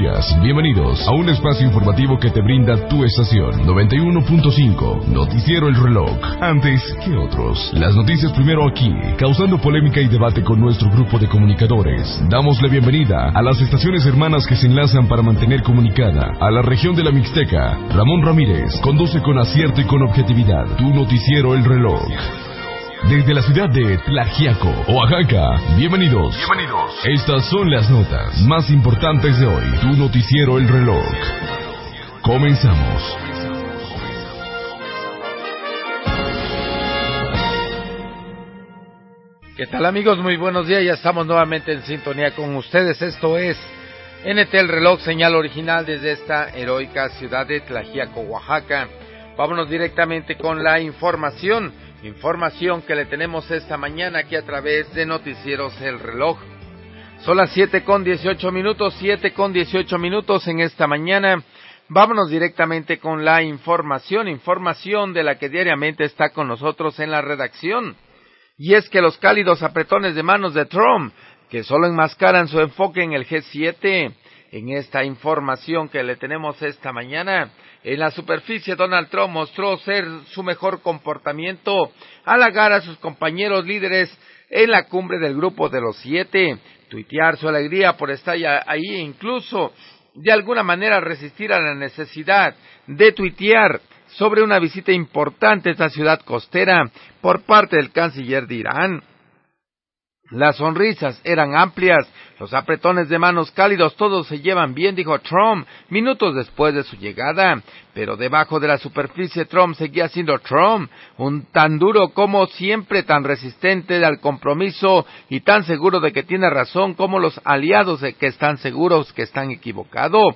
días, bienvenidos a un espacio informativo que te brinda tu estación 91.5, Noticiero El Reloj. Antes que otros, las noticias primero aquí, causando polémica y debate con nuestro grupo de comunicadores. Damos la bienvenida a las estaciones hermanas que se enlazan para mantener comunicada a la región de la Mixteca. Ramón Ramírez conduce con acierto y con objetividad tu Noticiero El Reloj. Desde la ciudad de Tlajiaco, Oaxaca, bienvenidos. Bienvenidos. Estas son las notas más importantes de hoy. Tu noticiero El Reloj. Comenzamos. ¿Qué tal amigos? Muy buenos días. Ya estamos nuevamente en sintonía con ustedes. Esto es NT El Reloj, señal original desde esta heroica ciudad de Tlajiaco, Oaxaca. Vámonos directamente con la información Información que le tenemos esta mañana aquí a través de Noticieros El Reloj. Son las siete con dieciocho minutos, siete con dieciocho minutos en esta mañana. Vámonos directamente con la información, información de la que diariamente está con nosotros en la redacción. Y es que los cálidos apretones de manos de Trump, que solo enmascaran su enfoque en el G7, en esta información que le tenemos esta mañana, en la superficie, Donald Trump mostró ser su mejor comportamiento, halagar a sus compañeros líderes en la cumbre del grupo de los siete, tuitear su alegría por estar ahí e incluso de alguna manera resistir a la necesidad de tuitear sobre una visita importante a esta ciudad costera por parte del canciller de Irán. Las sonrisas eran amplias, los apretones de manos cálidos, todos se llevan bien, dijo Trump, minutos después de su llegada. Pero debajo de la superficie Trump seguía siendo Trump, un tan duro como siempre, tan resistente al compromiso y tan seguro de que tiene razón como los aliados de que están seguros que están equivocados.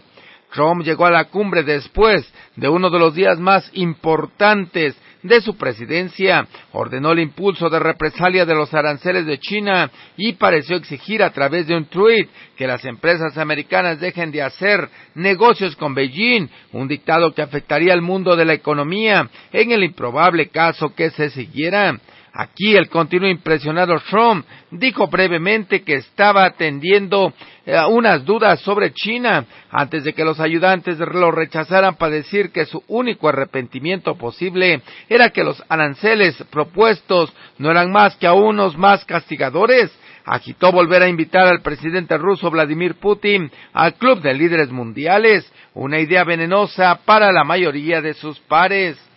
Trump llegó a la cumbre después de uno de los días más importantes de su presidencia, ordenó el impulso de represalia de los aranceles de China y pareció exigir a través de un tuit que las empresas americanas dejen de hacer negocios con Beijing, un dictado que afectaría al mundo de la economía en el improbable caso que se siguiera. Aquí el continuo impresionado Trump dijo brevemente que estaba atendiendo eh, unas dudas sobre China antes de que los ayudantes lo rechazaran para decir que su único arrepentimiento posible era que los aranceles propuestos no eran más que a unos más castigadores. Agitó volver a invitar al presidente ruso Vladimir Putin al club de líderes mundiales, una idea venenosa para la mayoría de sus pares.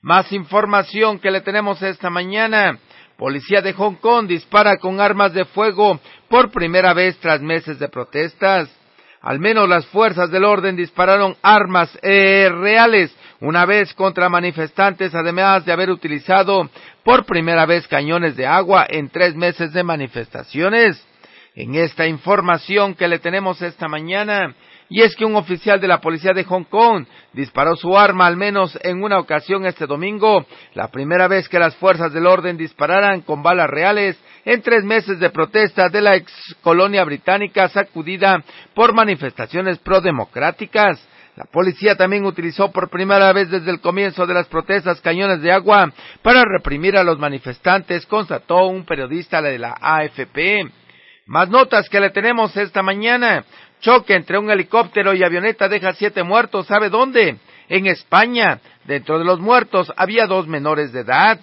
Más información que le tenemos esta mañana. Policía de Hong Kong dispara con armas de fuego por primera vez tras meses de protestas. Al menos las fuerzas del orden dispararon armas eh, reales una vez contra manifestantes, además de haber utilizado por primera vez cañones de agua en tres meses de manifestaciones. En esta información que le tenemos esta mañana, y es que un oficial de la policía de Hong Kong disparó su arma al menos en una ocasión este domingo, la primera vez que las fuerzas del orden dispararan con balas reales en tres meses de protesta de la ex colonia británica sacudida por manifestaciones prodemocráticas. La policía también utilizó por primera vez desde el comienzo de las protestas cañones de agua para reprimir a los manifestantes, constató un periodista de la AFP. Más notas que le tenemos esta mañana. Choque entre un helicóptero y avioneta deja siete muertos. ¿Sabe dónde? En España. Dentro de los muertos había dos menores de edad.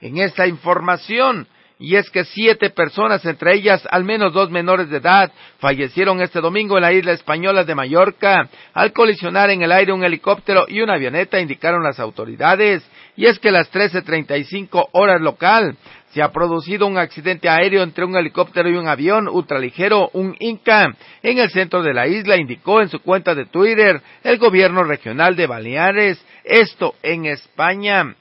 En esta información, y es que siete personas, entre ellas al menos dos menores de edad, fallecieron este domingo en la isla española de Mallorca al colisionar en el aire un helicóptero y una avioneta, indicaron las autoridades. Y es que a las 13.35 horas local se ha producido un accidente aéreo entre un helicóptero y un avión ultraligero, un Inca, en el centro de la isla, indicó en su cuenta de Twitter el gobierno regional de Baleares, esto en España.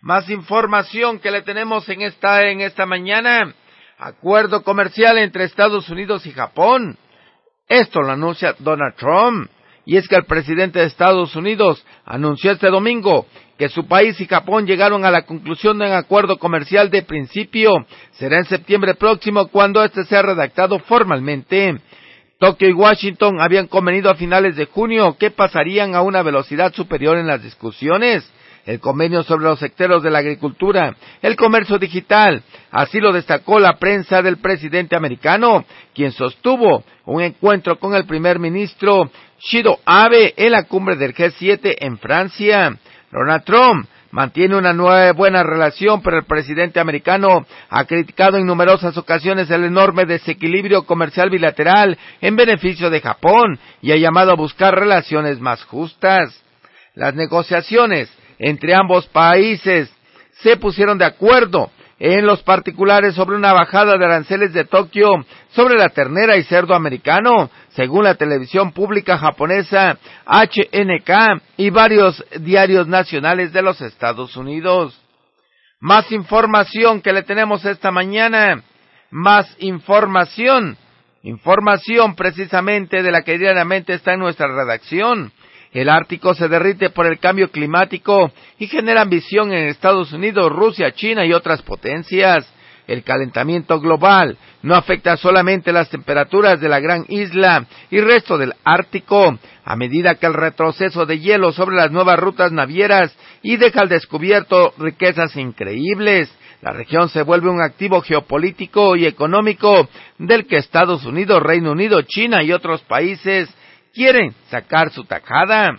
Más información que le tenemos en esta, en esta mañana. Acuerdo comercial entre Estados Unidos y Japón. Esto lo anuncia Donald Trump. Y es que el presidente de Estados Unidos anunció este domingo que su país y Japón llegaron a la conclusión de un acuerdo comercial de principio. Será en septiembre próximo cuando este sea redactado formalmente. Tokio y Washington habían convenido a finales de junio que pasarían a una velocidad superior en las discusiones el convenio sobre los sectores de la agricultura, el comercio digital. Así lo destacó la prensa del presidente americano, quien sostuvo un encuentro con el primer ministro Shido Abe en la cumbre del G7 en Francia. Donald Trump mantiene una nueva buena relación, pero el presidente americano ha criticado en numerosas ocasiones el enorme desequilibrio comercial bilateral en beneficio de Japón y ha llamado a buscar relaciones más justas. Las negociaciones entre ambos países se pusieron de acuerdo en los particulares sobre una bajada de aranceles de Tokio sobre la ternera y cerdo americano, según la televisión pública japonesa HNK y varios diarios nacionales de los Estados Unidos. Más información que le tenemos esta mañana, más información, información precisamente de la que diariamente está en nuestra redacción. El Ártico se derrite por el cambio climático y genera ambición en Estados Unidos, Rusia, China y otras potencias. El calentamiento global no afecta solamente las temperaturas de la gran isla y resto del Ártico, a medida que el retroceso de hielo sobre las nuevas rutas navieras y deja al descubierto riquezas increíbles. La región se vuelve un activo geopolítico y económico del que Estados Unidos, Reino Unido, China y otros países quieren sacar su tajada.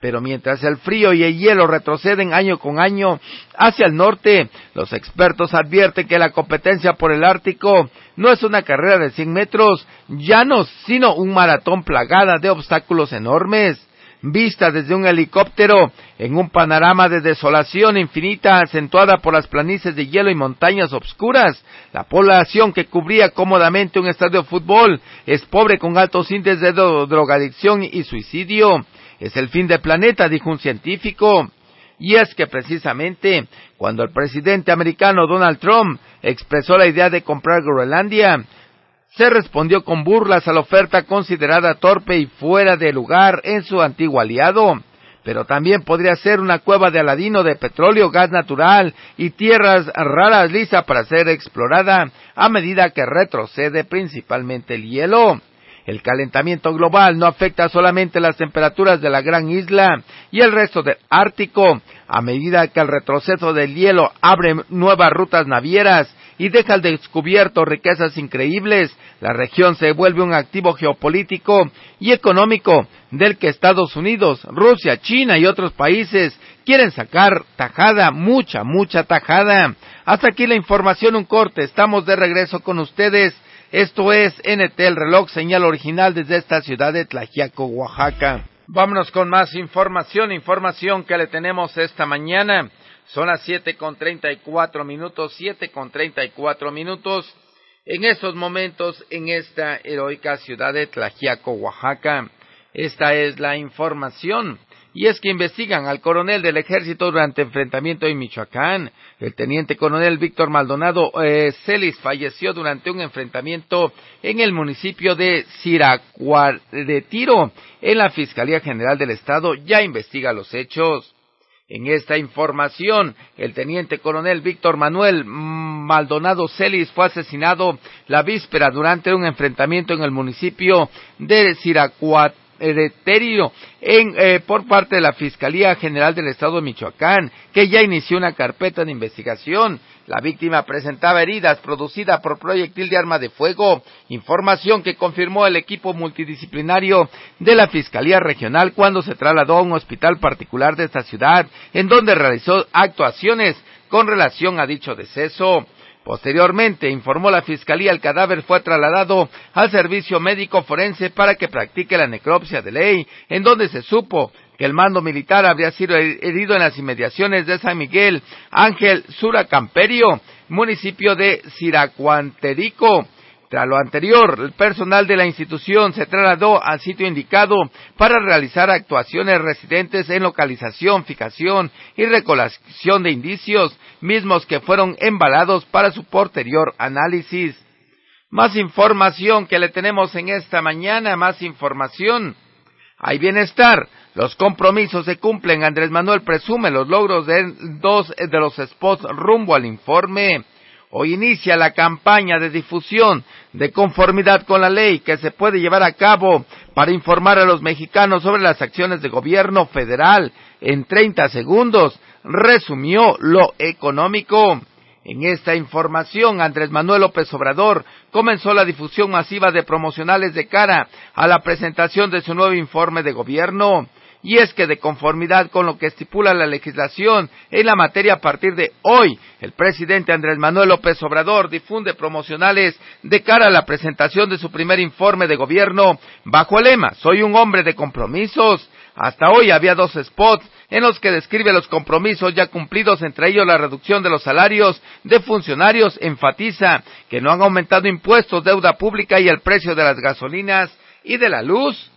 Pero mientras el frío y el hielo retroceden año con año hacia el norte, los expertos advierten que la competencia por el Ártico no es una carrera de 100 metros llanos, sino un maratón plagada de obstáculos enormes vista desde un helicóptero en un panorama de desolación infinita acentuada por las planicies de hielo y montañas obscuras. La población que cubría cómodamente un estadio de fútbol es pobre con altos índices de drogadicción y suicidio. Es el fin del planeta, dijo un científico. Y es que precisamente cuando el presidente americano Donald Trump expresó la idea de comprar Groenlandia, se respondió con burlas a la oferta considerada torpe y fuera de lugar en su antiguo aliado. Pero también podría ser una cueva de Aladino de petróleo, gas natural y tierras raras lisas para ser explorada a medida que retrocede principalmente el hielo. El calentamiento global no afecta solamente las temperaturas de la gran isla y el resto del Ártico, a medida que el retroceso del hielo abre nuevas rutas navieras y deja al descubierto riquezas increíbles, la región se vuelve un activo geopolítico y económico del que Estados Unidos, Rusia, China y otros países quieren sacar tajada, mucha, mucha tajada. Hasta aquí la información, un corte. Estamos de regreso con ustedes. Esto es NT, el reloj señal original desde esta ciudad de Tlajiaco, Oaxaca. Vámonos con más información, información que le tenemos esta mañana. Son las siete con treinta y cuatro minutos, siete con treinta y cuatro minutos. En estos momentos, en esta heroica ciudad de Tlajiaco, Oaxaca. Esta es la información. Y es que investigan al coronel del ejército durante enfrentamiento en Michoacán. El teniente coronel Víctor Maldonado eh, Celis falleció durante un enfrentamiento en el municipio de Siracuaretiro. En la Fiscalía General del Estado ya investiga los hechos. En esta información, el teniente coronel Víctor Manuel Maldonado Celis fue asesinado la víspera durante un enfrentamiento en el municipio de Siracuaterio en, eh, por parte de la Fiscalía General del Estado de Michoacán, que ya inició una carpeta de investigación. La víctima presentaba heridas producidas por proyectil de arma de fuego, información que confirmó el equipo multidisciplinario de la Fiscalía Regional cuando se trasladó a un hospital particular de esta ciudad, en donde realizó actuaciones con relación a dicho deceso. Posteriormente, informó la Fiscalía, el cadáver fue trasladado al servicio médico forense para que practique la necropsia de ley, en donde se supo que el mando militar habría sido herido en las inmediaciones de San Miguel Ángel Suracamperio, municipio de Siracuanterico. Tras lo anterior, el personal de la institución se trasladó al sitio indicado para realizar actuaciones residentes en localización, fijación y recolección de indicios, mismos que fueron embalados para su posterior análisis. Más información que le tenemos en esta mañana, más información. Hay bienestar. Los compromisos se cumplen. Andrés Manuel presume los logros de dos de los spots rumbo al informe. Hoy inicia la campaña de difusión de conformidad con la ley que se puede llevar a cabo para informar a los mexicanos sobre las acciones de gobierno federal. En 30 segundos resumió lo económico. En esta información, Andrés Manuel López Obrador comenzó la difusión masiva de promocionales de cara a la presentación de su nuevo informe de gobierno y es que de conformidad con lo que estipula la legislación en la materia a partir de hoy, el presidente Andrés Manuel López Obrador difunde promocionales de cara a la presentación de su primer informe de gobierno bajo el lema Soy un hombre de compromisos. Hasta hoy había dos spots en los que describe los compromisos ya cumplidos, entre ellos la reducción de los salarios de funcionarios, enfatiza que no han aumentado impuestos, deuda pública y el precio de las gasolinas y de la luz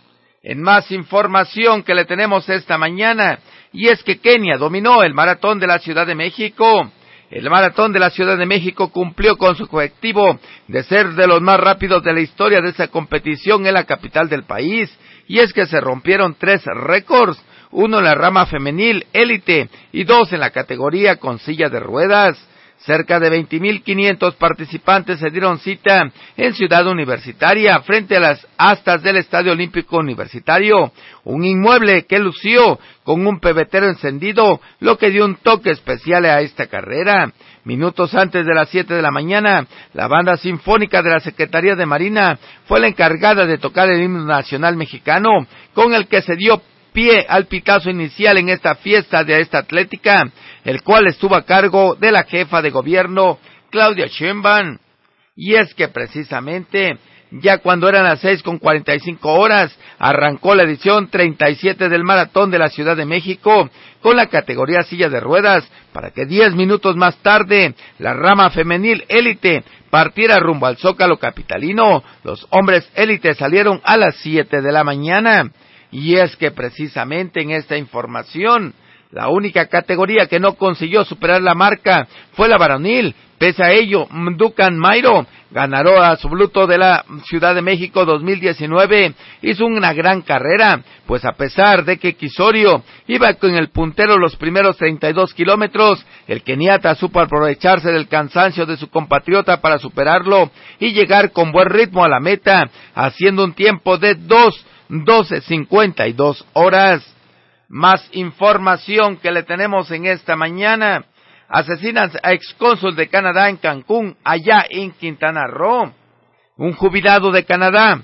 en más información que le tenemos esta mañana, y es que Kenia dominó el maratón de la Ciudad de México. El maratón de la Ciudad de México cumplió con su objetivo de ser de los más rápidos de la historia de esa competición en la capital del país, y es que se rompieron tres récords, uno en la rama femenil élite y dos en la categoría con silla de ruedas. Cerca de 20.500 participantes se dieron cita en Ciudad Universitaria frente a las astas del Estadio Olímpico Universitario, un inmueble que lució con un pebetero encendido, lo que dio un toque especial a esta carrera. Minutos antes de las siete de la mañana, la banda sinfónica de la Secretaría de Marina fue la encargada de tocar el himno nacional mexicano, con el que se dio pie al pitazo inicial en esta fiesta de esta atlética, el cual estuvo a cargo de la jefa de gobierno, Claudia Sheinbaum. Y es que precisamente, ya cuando eran las seis con cuarenta y cinco horas, arrancó la edición treinta y siete del Maratón de la Ciudad de México, con la categoría silla de ruedas, para que diez minutos más tarde, la rama femenil élite partiera rumbo al Zócalo capitalino. Los hombres élite salieron a las siete de la mañana. Y es que precisamente en esta información, la única categoría que no consiguió superar la marca fue la varonil. Pese a ello, Mdukan Mairo ganaró a su bluto de la Ciudad de México 2019. Hizo una gran carrera, pues a pesar de que Kisorio iba con el puntero los primeros 32 kilómetros, el keniata supo aprovecharse del cansancio de su compatriota para superarlo y llegar con buen ritmo a la meta, haciendo un tiempo de dos 12.52 horas. Más información que le tenemos en esta mañana. Asesinan a excónsul de Canadá en Cancún, allá en Quintana Roo. Un jubilado de Canadá,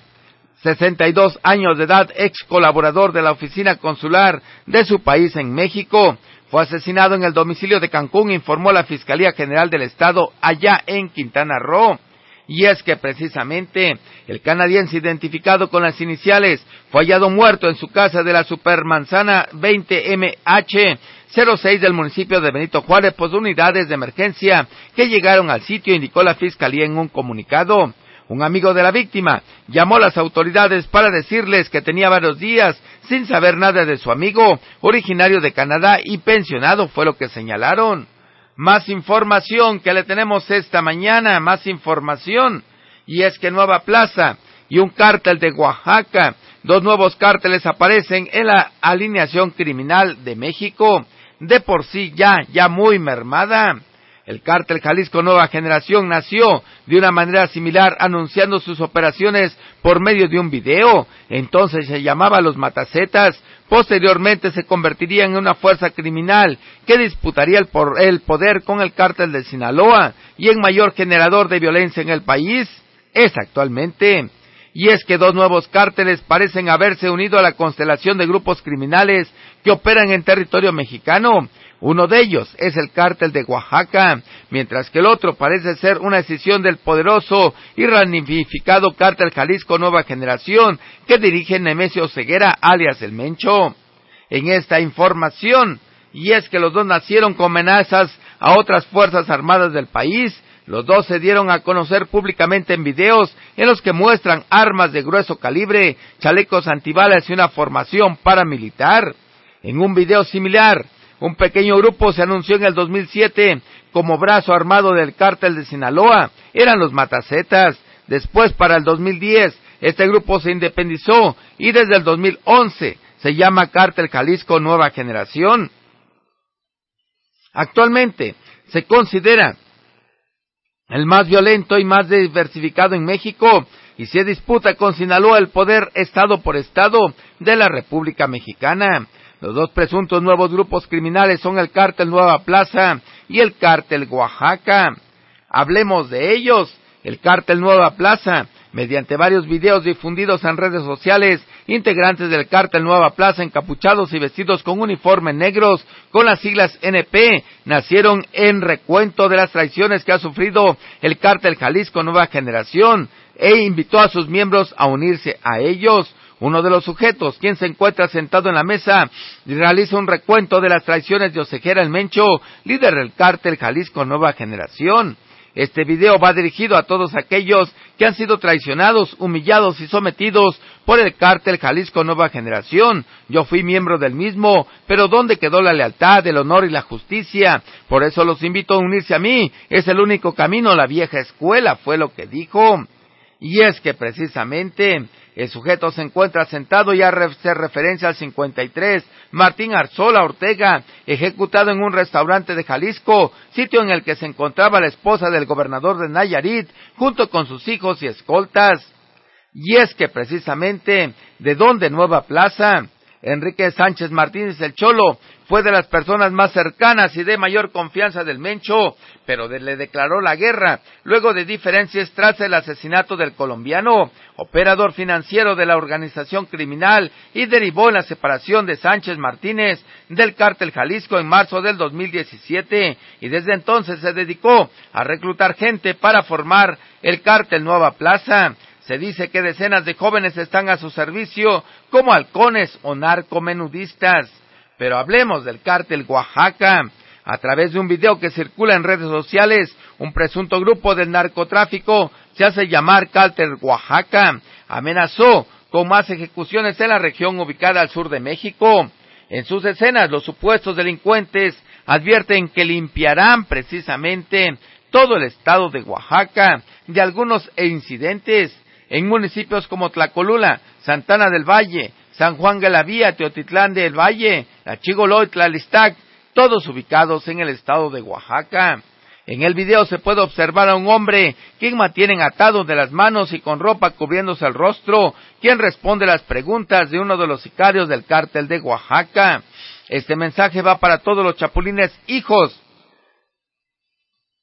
62 años de edad, ex colaborador de la oficina consular de su país en México, fue asesinado en el domicilio de Cancún, informó la Fiscalía General del Estado allá en Quintana Roo. Y es que precisamente el canadiense identificado con las iniciales fue hallado muerto en su casa de la Supermanzana 20MH 06 del municipio de Benito Juárez por unidades de emergencia que llegaron al sitio, indicó la fiscalía en un comunicado. Un amigo de la víctima llamó a las autoridades para decirles que tenía varios días sin saber nada de su amigo, originario de Canadá y pensionado, fue lo que señalaron. Más información que le tenemos esta mañana, más información. Y es que Nueva Plaza y un cártel de Oaxaca, dos nuevos cárteles aparecen en la alineación criminal de México, de por sí ya, ya muy mermada. El cártel Jalisco Nueva Generación nació de una manera similar anunciando sus operaciones por medio de un video. Entonces se llamaba Los Matacetas. Posteriormente se convertiría en una fuerza criminal que disputaría el, el poder con el cártel de Sinaloa y en mayor generador de violencia en el país es actualmente. Y es que dos nuevos cárteles parecen haberse unido a la constelación de grupos criminales que operan en territorio mexicano Uno de ellos es el cártel de Oaxaca, mientras que el otro parece ser una decisión del poderoso y ramificado cártel Jalisco Nueva Generación que dirige Nemesio Ceguera alias El Mencho. En esta información, y es que los dos nacieron con amenazas a otras fuerzas armadas del país, los dos se dieron a conocer públicamente en videos en los que muestran armas de grueso calibre, chalecos antibalas y una formación paramilitar. En un video similar, un pequeño grupo se anunció en el 2007 como brazo armado del cártel de Sinaloa. Eran los Matacetas. Después, para el 2010, este grupo se independizó y desde el 2011 se llama Cártel Jalisco Nueva Generación. Actualmente se considera el más violento y más diversificado en México y se disputa con Sinaloa el poder estado por estado de la República Mexicana. Los dos presuntos nuevos grupos criminales son el cártel Nueva Plaza y el cártel Oaxaca. Hablemos de ellos. El cártel Nueva Plaza, mediante varios videos difundidos en redes sociales, integrantes del cártel Nueva Plaza encapuchados y vestidos con uniformes negros con las siglas NP, nacieron en recuento de las traiciones que ha sufrido el cártel Jalisco Nueva Generación e invitó a sus miembros a unirse a ellos. Uno de los sujetos, quien se encuentra sentado en la mesa, realiza un recuento de las traiciones de Osejera el Mencho, líder del cártel Jalisco Nueva Generación. Este video va dirigido a todos aquellos que han sido traicionados, humillados y sometidos por el cártel Jalisco Nueva Generación. Yo fui miembro del mismo, pero ¿dónde quedó la lealtad, el honor y la justicia? Por eso los invito a unirse a mí. Es el único camino, la vieja escuela, fue lo que dijo. Y es que precisamente el sujeto se encuentra sentado y hace referencia al 53 Martín Arzola Ortega, ejecutado en un restaurante de Jalisco, sitio en el que se encontraba la esposa del gobernador de Nayarit, junto con sus hijos y escoltas. Y es que precisamente, ¿de dónde Nueva Plaza? Enrique Sánchez Martínez el Cholo fue de las personas más cercanas y de mayor confianza del Mencho, pero le declaró la guerra luego de diferencias tras el asesinato del colombiano, operador financiero de la organización criminal, y derivó en la separación de Sánchez Martínez del cártel Jalisco en marzo del 2017, y desde entonces se dedicó a reclutar gente para formar el cártel Nueva Plaza. Se dice que decenas de jóvenes están a su servicio como halcones o narcomenudistas. Pero hablemos del cártel Oaxaca. A través de un video que circula en redes sociales, un presunto grupo del narcotráfico se hace llamar Cártel Oaxaca. Amenazó con más ejecuciones en la región ubicada al sur de México. En sus escenas, los supuestos delincuentes advierten que limpiarán precisamente todo el estado de Oaxaca de algunos incidentes en municipios como Tlacolula, Santana del Valle, San Juan de la Vía, Teotitlán del Valle, La Chigoloy, Tlalistac, todos ubicados en el estado de Oaxaca. En el video se puede observar a un hombre quien mantienen atado de las manos y con ropa cubriéndose el rostro, quien responde las preguntas de uno de los sicarios del cártel de Oaxaca. Este mensaje va para todos los chapulines hijos.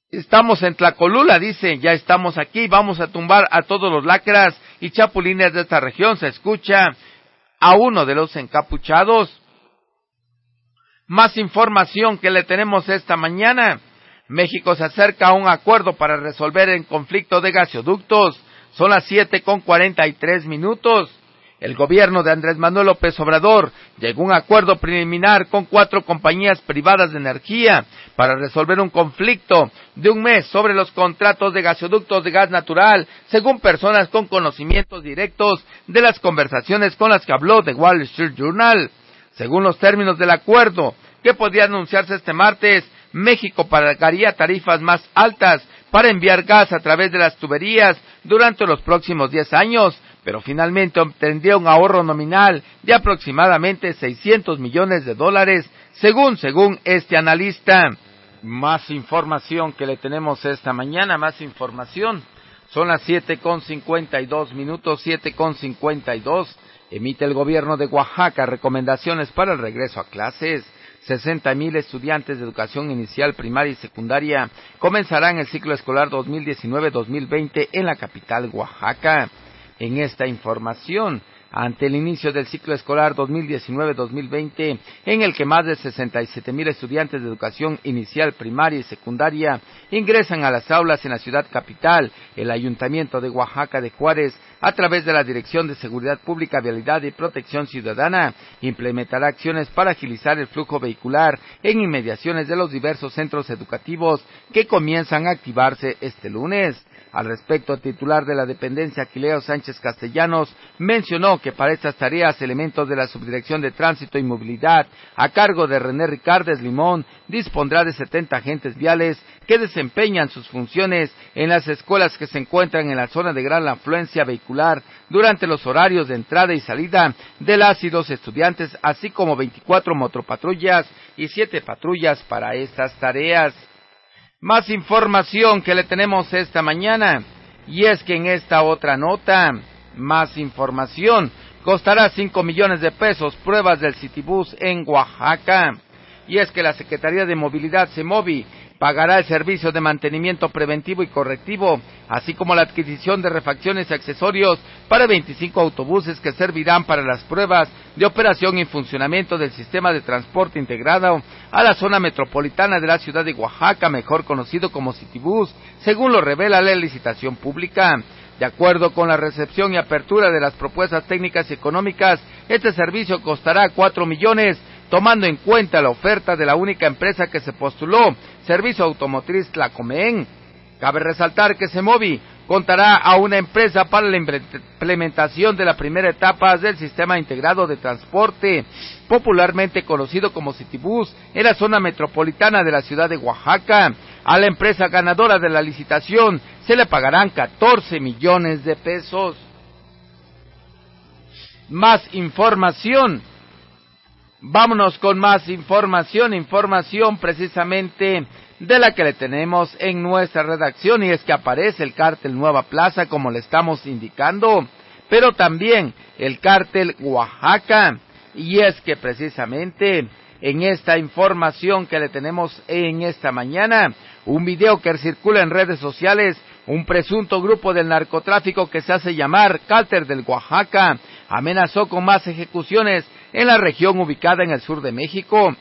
Estamos en Tlacolula, dice, ya estamos aquí, vamos a tumbar a todos los lacras y chapulines de esta región. Se escucha a uno de los encapuchados. Más información que le tenemos esta mañana. México se acerca a un acuerdo para resolver el conflicto de gasoductos. Son las siete con cuarenta y tres minutos. El gobierno de Andrés Manuel López Obrador llegó a un acuerdo preliminar con cuatro compañías privadas de energía para resolver un conflicto de un mes sobre los contratos de gasoductos de gas natural, según personas con conocimientos directos de las conversaciones con las que habló The Wall Street Journal. Según los términos del acuerdo, que podía anunciarse este martes, México pagaría tarifas más altas para enviar gas a través de las tuberías durante los próximos diez años, pero finalmente obtendría un ahorro nominal de aproximadamente 600 millones de dólares, según, según este analista. Más información que le tenemos esta mañana, más información. Son las siete con cincuenta y dos minutos, siete con cincuenta y dos. Emite el gobierno de Oaxaca recomendaciones para el regreso a clases. Sesenta mil estudiantes de educación inicial, primaria y secundaria comenzarán el ciclo escolar 2019-2020 en la capital Oaxaca en esta información. ante el inicio del ciclo escolar 2019-2020, en el que más de 67 mil estudiantes de educación inicial, primaria y secundaria ingresan a las aulas en la ciudad capital, el Ayuntamiento de Oaxaca de Juárez, a través de la Dirección de Seguridad Pública, Vialidad y Protección Ciudadana, implementará acciones para agilizar el flujo vehicular en inmediaciones de los diversos centros educativos que comienzan a activarse este lunes. Al respecto, el titular de la dependencia, Aquileo Sánchez Castellanos, mencionó que para estas tareas elementos de la Subdirección de Tránsito y Movilidad, a cargo de René Ricardes Limón, dispondrá de 70 agentes viales que desempeñan sus funciones en las escuelas que se encuentran en la zona de gran afluencia vehicular durante los horarios de entrada y salida de las y dos estudiantes, así como 24 motopatrullas y 7 patrullas para estas tareas. Más información que le tenemos esta mañana. Y es que en esta otra nota, más información. Costará 5 millones de pesos pruebas del Citibus en Oaxaca. Y es que la Secretaría de Movilidad CEMOVI pagará el servicio de mantenimiento preventivo y correctivo, así como la adquisición de refacciones y accesorios para 25 autobuses que servirán para las pruebas de operación y funcionamiento del sistema de transporte integrado a la zona metropolitana de la ciudad de Oaxaca, mejor conocido como Citibus, según lo revela la licitación pública. De acuerdo con la recepción y apertura de las propuestas técnicas y económicas, este servicio costará cuatro millones tomando en cuenta la oferta de la única empresa que se postuló, Servicio Automotriz Tlacomén. Cabe resaltar que Semovi contará a una empresa para la implementación de la primera etapa del sistema integrado de transporte, popularmente conocido como Citibus, en la zona metropolitana de la ciudad de Oaxaca. A la empresa ganadora de la licitación se le pagarán 14 millones de pesos. Más información Vámonos con más información, información precisamente de la que le tenemos en nuestra redacción y es que aparece el cártel Nueva Plaza como le estamos indicando, pero también el cártel Oaxaca. Y es que precisamente en esta información que le tenemos en esta mañana, un video que circula en redes sociales, un presunto grupo del narcotráfico que se hace llamar Cártel del Oaxaca amenazó con más ejecuciones en la región ubicada en el sur de México.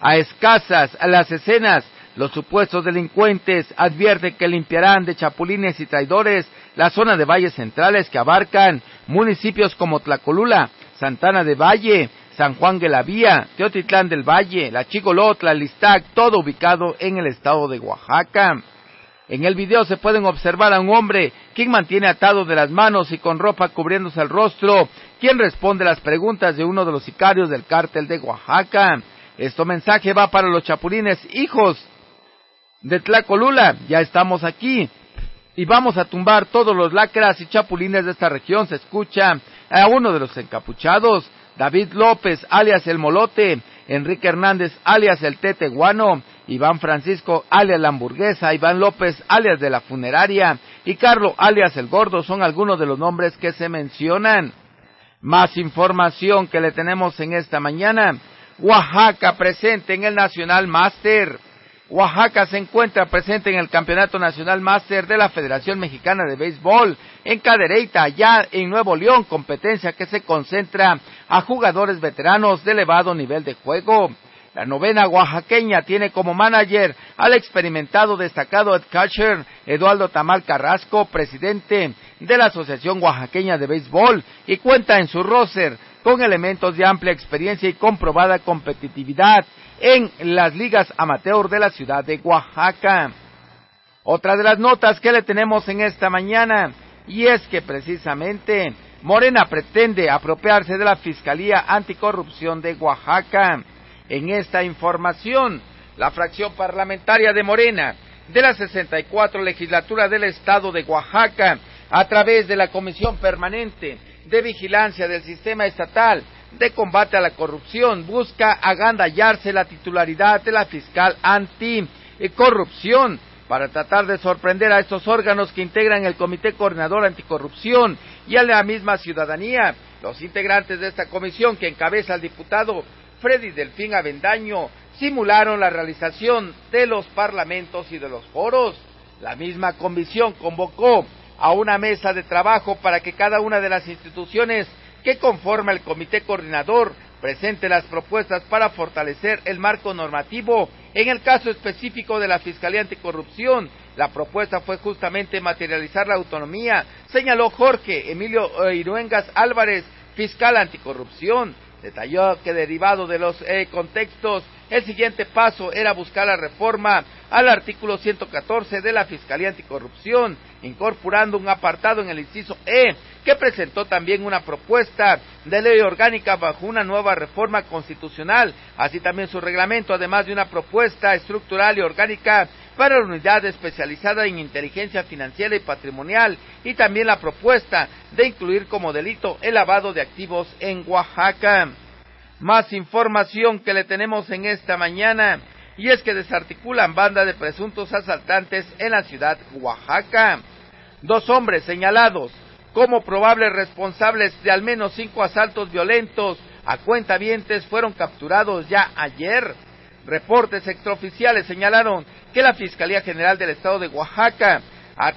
A escasas las escenas, los supuestos delincuentes advierten que limpiarán de chapulines y traidores la zona de valles centrales que abarcan municipios como Tlacolula, Santana de Valle, San Juan de la Vía, Teotitlán del Valle, La Chigolotla, Listac, todo ubicado en el estado de Oaxaca. En el video se pueden observar a un hombre quien mantiene atado de las manos y con ropa cubriéndose el rostro, quien responde las preguntas de uno de los sicarios del cártel de Oaxaca. Este mensaje va para los chapulines hijos de Tlacolula. Ya estamos aquí y vamos a tumbar todos los lacras y chapulines de esta región. Se escucha a uno de los encapuchados, David López, alias el Molote, Enrique Hernández, alias el Tete Guano, Iván Francisco, alias la hamburguesa, Iván López, alias de la funeraria, y Carlos, alias el gordo, son algunos de los nombres que se mencionan. Más información que le tenemos en esta mañana. Oaxaca presente en el Nacional Master. Oaxaca se encuentra presente en el Campeonato Nacional Master de la Federación Mexicana de Béisbol en Cadereyta, allá en Nuevo León, competencia que se concentra a jugadores veteranos de elevado nivel de juego. La novena oaxaqueña tiene como manager al experimentado destacado Ed catcher Eduardo Tamal Carrasco, presidente de la Asociación Oaxaqueña de Béisbol, y cuenta en su roster con elementos de amplia experiencia y comprobada competitividad en las ligas amateur de la ciudad de Oaxaca. Otra de las notas que le tenemos en esta mañana, y es que precisamente Morena pretende apropiarse de la Fiscalía Anticorrupción de Oaxaca en esta información. La fracción parlamentaria de Morena de la 64 legislatura del Estado de Oaxaca, a través de la Comisión Permanente de Vigilancia del Sistema Estatal de Combate a la Corrupción, busca agandallarse la titularidad de la fiscal anticorrupción para tratar de sorprender a estos órganos que integran el Comité Coordinador Anticorrupción y a la misma ciudadanía. Los integrantes de esta comisión que encabeza el diputado Freddy Delfín Avendaño simularon la realización de los parlamentos y de los foros. La misma comisión convocó a una mesa de trabajo para que cada una de las instituciones que conforma el comité coordinador presente las propuestas para fortalecer el marco normativo. En el caso específico de la Fiscalía Anticorrupción, la propuesta fue justamente materializar la autonomía, señaló Jorge Emilio Iruengas Álvarez, fiscal anticorrupción. Detalló que derivado de los eh, contextos, el siguiente paso era buscar la reforma al artículo 114 de la Fiscalía Anticorrupción, incorporando un apartado en el inciso E, que presentó también una propuesta de ley orgánica bajo una nueva reforma constitucional, así también su reglamento, además de una propuesta estructural y orgánica para la unidad especializada en inteligencia financiera y patrimonial y también la propuesta de incluir como delito el lavado de activos en Oaxaca. Más información que le tenemos en esta mañana y es que desarticulan banda de presuntos asaltantes en la ciudad Oaxaca. Dos hombres señalados como probables responsables de al menos cinco asaltos violentos a cuentavientes fueron capturados ya ayer. Reportes extraoficiales señalaron que la Fiscalía General del Estado de Oaxaca,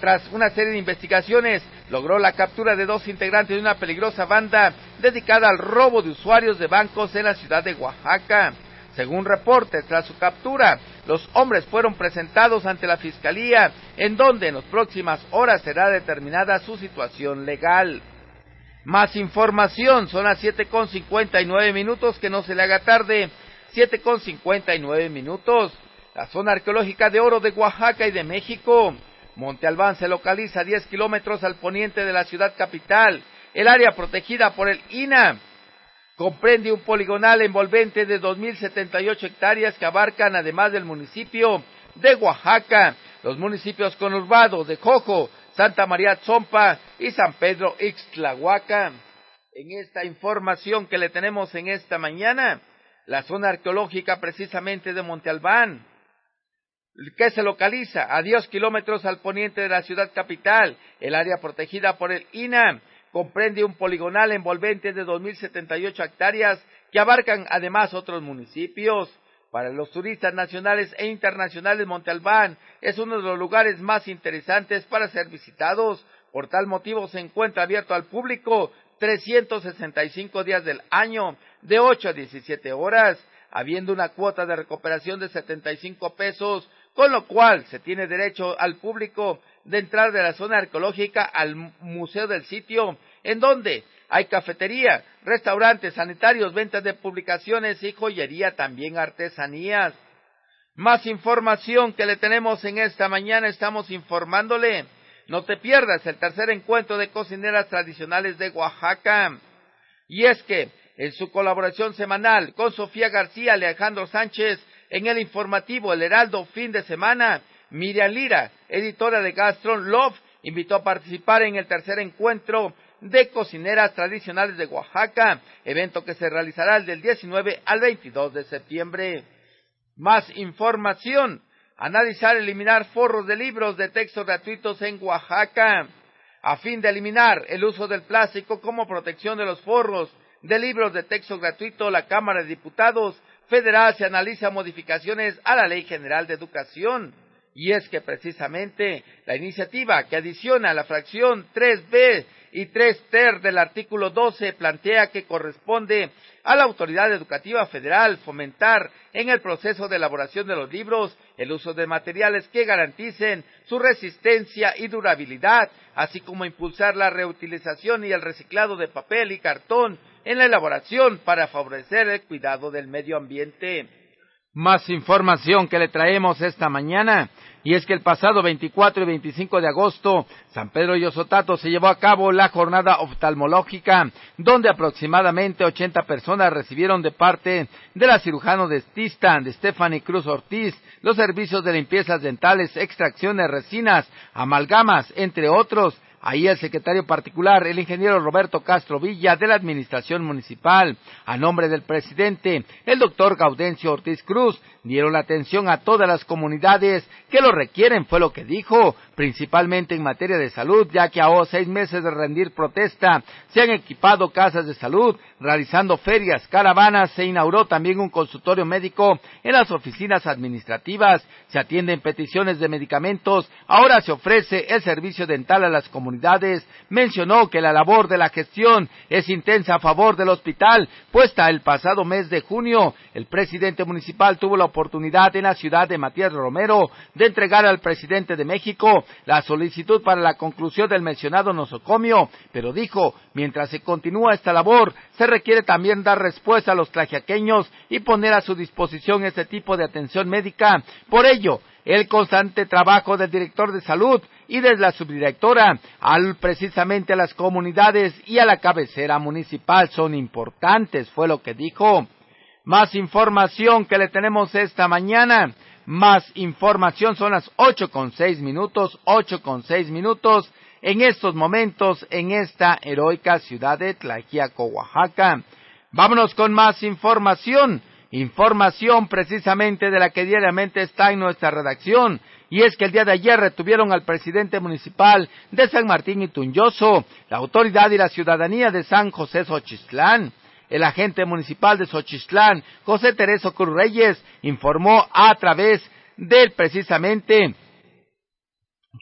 tras una serie de investigaciones, logró la captura de dos integrantes de una peligrosa banda dedicada al robo de usuarios de bancos en la ciudad de Oaxaca. Según reportes, tras su captura, los hombres fueron presentados ante la Fiscalía, en donde en las próximas horas será determinada su situación legal. Más información, son las siete con cincuenta y nueve minutos, que no se le haga tarde. 7 con 59 minutos. La zona arqueológica de oro de Oaxaca y de México. Monte Albán se localiza a 10 kilómetros al poniente de la ciudad capital. El área protegida por el INA comprende un poligonal envolvente de 2.078 hectáreas que abarcan, además del municipio de Oaxaca, los municipios conurbados de Jojo, Santa María Tzompa y San Pedro Ixtlahuaca. En esta información que le tenemos en esta mañana, la zona arqueológica precisamente de Monte Albán, que se localiza a 10 kilómetros al poniente de la ciudad capital. El área protegida por el INA comprende un poligonal envolvente de 2.078 hectáreas que abarcan además otros municipios. Para los turistas nacionales e internacionales, Monte Albán es uno de los lugares más interesantes para ser visitados. Por tal motivo se encuentra abierto al público 365 días del año de 8 a 17 horas, habiendo una cuota de recuperación de 75 pesos, con lo cual se tiene derecho al público de entrar de la zona arqueológica al museo del sitio, en donde hay cafetería, restaurantes, sanitarios, ventas de publicaciones y joyería, también artesanías. Más información que le tenemos en esta mañana, estamos informándole. No te pierdas el tercer encuentro de cocineras tradicionales de Oaxaca. Y es que en su colaboración semanal con Sofía García, Alejandro Sánchez, en el informativo El Heraldo fin de semana, Miriam Lira, editora de Gastron Love, invitó a participar en el tercer encuentro de cocineras tradicionales de Oaxaca, evento que se realizará del 19 al 22 de septiembre. Más información. Analizar eliminar forros de libros de texto gratuitos en Oaxaca. A fin de eliminar el uso del plástico como protección de los forros de libros de texto gratuito, la Cámara de Diputados Federal se analiza modificaciones a la Ley General de Educación. Y es que precisamente la iniciativa que adiciona la fracción 3B y 3 ter del artículo 12 plantea que corresponde a la Autoridad Educativa Federal fomentar en el proceso de elaboración de los libros el uso de materiales que garanticen su resistencia y durabilidad, así como impulsar la reutilización y el reciclado de papel y cartón en la elaboración para favorecer el cuidado del medio ambiente. Más información que le traemos esta mañana, y es que el pasado 24 y 25 de agosto, San Pedro y Osotato se llevó a cabo la jornada oftalmológica, donde aproximadamente 80 personas recibieron de parte de la cirujano dentista de Stephanie Cruz Ortiz los servicios de limpiezas dentales, extracciones, resinas, amalgamas, entre otros, Ahí el secretario particular, el ingeniero Roberto Castro Villa de la Administración Municipal, a nombre del presidente, el doctor Gaudencio Ortiz Cruz, dieron la atención a todas las comunidades que lo requieren, fue lo que dijo, principalmente en materia de salud, ya que a seis meses de rendir protesta se han equipado casas de salud, realizando ferias, caravanas, se inauguró también un consultorio médico en las oficinas administrativas, se atienden peticiones de medicamentos, ahora se ofrece el servicio dental a las comunidades, mencionó que la labor de la gestión es intensa a favor del hospital, puesta el pasado mes de junio, el presidente municipal tuvo la oportunidad en la ciudad de Matías Romero de entregar al presidente de México la solicitud para la conclusión del mencionado nosocomio, pero dijo, mientras se continúa esta labor, se requiere también dar respuesta a los tlajiaqueños y poner a su disposición este tipo de atención médica. Por ello, el constante trabajo del director de salud y desde la subdirectora al precisamente a las comunidades y a la cabecera municipal son importantes, fue lo que dijo. Más información que le tenemos esta mañana. Más información son las ocho con seis minutos, ocho con seis minutos en estos momentos en esta heroica ciudad de Tlajiaco, Oaxaca. Vámonos con más información. Información precisamente de la que diariamente está en nuestra redacción. Y es que el día de ayer retuvieron al presidente municipal de San Martín y Tunyoso, la autoridad y la ciudadanía de San José Xochislán. El agente municipal de Xochislán, José Tereso Cruz Reyes, informó a través del precisamente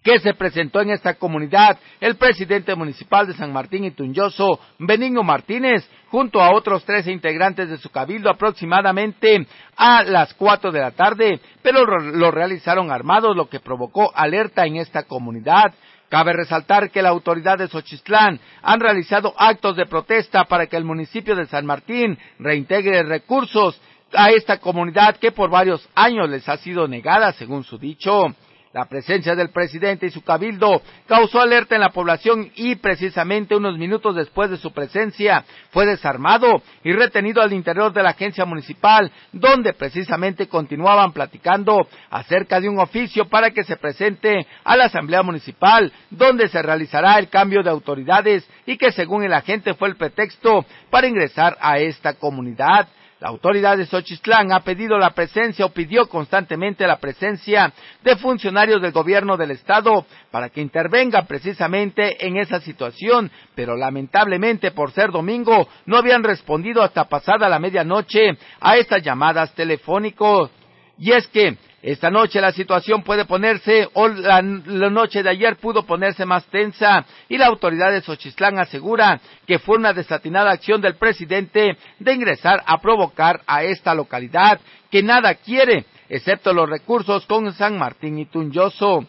que se presentó en esta comunidad el presidente municipal de San Martín y Tunyoso, Benigno Martínez, junto a otros trece integrantes de su cabildo aproximadamente a las cuatro de la tarde, pero lo realizaron armados, lo que provocó alerta en esta comunidad. Cabe resaltar que la autoridad de Xochitlán han realizado actos de protesta para que el municipio de San Martín reintegre recursos a esta comunidad que por varios años les ha sido negada, según su dicho. La presencia del presidente y su cabildo causó alerta en la población y precisamente unos minutos después de su presencia fue desarmado y retenido al interior de la agencia municipal, donde precisamente continuaban platicando acerca de un oficio para que se presente a la asamblea municipal, donde se realizará el cambio de autoridades y que según el agente fue el pretexto para ingresar a esta comunidad. La autoridad de Xochitlán ha pedido la presencia o pidió constantemente la presencia de funcionarios del gobierno del estado para que intervengan precisamente en esa situación, pero lamentablemente por ser domingo no habían respondido hasta pasada la medianoche a estas llamadas telefónicos. Y es que esta noche la situación puede ponerse, o la, noche de ayer pudo ponerse más tensa, y la autoridad de Xochitlán asegura que fue una desatinada acción del presidente de ingresar a provocar a esta localidad, que nada quiere, excepto los recursos con San Martín y Tunyoso.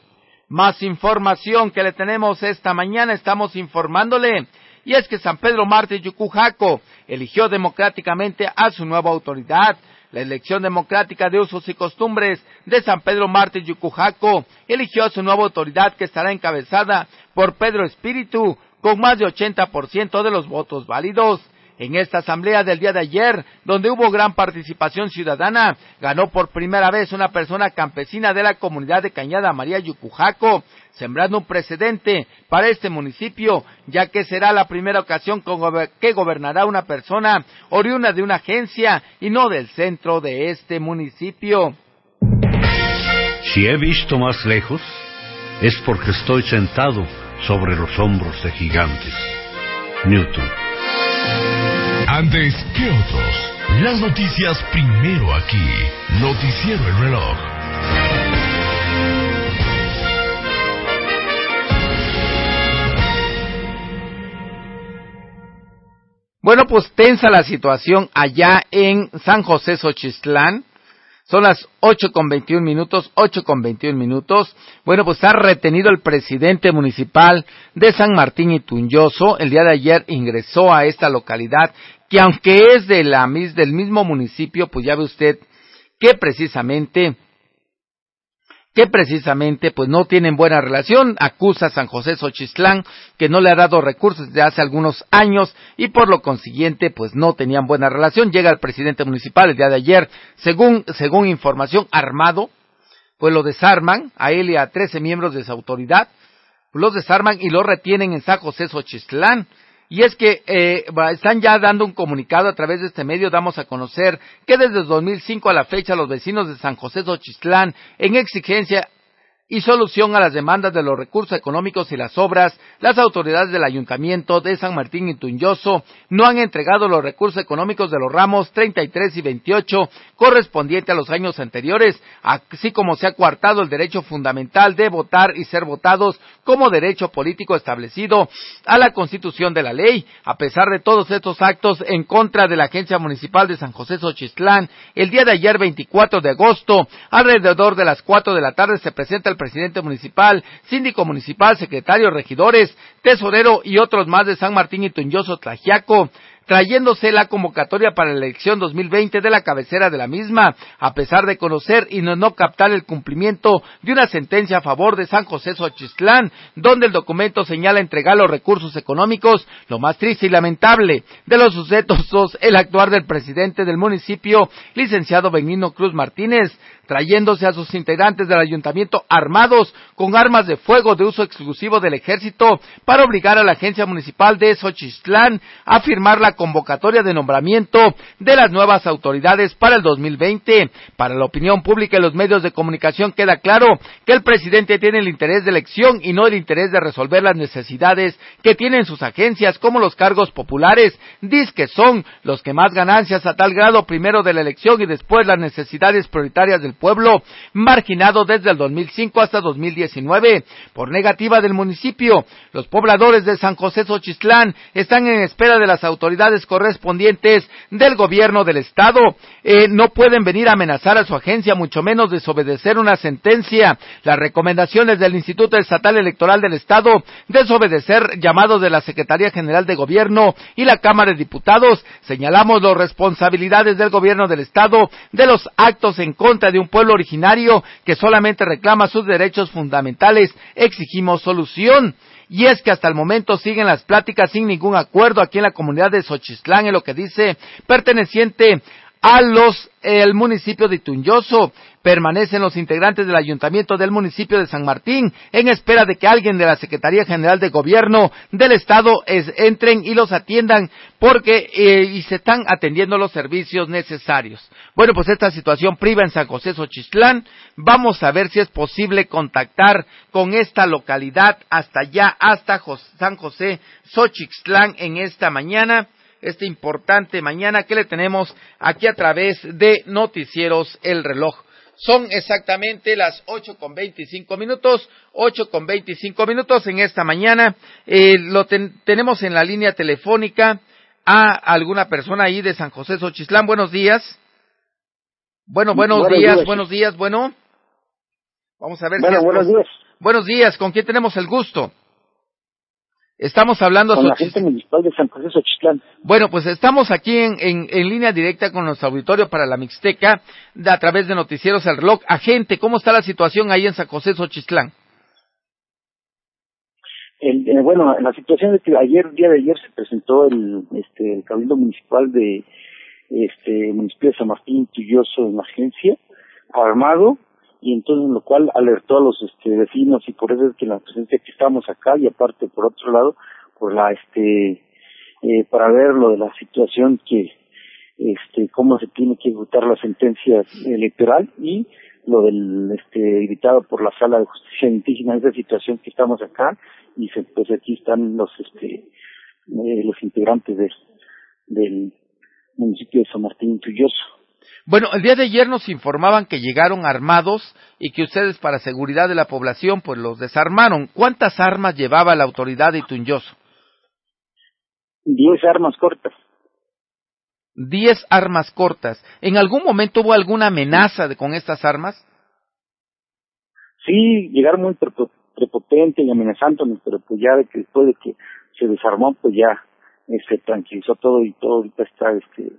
Más información que le tenemos esta mañana, estamos informándole, y es que San Pedro Marte Yucujaco eligió democráticamente a su nueva autoridad, la elección democrática de usos y costumbres de San Pedro Marte Yucujaco eligió a su nueva autoridad que estará encabezada por Pedro Espíritu con más de 80% de los votos válidos. En esta asamblea del día de ayer, donde hubo gran participación ciudadana, ganó por primera vez una persona campesina de la comunidad de Cañada María Yucujaco, sembrando un precedente para este municipio, ya que será la primera ocasión que gobernará una persona oriunda de una agencia y no del centro de este municipio. Si he visto más lejos, es porque estoy sentado sobre los hombros de gigantes. Newton. Antes que otros, las noticias primero aquí. Noticiero el reloj. Bueno, pues tensa la situación allá en San José Xochitlán. Son las ocho con veintiún minutos, ocho con veintiún minutos. Bueno, pues está retenido el presidente municipal de San Martín y Tunyoso. El día de ayer ingresó a esta localidad que aunque es de la, del mismo municipio, pues ya ve usted que precisamente que precisamente pues no tienen buena relación, acusa a San José Xochislán que no le ha dado recursos desde hace algunos años y por lo consiguiente pues no tenían buena relación. Llega el presidente municipal el día de ayer, según, según información, armado, pues lo desarman a él y a trece miembros de su autoridad, los desarman y lo retienen en San José Xochislán y es que eh, están ya dando un comunicado a través de este medio, damos a conocer que desde 2005 a la fecha los vecinos de San José Xochitlán, en exigencia y solución a las demandas de los recursos económicos y las obras, las autoridades del Ayuntamiento de San Martín y Tunyoso no han entregado los recursos económicos de los ramos 33 y 28 correspondiente a los años anteriores, así como se ha coartado el derecho fundamental de votar y ser votados como derecho político establecido a la Constitución de la ley. A pesar de todos estos actos en contra de la Agencia Municipal de San José Xochitlán, el día de ayer 24 de agosto, alrededor de las 4 de la tarde se presenta el presidente municipal, síndico municipal, secretario, regidores, tesorero y otros más de San Martín y Tunyoso Tlajiaco trayéndose la convocatoria para la elección 2020 de la cabecera de la misma, a pesar de conocer y no, no, captar el cumplimiento de una sentencia a favor de San José Xochitlán, donde el documento señala entregar los recursos económicos, lo más triste y lamentable de los sucesos, el actuar del presidente del municipio, licenciado Benigno Cruz Martínez, trayéndose a sus integrantes del ayuntamiento armados con armas de fuego de uso exclusivo del ejército para obligar a la agencia municipal de Xochitlán a firmar la convocatoria de nombramiento de las nuevas autoridades para el 2020. Para la opinión pública y los medios de comunicación queda claro que el presidente tiene el interés de elección y no el interés de resolver las necesidades que tienen sus agencias como los cargos populares, dice que son los que más ganancias a tal grado primero de la elección y después las necesidades prioritarias del pueblo, marginado desde el 2005 hasta 2019 por negativa del municipio. Los pobladores de San José Xochitlán están en espera de las autoridades correspondientes del gobierno del estado. Eh, no pueden venir a amenazar a su agencia, mucho menos desobedecer una sentencia. Las recomendaciones del Instituto Estatal Electoral del Estado, desobedecer llamados de la Secretaría General de Gobierno y la Cámara de Diputados. Señalamos las responsabilidades del gobierno del Estado de los actos en contra de un pueblo originario que solamente reclama sus derechos fundamentales, exigimos solución. Y es que hasta el momento siguen las pláticas sin ningún acuerdo aquí en la comunidad de Xochitlán, en lo que dice perteneciente a los el municipio de Tunyoso. Permanecen los integrantes del ayuntamiento del municipio de San Martín en espera de que alguien de la Secretaría General de Gobierno del Estado entren y los atiendan porque eh, y se están atendiendo los servicios necesarios. Bueno, pues esta situación priva en San José Xochitlán. Vamos a ver si es posible contactar con esta localidad hasta allá, hasta San José Xochitlán en esta mañana esta importante mañana que le tenemos aquí a través de Noticieros El Reloj. Son exactamente las ocho con veinticinco minutos, ocho con veinticinco minutos en esta mañana. Eh, lo tenemos en la línea telefónica a alguna persona ahí de San José Xochislán. Buenos días. Bueno, buenos, días, buenos días, bueno. Vamos a ver bueno, buenos días. Buenos días, ¿con quién tenemos el gusto? Estamos hablando con la gente municipal de San José Xochitlán. Bueno, pues estamos aquí en, en, línea directa con nuestro auditorio para la Mixteca a través de Noticieros El Reloj. Agente, ¿cómo está la situación ahí en San José Xochitlán? El, eh, bueno, la situación es que ayer, día de ayer, se presentó el, este, el cabildo municipal de este municipio de San Martín Tulloso en la agencia, armado, y entonces lo cual alertó a los este, vecinos y por eso es que la presencia que estamos acá y aparte por otro lado por la este eh, para ver lo de la situación que este cómo se tiene que ejecutar la sentencia electoral y lo del este evitado por la sala de justicia indígena esa situación que estamos acá y se, pues aquí están los este eh, los integrantes de, del municipio de San Martín Tulloso bueno, el día de ayer nos informaban que llegaron armados y que ustedes para seguridad de la población pues los desarmaron. ¿Cuántas armas llevaba la autoridad de Tunyoso? Diez armas cortas. Diez armas cortas. ¿En algún momento hubo alguna amenaza de, con estas armas? Sí, llegaron muy prepotentes y amenazándonos, pero pues ya de que después de que se desarmó, pues ya se este, tranquilizó todo y todo ahorita está este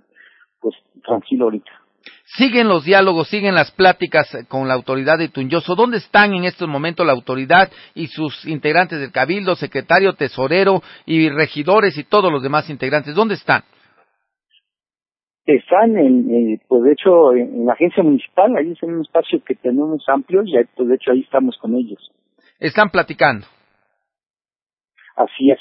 pues tranquilo ahorita. Siguen los diálogos, siguen las pláticas con la autoridad de Tunyoso. ¿Dónde están en estos momentos la autoridad y sus integrantes del Cabildo, secretario, tesorero y regidores y todos los demás integrantes? ¿Dónde están? Están en, pues de hecho, en, la agencia municipal, ahí es en un espacio que tenemos amplio y pues de hecho ahí estamos con ellos. Están platicando. Así es.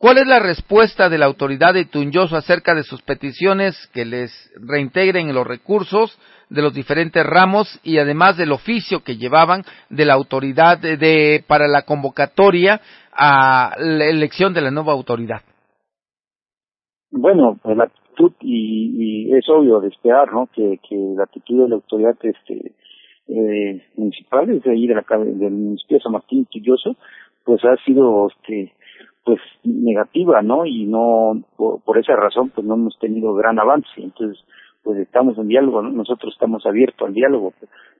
¿Cuál es la respuesta de la autoridad de Tunyoso acerca de sus peticiones que les reintegren los recursos de los diferentes ramos y además del oficio que llevaban de la autoridad de, para la convocatoria a la elección de la nueva autoridad? Bueno, pues la actitud y, es obvio de esperar, ¿no? Que, que la actitud de la autoridad este eh, municipal, desde ahí de la del municipio de San Martín Tulloso, pues ha sido este pues negativa, ¿no? Y no, por, esa razón, pues no hemos tenido gran avance. Entonces, pues estamos en diálogo, ¿no? Nosotros estamos abiertos al diálogo.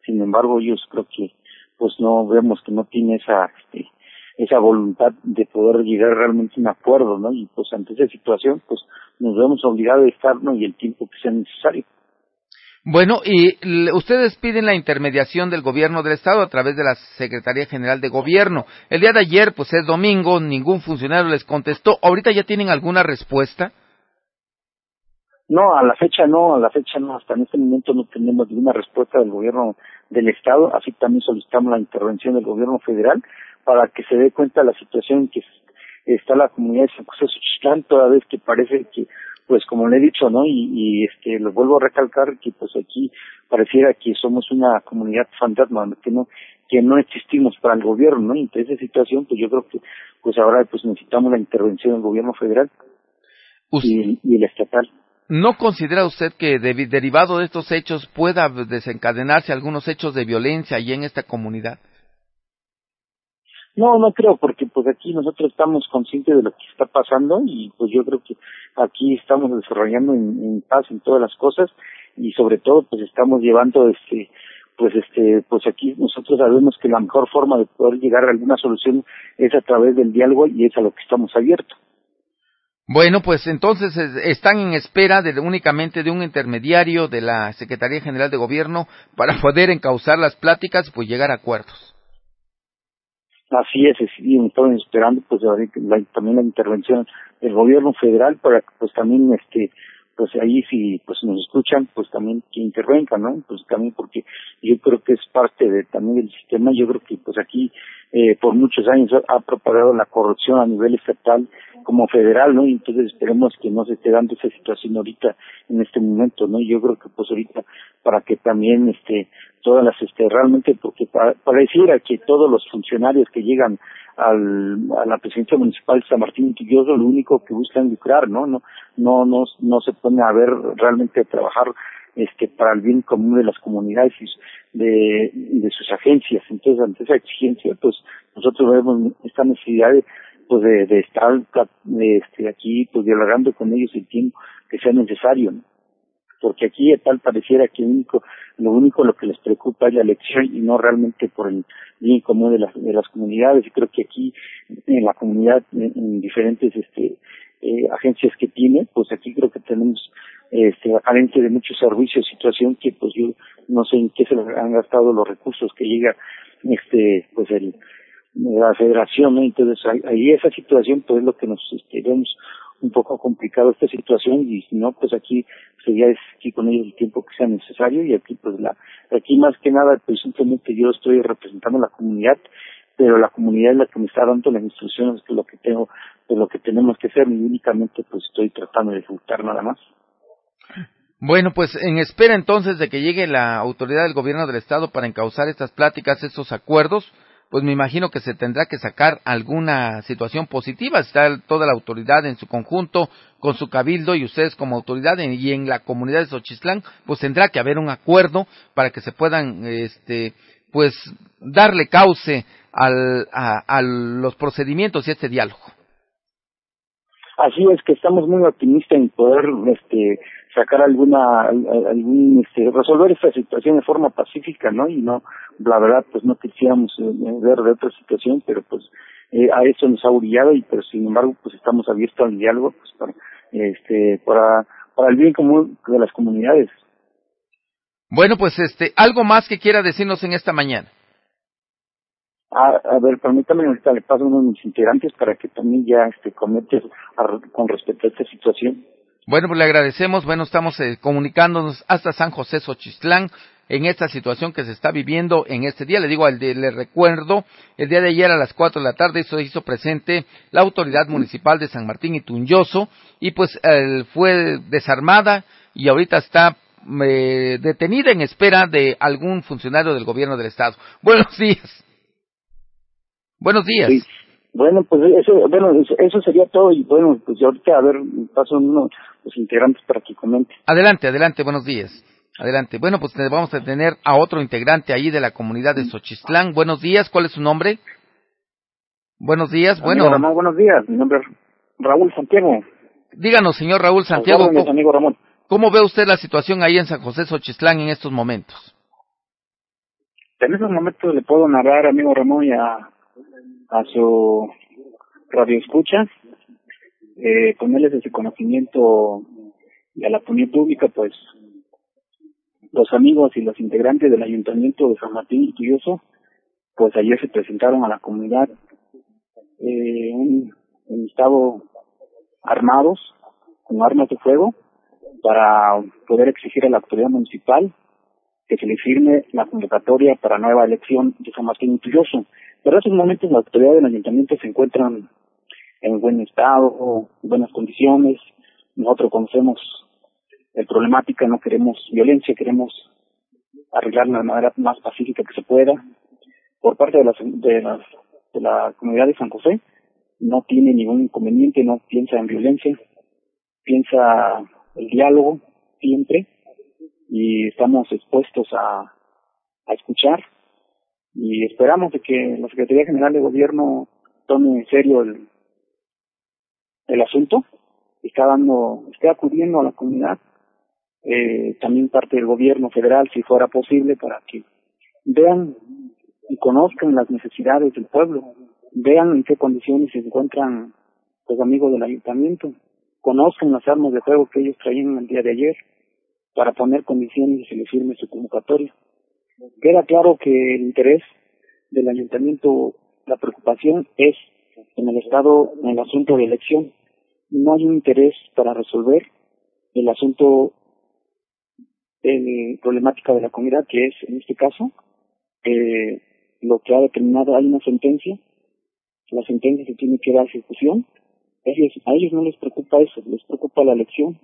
Sin embargo, ellos creo que, pues no vemos que no tiene esa, este, esa voluntad de poder llegar realmente a un acuerdo, ¿no? Y pues ante esa situación, pues nos vemos obligados a estar, ¿no? Y el tiempo que sea necesario. Bueno, y ustedes piden la intermediación del gobierno del Estado a través de la Secretaría General de Gobierno. El día de ayer, pues es domingo, ningún funcionario les contestó. ¿Ahorita ya tienen alguna respuesta? No, a la fecha no, a la fecha no. Hasta en este momento no tenemos ninguna respuesta del gobierno del Estado. Así también solicitamos la intervención del gobierno federal para que se dé cuenta de la situación en que está la comunidad de San José Xochitlán, toda vez que parece que pues como le he dicho, ¿no? Y, y este, lo vuelvo a recalcar que pues aquí pareciera que somos una comunidad fantasma, que no, que no existimos para el gobierno, ¿no? Y ante esa situación, pues yo creo que pues ahora pues necesitamos la intervención del gobierno federal y, y el estatal. ¿No considera usted que derivado de estos hechos pueda desencadenarse algunos hechos de violencia allí en esta comunidad? No, no creo, porque pues aquí nosotros estamos conscientes de lo que está pasando y pues yo creo que aquí estamos desarrollando en, paz en todas las cosas y sobre todo pues estamos llevando este pues este pues aquí nosotros sabemos que la mejor forma de poder llegar a alguna solución es a través del diálogo y es a lo que estamos abiertos. Bueno, pues entonces están en espera de únicamente de un intermediario de la Secretaría General de Gobierno para poder encauzar las pláticas y pues llegar a acuerdos. Así es, y estamos esperando pues también la intervención del gobierno federal para que pues también este pues ahí si pues nos escuchan pues también que intervenga no pues también porque yo creo que es parte de también del sistema yo creo que pues aquí eh, por muchos años ha propagado la corrupción a nivel estatal como federal no y entonces esperemos que no se esté dando esa situación ahorita en este momento no yo creo que pues ahorita para que también este todas las este realmente porque pareciera que todos los funcionarios que llegan al, a la presidencia municipal de San Martín Quilloso lo único que buscan lucrar, ¿no? No, no, no, no se pone a ver realmente a trabajar este para el bien común de las comunidades y de, de sus agencias. Entonces, ante esa exigencia, pues nosotros vemos esta necesidad de, pues de, de estar este, aquí pues dialogando con ellos el tiempo que sea necesario, ¿no? porque aquí tal pareciera que único, lo único lo que les preocupa es la elección y no realmente por el bien común de las, de las comunidades. Y creo que aquí en la comunidad, en, diferentes este, eh, agencias que tiene, pues aquí creo que tenemos este, la de muchos servicios, situación que pues yo no sé en qué se han gastado los recursos que llega este pues el la federación, ¿no? entonces ahí, esa situación pues es lo que nos este, vemos un poco complicado esta situación y si no pues aquí sería aquí con ellos el tiempo que sea necesario y aquí pues la aquí más que nada pues simplemente yo estoy representando a la comunidad pero la comunidad es la que me está dando las instrucciones de lo que tengo de lo que tenemos que hacer y únicamente pues estoy tratando de ejecutar nada más. Bueno, pues en espera entonces de que llegue la autoridad del gobierno del estado para encauzar estas pláticas, estos acuerdos, pues me imagino que se tendrá que sacar alguna situación positiva. Está toda la autoridad en su conjunto, con su cabildo y ustedes como autoridad y en la comunidad de Xochitlán, pues tendrá que haber un acuerdo para que se puedan, este, pues darle cauce al, a, a los procedimientos y este diálogo. Así es que estamos muy optimistas en poder este, sacar alguna, algún, este, resolver esta situación de forma pacífica, ¿no? Y no, la verdad, pues no quisiéramos eh, ver de otra situación, pero pues eh, a eso nos ha orillado y pero sin embargo pues estamos abiertos al diálogo pues para este para para el bien común de las comunidades. Bueno, pues este algo más que quiera decirnos en esta mañana. A, a, ver, permítame ahorita le paso a uno de mis integrantes para que también ya este, comente con respecto a esta situación. Bueno, pues le agradecemos. Bueno, estamos eh, comunicándonos hasta San José Xochitlán en esta situación que se está viviendo en este día. Le digo, al le recuerdo, el día de ayer a las cuatro de la tarde se hizo presente la autoridad municipal de San Martín y Tunyoso y pues fue desarmada y ahorita está eh, detenida en espera de algún funcionario del gobierno del estado. Buenos días. Buenos días. Bueno, pues eso, bueno, eso sería todo y bueno, pues ahorita a ver, paso uno los integrantes para que comenten. Adelante, adelante, buenos días. Adelante. Bueno, pues vamos a tener a otro integrante ahí de la comunidad de Xochitlán. Buenos días, ¿cuál es su nombre? Buenos días, bueno. Ramón, buenos días, mi nombre es Raúl Santiago. Díganos, señor Raúl Santiago. amigo Ramón. ¿Cómo ve usted la situación ahí en San José Xochitlán en estos momentos? En estos momentos le puedo narrar, amigo Ramón, y a a su radio escucha, eh, ponerles ese conocimiento y a la opinión pública, pues los amigos y los integrantes del Ayuntamiento de San Martín y Tuyoso, pues ayer se presentaron a la comunidad eh, en, en estado armados, con armas de fuego, para poder exigir a la autoridad municipal que se le firme la convocatoria para nueva elección de San Martín y Tuyoso. Pero en esos momentos la autoridad del ayuntamiento se encuentran en buen estado, en buenas condiciones. Nosotros conocemos el problemática, no queremos violencia, queremos arreglarla de la manera más pacífica que se pueda. Por parte de, las, de, las, de la comunidad de San José, no tiene ningún inconveniente, no piensa en violencia, piensa el diálogo siempre y estamos expuestos a, a escuchar y esperamos de que la Secretaría General de Gobierno tome en serio el, el asunto, está dando, está acudiendo a la comunidad, eh, también parte del gobierno federal, si fuera posible, para que vean y conozcan las necesidades del pueblo, vean en qué condiciones se encuentran los amigos del ayuntamiento, conozcan las armas de fuego que ellos traían el día de ayer, para poner condiciones y se les firme su convocatoria. Queda claro que el interés del ayuntamiento, la preocupación es en el Estado, en el asunto de elección. No hay un interés para resolver el asunto de problemática de la comunidad, que es, en este caso, eh, lo que ha determinado, hay una sentencia, la sentencia se tiene que dar ejecución, ellos, a ellos no les preocupa eso, les preocupa la elección.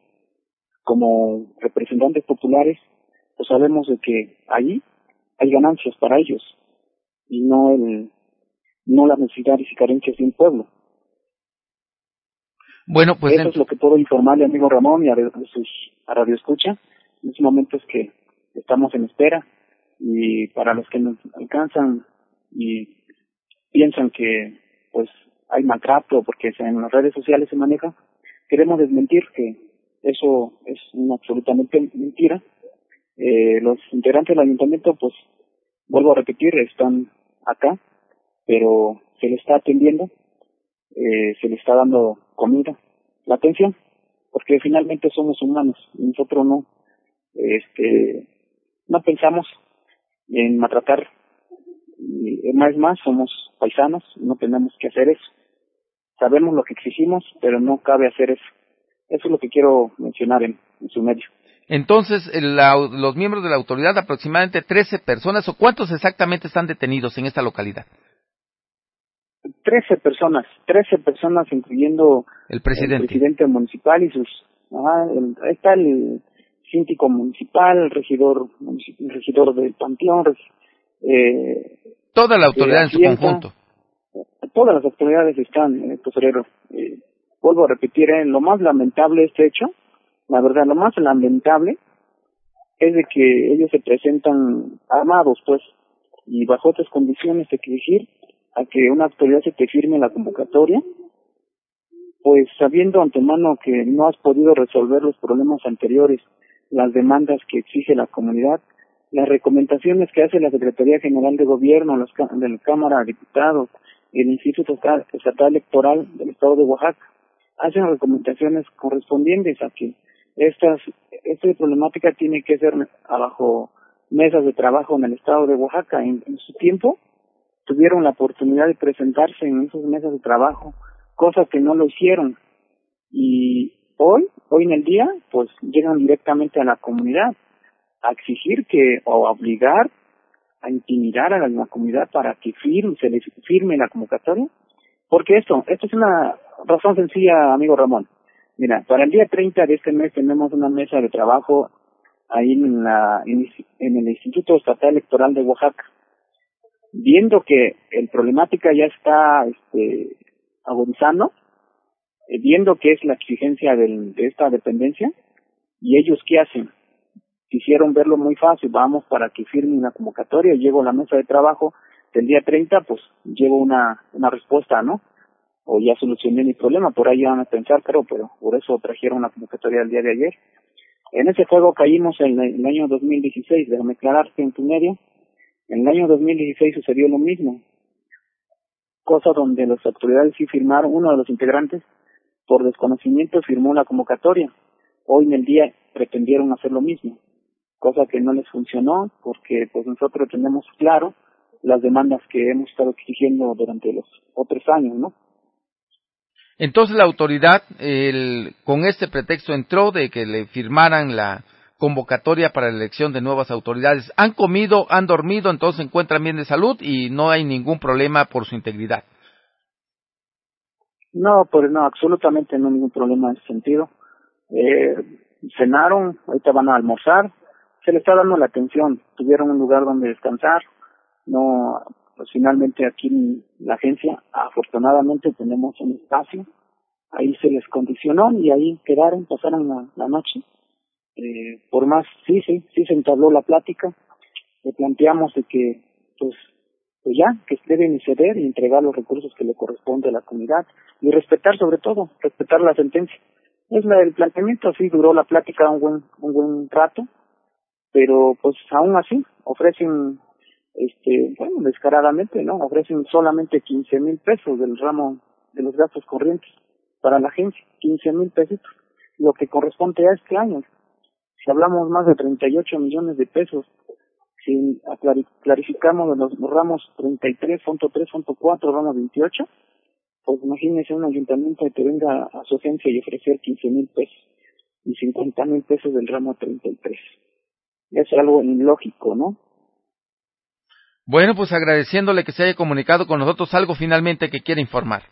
Como representantes populares, pues sabemos de que ahí hay ganancias para ellos y no el no las necesidades y carencias de un pueblo. Bueno, pues eso es lo que puedo informarle, amigo Ramón, y a, sus, a Radio Escucha. En este momento es que estamos en espera y para los que nos alcanzan y piensan que pues hay maltrato porque en las redes sociales se maneja, queremos desmentir que eso es una absolutamente mentira eh, los integrantes del ayuntamiento, pues, vuelvo a repetir, están acá, pero se le está atendiendo, eh, se le está dando comida, la atención, porque finalmente somos humanos, nosotros no, este, no pensamos en maltratar, y más más, somos paisanos, no tenemos que hacer eso. Sabemos lo que exigimos, pero no cabe hacer eso. Eso es lo que quiero mencionar en su medio. Entonces, los miembros de la autoridad, aproximadamente 13 personas, o cuántos exactamente están detenidos en esta localidad? 13 personas, 13 personas incluyendo el presidente, el presidente municipal y sus... ahí está el síndico municipal, el regidor, el regidor del Panteón, eh, toda la autoridad en su conjunto. Todas las autoridades están, eh, tesorero. Eh, vuelvo a repetir, eh, lo más lamentable de este hecho la verdad, lo más lamentable es de que ellos se presentan armados, pues, y bajo otras condiciones de exigir a que una autoridad se te firme la convocatoria, pues sabiendo antemano que no has podido resolver los problemas anteriores, las demandas que exige la comunidad, las recomendaciones que hace la Secretaría General de Gobierno, la Cámara de Diputados y el Instituto Estatal Electoral del Estado de Oaxaca, hacen recomendaciones correspondientes a que estas, esta problemática tiene que ser abajo mesas de trabajo en el estado de Oaxaca. En, su tiempo tuvieron la oportunidad de presentarse en esas mesas de trabajo, cosas que no lo hicieron. Y hoy, hoy en el día, pues llegan directamente a la comunidad a exigir que o a obligar a intimidar a la comunidad para que firme, se les firme la convocatoria? Porque esto, esto es una razón sencilla, amigo Ramón. Mira, para el día 30 de este mes tenemos una mesa de trabajo ahí en, la, en, el Instituto Estatal Electoral de Oaxaca. Viendo que el problemática ya está este, agudizando, eh, viendo que es la exigencia del, de esta dependencia, y ellos qué hacen? Quisieron verlo muy fácil, vamos para que firmen una convocatoria, llego a la mesa de trabajo del día 30, pues llevo una, una respuesta, ¿no? O ya solucioné mi problema, por ahí van a pensar, pero, pero por eso trajeron una convocatoria el día de ayer. En ese juego caímos en el año 2016, déjame aclarar que en tu medio, en el año 2016 sucedió lo mismo, cosa donde las autoridades sí firmaron, uno de los integrantes, por desconocimiento firmó la convocatoria. Hoy en el día pretendieron hacer lo mismo, cosa que no les funcionó porque pues nosotros tenemos claro las demandas que hemos estado exigiendo durante los otros años, ¿no? Entonces la autoridad, con este pretexto, entró de que le firmaran la convocatoria para la elección de nuevas autoridades. Han comido, han dormido, entonces se encuentran bien de salud y no hay ningún problema por su integridad. No, pues no, absolutamente no hay ningún problema en ese sentido. Eh, cenaron, ahorita van a almorzar, se les está dando la atención, tuvieron un lugar donde descansar, no pues finalmente aquí en la agencia, afortunadamente tenemos un espacio, ahí se les condicionó y ahí quedaron, pasaron la, noche. Eh, por más, sí, sí, sí se entabló la plática, le planteamos de que, pues, pues ya, que deben ceder y entregar los recursos que le corresponde a la comunidad y respetar sobre todo, respetar la sentencia. Es la del planteamiento, sí duró la plática un buen, un buen rato, pero pues aún así ofrecen este, bueno, descaradamente, ¿no? Ofrecen solamente 15 mil pesos del ramo de los gastos corrientes para la agencia, 15 mil pesitos, lo que corresponde a este año. Si hablamos más de 38 millones de pesos, si clarificamos los ramos 33, punto 3, punto 4, ramos 28, pues imagínese un ayuntamiento que venga a su agencia y ofrecer 15 mil pesos y 50 mil pesos del ramo 33. Es algo ilógico, ¿no? Bueno, pues agradeciéndole que se haya comunicado con nosotros algo finalmente que quiere informar.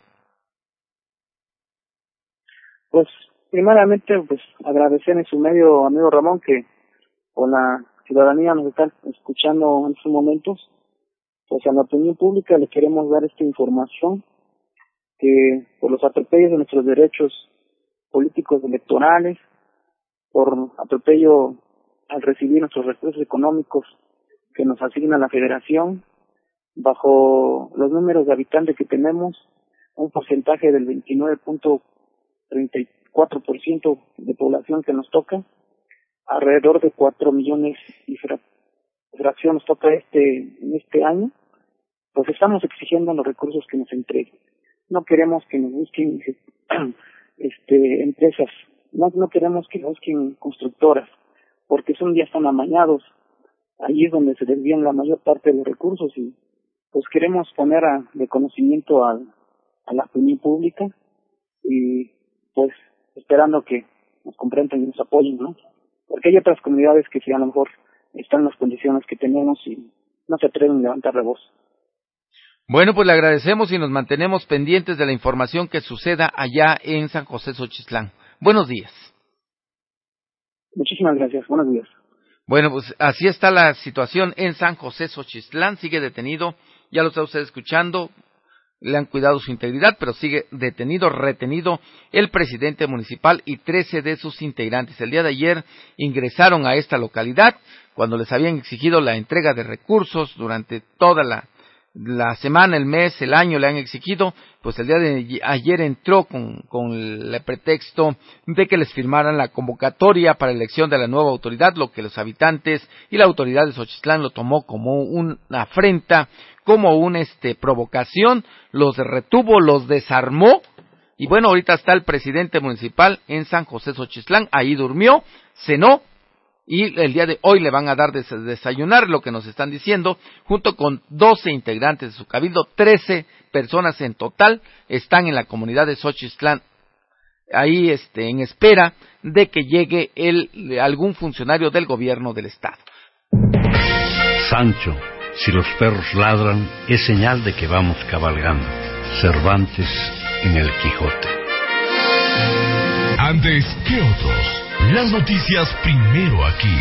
Pues primeramente, pues agradecer en su medio, amigo Ramón, que con la ciudadanía nos está escuchando en estos momentos. Pues a la opinión pública le queremos dar esta información que por los atropellos de nuestros derechos políticos electorales, por atropello al recibir nuestros recursos económicos que nos asigna la federación, bajo los números de habitantes que tenemos, un porcentaje del 29.34% de población que nos toca, alrededor de 4 millones y fracción nos toca este, en este año, pues estamos exigiendo los recursos que nos entreguen. No queremos que nos busquen este, empresas, no, no queremos que nos busquen constructoras, porque son días tan amañados, ahí es donde se desvían la mayor parte de los recursos y pues queremos poner a, de conocimiento a, a la opinión pública y pues esperando que nos comprendan y nos apoyen, ¿no? Porque hay otras comunidades que sí a lo mejor están en las condiciones que tenemos y no se atreven a levantar la voz. Bueno, pues le agradecemos y nos mantenemos pendientes de la información que suceda allá en San José Xochitlán. Buenos días. Muchísimas gracias. Buenos días. Bueno, pues así está la situación en San José Xochitlán, sigue detenido, ya lo está usted escuchando, le han cuidado su integridad, pero sigue detenido, retenido el presidente municipal y trece de sus integrantes. El día de ayer ingresaron a esta localidad cuando les habían exigido la entrega de recursos durante toda la la semana, el mes, el año le han exigido, pues el día de ayer entró con, con el pretexto de que les firmaran la convocatoria para elección de la nueva autoridad, lo que los habitantes y la autoridad de Xochitlán lo tomó como una afrenta, como una este, provocación, los retuvo, los desarmó, y bueno, ahorita está el presidente municipal en San José Xochitlán, ahí durmió, cenó, y el día de hoy le van a dar de desayunar, lo que nos están diciendo, junto con 12 integrantes de su cabildo, 13 personas en total están en la comunidad de Xochitlán ahí este, en espera de que llegue el, algún funcionario del gobierno del estado. Sancho, si los perros ladran, es señal de que vamos cabalgando. Cervantes en el Quijote. Antes que otros, las noticias primero aquí.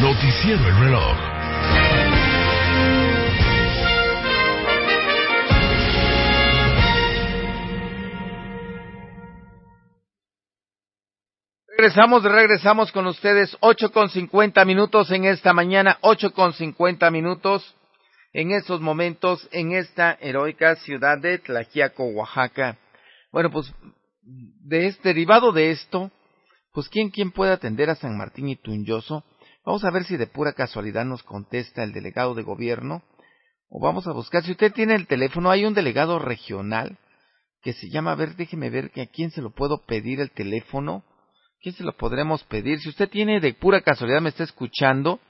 Noticiero el reloj. Regresamos, regresamos con ustedes, ocho con cincuenta minutos en esta mañana, ocho con cincuenta minutos en estos momentos en esta heroica ciudad de Tlajiaco, Oaxaca. Bueno, pues de este, derivado de esto, pues quién quién puede atender a San Martín y Tunyoso. Vamos a ver si de pura casualidad nos contesta el delegado de gobierno o vamos a buscar si usted tiene el teléfono, hay un delegado regional que se llama, a ver, déjeme ver que a quién se lo puedo pedir el teléfono ¿Quién se lo podremos pedir? Si usted tiene de pura casualidad, me está escuchando.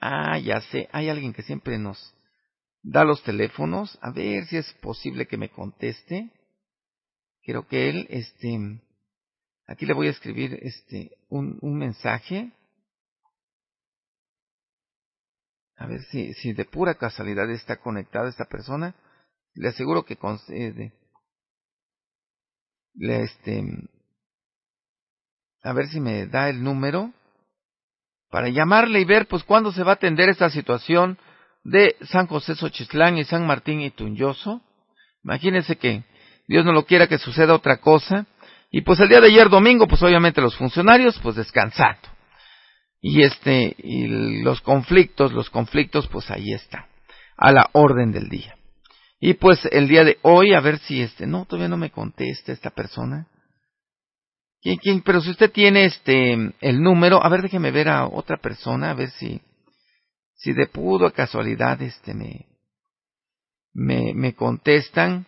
Ah, ya sé, hay alguien que siempre nos da los teléfonos. A ver si es posible que me conteste. Quiero que él, este, aquí le voy a escribir, este, un, un mensaje. A ver si, si de pura casualidad está conectada esta persona. Le aseguro que concede. Le, este, a ver si me da el número para llamarle y ver pues cuándo se va a atender esta situación de San José Xochitlán y San Martín y Tunyoso. Imagínense que Dios no lo quiera que suceda otra cosa. Y pues el día de ayer domingo, pues obviamente los funcionarios pues descansando. Y este, y los conflictos, los conflictos pues ahí está, a la orden del día. Y pues el día de hoy, a ver si este, no, todavía no me contesta esta persona. ¿Quién, quién? Pero si usted tiene este el número, a ver, déjeme ver a otra persona, a ver si, si de pudo casualidad este me, me, me contestan.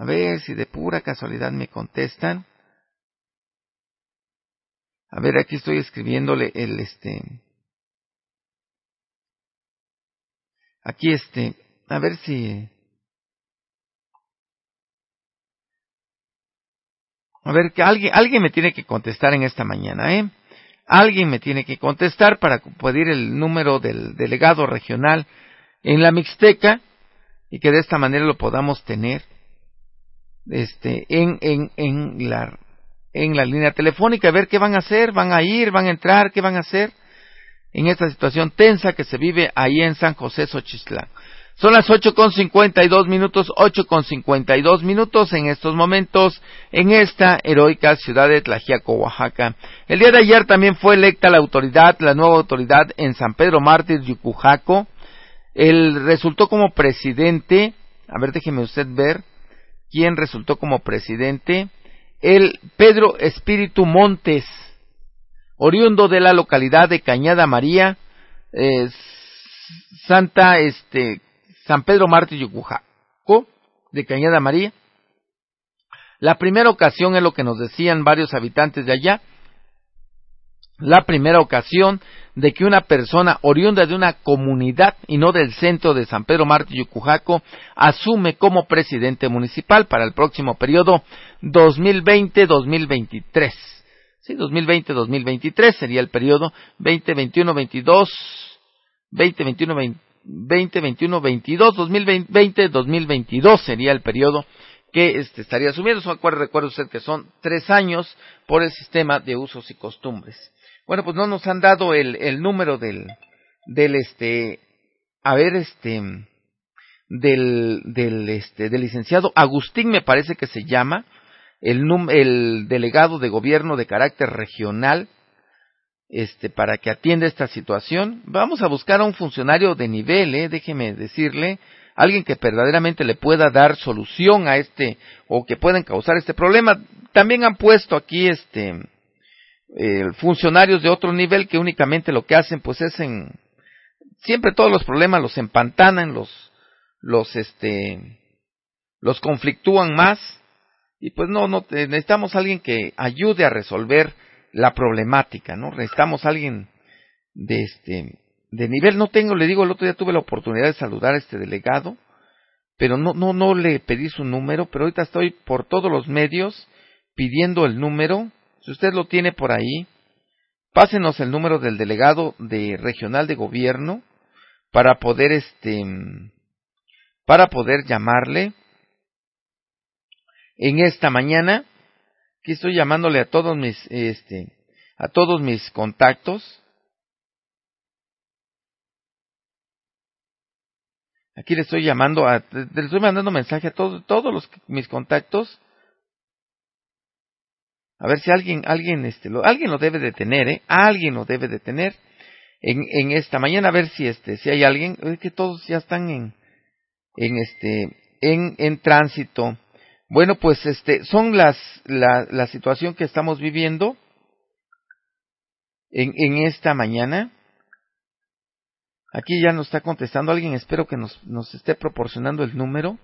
A ver si de pura casualidad me contestan. A ver, aquí estoy escribiéndole el este. Aquí este, a ver si A ver, que alguien, alguien me tiene que contestar en esta mañana, ¿eh? Alguien me tiene que contestar para pedir el número del delegado regional en la Mixteca y que de esta manera lo podamos tener este en en en la en la línea telefónica a ver qué van a hacer, van a ir, van a entrar, qué van a hacer en esta situación tensa que se vive ahí en San José Xochitlán. Son las ocho con cincuenta y dos minutos, ocho con cincuenta y dos minutos en estos momentos en esta heroica ciudad de Tlajiaco, Oaxaca. El día de ayer también fue electa la autoridad, la nueva autoridad en San Pedro Mártir, Yucujaco. Él resultó como presidente, a ver déjeme usted ver quién resultó como presidente, el Pedro Espíritu Montes, oriundo de la localidad de Cañada María, eh, Santa este San Pedro Mártir Yucujaco, de Cañada María. La primera ocasión es lo que nos decían varios habitantes de allá. La primera ocasión de que una persona oriunda de una comunidad y no del centro de San Pedro Mártir Yucujaco asume como presidente municipal para el próximo periodo 2020-2023. Sí, 2020-2023 sería el periodo 2021-22, 2021-2023 2021 22 2020 2022 sería el periodo que este, estaría asumiendo. recuerde usted que son tres años por el sistema de usos y costumbres. Bueno, pues no nos han dado el, el número del, del este, a ver, este, del, del, este, del licenciado Agustín, me parece que se llama, el, el delegado de gobierno de carácter regional este, para que atienda esta situación. Vamos a buscar a un funcionario de nivel, ¿eh? déjeme decirle, alguien que verdaderamente le pueda dar solución a este o que puedan causar este problema. También han puesto aquí este eh, funcionarios de otro nivel que únicamente lo que hacen pues es en siempre todos los problemas los empantanan, los los este los conflictúan más y pues no no necesitamos alguien que ayude a resolver la problemática, ¿no? Necesitamos alguien de este de nivel. No tengo, le digo, el otro día tuve la oportunidad de saludar a este delegado, pero no, no, no le pedí su número, pero ahorita estoy por todos los medios pidiendo el número. Si usted lo tiene por ahí, pásenos el número del delegado de regional de gobierno para poder este para poder llamarle en esta mañana aquí estoy llamándole a todos mis este a todos mis contactos Aquí le estoy llamando, a, le estoy mandando mensaje a todos, todos los, mis contactos. A ver si alguien, alguien, este, lo, alguien lo debe de tener, ¿eh? Alguien lo debe de tener en, en esta mañana, a ver si este, si hay alguien, es que todos ya están en, en este, en, en tránsito. Bueno, pues este, son las, la, la situación que estamos viviendo en, en esta mañana. Aquí ya nos está contestando alguien, espero que nos, nos esté proporcionando el número.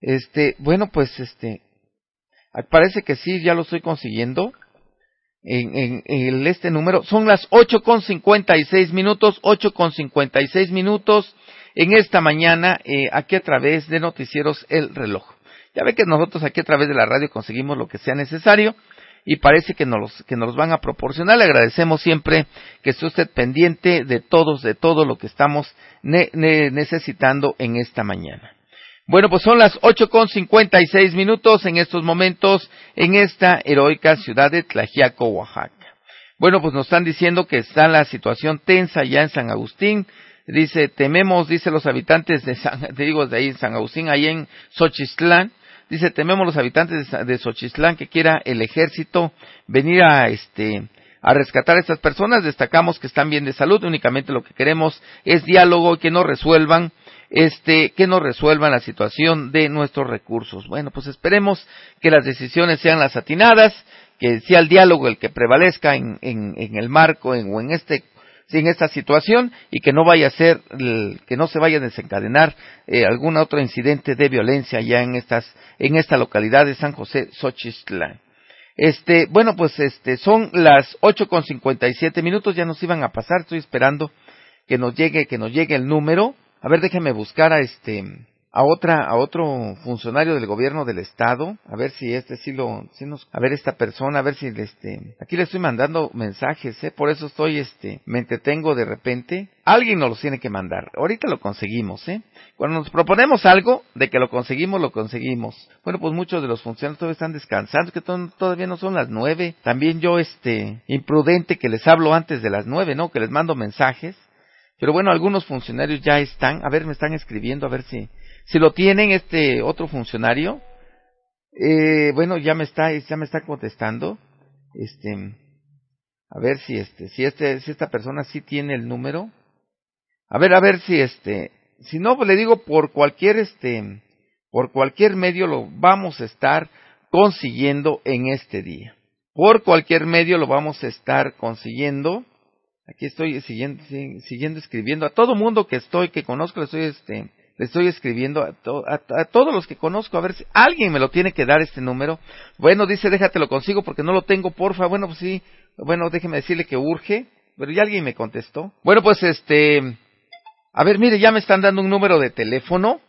Este, bueno, pues este, parece que sí, ya lo estoy consiguiendo. En, en, este número, son las ocho con cincuenta y seis minutos, ocho con cincuenta y seis minutos en esta mañana, eh, aquí a través de Noticieros El Reloj. Ya ve que nosotros aquí a través de la radio conseguimos lo que sea necesario y parece que nos, que nos van a proporcionar. Le agradecemos siempre que esté usted pendiente de todos, de todo lo que estamos necesitando en esta mañana. Bueno, pues son las ocho con cincuenta y seis minutos en estos momentos en esta heroica ciudad de Tlajiaco, Oaxaca. Bueno, pues nos están diciendo que está la situación tensa ya en San Agustín. Dice, tememos, dice los habitantes de San, te digo de ahí en San Agustín, ahí en Xochislán, Dice, tememos los habitantes de Xochislán que quiera el ejército venir a este a rescatar a estas personas. Destacamos que están bien de salud, únicamente lo que queremos es diálogo y que nos resuelvan este, que nos resuelvan la situación de nuestros recursos. Bueno, pues esperemos que las decisiones sean las atinadas, que sea el diálogo el que prevalezca en, en, en el marco en, o en este sin esta situación y que no vaya a ser, que no se vaya a desencadenar eh, algún otro incidente de violencia ya en estas, en esta localidad de San José Xochitlán. Este, bueno, pues este, son las ocho con cincuenta y siete minutos, ya nos iban a pasar, estoy esperando que nos llegue, que nos llegue el número. A ver, déjeme buscar a este, a otra a otro funcionario del gobierno del estado a ver si este sí lo nos a ver esta persona a ver si este aquí le estoy mandando mensajes eh por eso estoy este me entretengo de repente. Alguien nos los tiene que mandar. Ahorita lo conseguimos eh cuando nos proponemos algo de que lo conseguimos lo conseguimos. Bueno pues muchos de los funcionarios todavía están descansando que todavía no son las nueve. También yo este imprudente que les hablo antes de las nueve no que les mando mensajes pero bueno, algunos funcionarios ya están, a ver, me están escribiendo, a ver si, si lo tienen este otro funcionario, eh, bueno, ya me está, ya me está contestando. Este, a ver si este, si este, si esta persona sí tiene el número. A ver, a ver si este, si no, pues le digo por cualquier este, por cualquier medio lo vamos a estar consiguiendo en este día. Por cualquier medio lo vamos a estar consiguiendo. Aquí estoy siguiendo, siguiendo escribiendo a todo mundo que estoy, que conozco, le estoy este, le estoy escribiendo a, todos los que conozco, a ver si alguien me lo tiene que dar este número. Bueno, dice, déjate lo consigo porque no lo tengo, porfa. Bueno, pues sí, bueno, déjeme decirle que urge, pero ya alguien me contestó. Bueno, pues este, a ver, mire, ya me están dando un número de teléfono.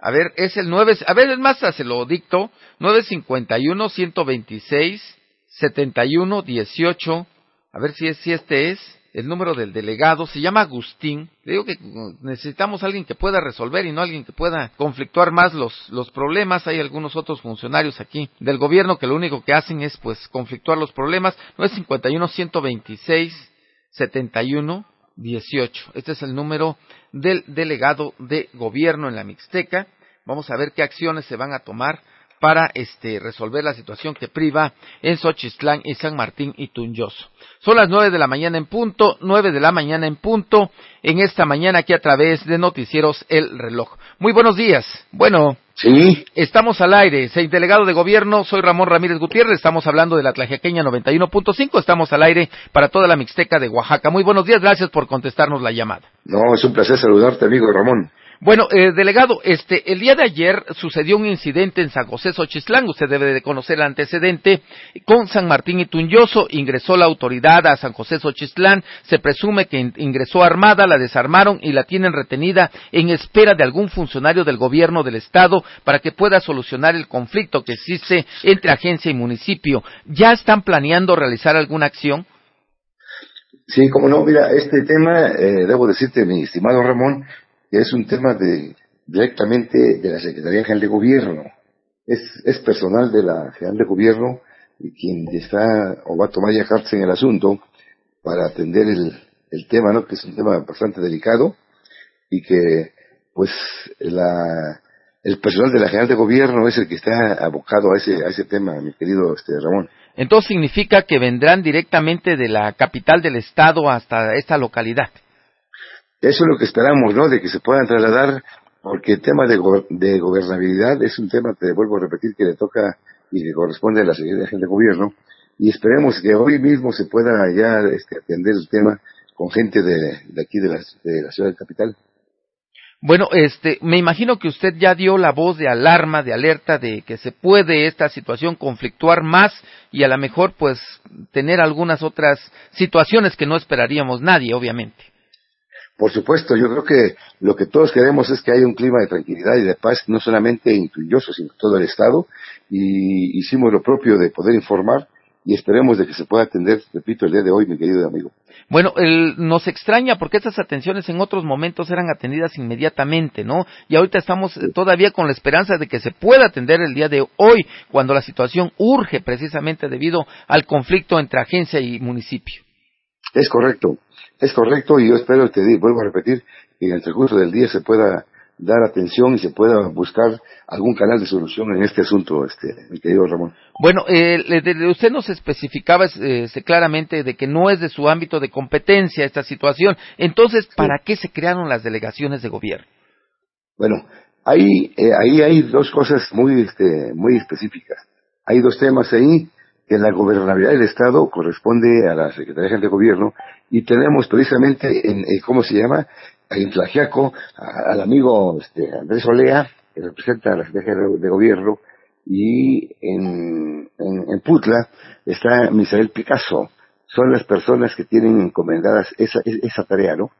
A ver, es el 9, a ver, es más, se lo dicto, 951 126 71 18. A ver si es, si este es el número del delegado, se llama Agustín. Le digo que necesitamos alguien que pueda resolver y no alguien que pueda conflictuar más los, los problemas. Hay algunos otros funcionarios aquí del gobierno que lo único que hacen es pues conflictuar los problemas. No es 51 126 71 18. Este es el número del delegado de gobierno en la Mixteca. Vamos a ver qué acciones se van a tomar para este, resolver la situación que priva en Xochitlán y San Martín y Tunyoso. Son las nueve de la mañana en punto, nueve de la mañana en punto, en esta mañana aquí a través de Noticieros El Reloj. Muy buenos días. Bueno. Sí. Estamos al aire. Soy delegado de gobierno, soy Ramón Ramírez Gutiérrez, estamos hablando de la Tlajequeña 91.5, estamos al aire para toda la Mixteca de Oaxaca. Muy buenos días, gracias por contestarnos la llamada. No, es un placer saludarte, amigo Ramón. Bueno, eh, delegado, este, el día de ayer sucedió un incidente en San José Xochislán. Usted debe de conocer el antecedente. Con San Martín y Tunyoso ingresó la autoridad a San José Xochislán. Se presume que ingresó armada, la desarmaron y la tienen retenida en espera de algún funcionario del gobierno del estado para que pueda solucionar el conflicto que existe entre agencia y municipio. ¿Ya están planeando realizar alguna acción? Sí, como no, mira, este tema, eh, debo decirte, mi estimado Ramón, es un tema de, directamente de la Secretaría General de Gobierno. Es, personal de la General de Gobierno quien está o va a tomar ya cartas en el asunto para atender el, el tema, ¿no? Que es un tema bastante delicado y que, pues, la, el personal de la General de Gobierno es el que está abocado a ese, a ese tema, mi querido este, Ramón. Entonces significa que vendrán directamente de la capital del estado hasta esta localidad. Eso es lo que esperamos, ¿no? De que se puedan trasladar, porque el tema de, de gobernabilidad es un tema, te vuelvo a repetir, que le toca y que corresponde a la Secretaría de Gobierno, y esperemos que hoy mismo se pueda ya este, atender el tema con gente de, aquí de la, de la ciudad de capital. Bueno, este, me imagino que usted ya dio la voz de alarma, de alerta, de que se puede esta situación conflictuar más y a lo mejor, pues, tener algunas otras situaciones que no esperaríamos nadie, obviamente. Por supuesto, yo creo que lo que todos queremos es que haya un clima de tranquilidad y de paz, no solamente en Tuyoso, sino en todo el Estado, y hicimos lo propio de poder informar y esperemos de que se pueda atender, repito, el día de hoy, mi querido amigo. Bueno, nos extraña porque estas atenciones en otros momentos eran atendidas inmediatamente, ¿no? Y ahorita estamos todavía con la esperanza de que se pueda atender el día de hoy, cuando la situación urge precisamente debido al conflicto entre agencia y municipio. Es correcto. Es correcto y yo espero, te vuelvo a repetir, que en el transcurso del día se pueda dar atención y se pueda buscar algún canal de solución en este asunto, este, mi querido Ramón. Bueno, eh, usted nos especificaba eh, claramente de que no es de su ámbito de competencia esta situación. Entonces, ¿para qué se crearon las delegaciones de gobierno? Bueno, ahí, eh, ahí hay dos cosas muy, este, muy específicas. Hay dos temas ahí que la gobernabilidad del Estado corresponde a la Secretaría de Gobierno y tenemos precisamente en, ¿cómo se llama? En Tlajiaco, al amigo este, Andrés Olea, que representa a la Secretaría de Gobierno, y en, en, Putla está Misael Picasso. Son las personas que tienen encomendadas esa, esa tarea, ¿no?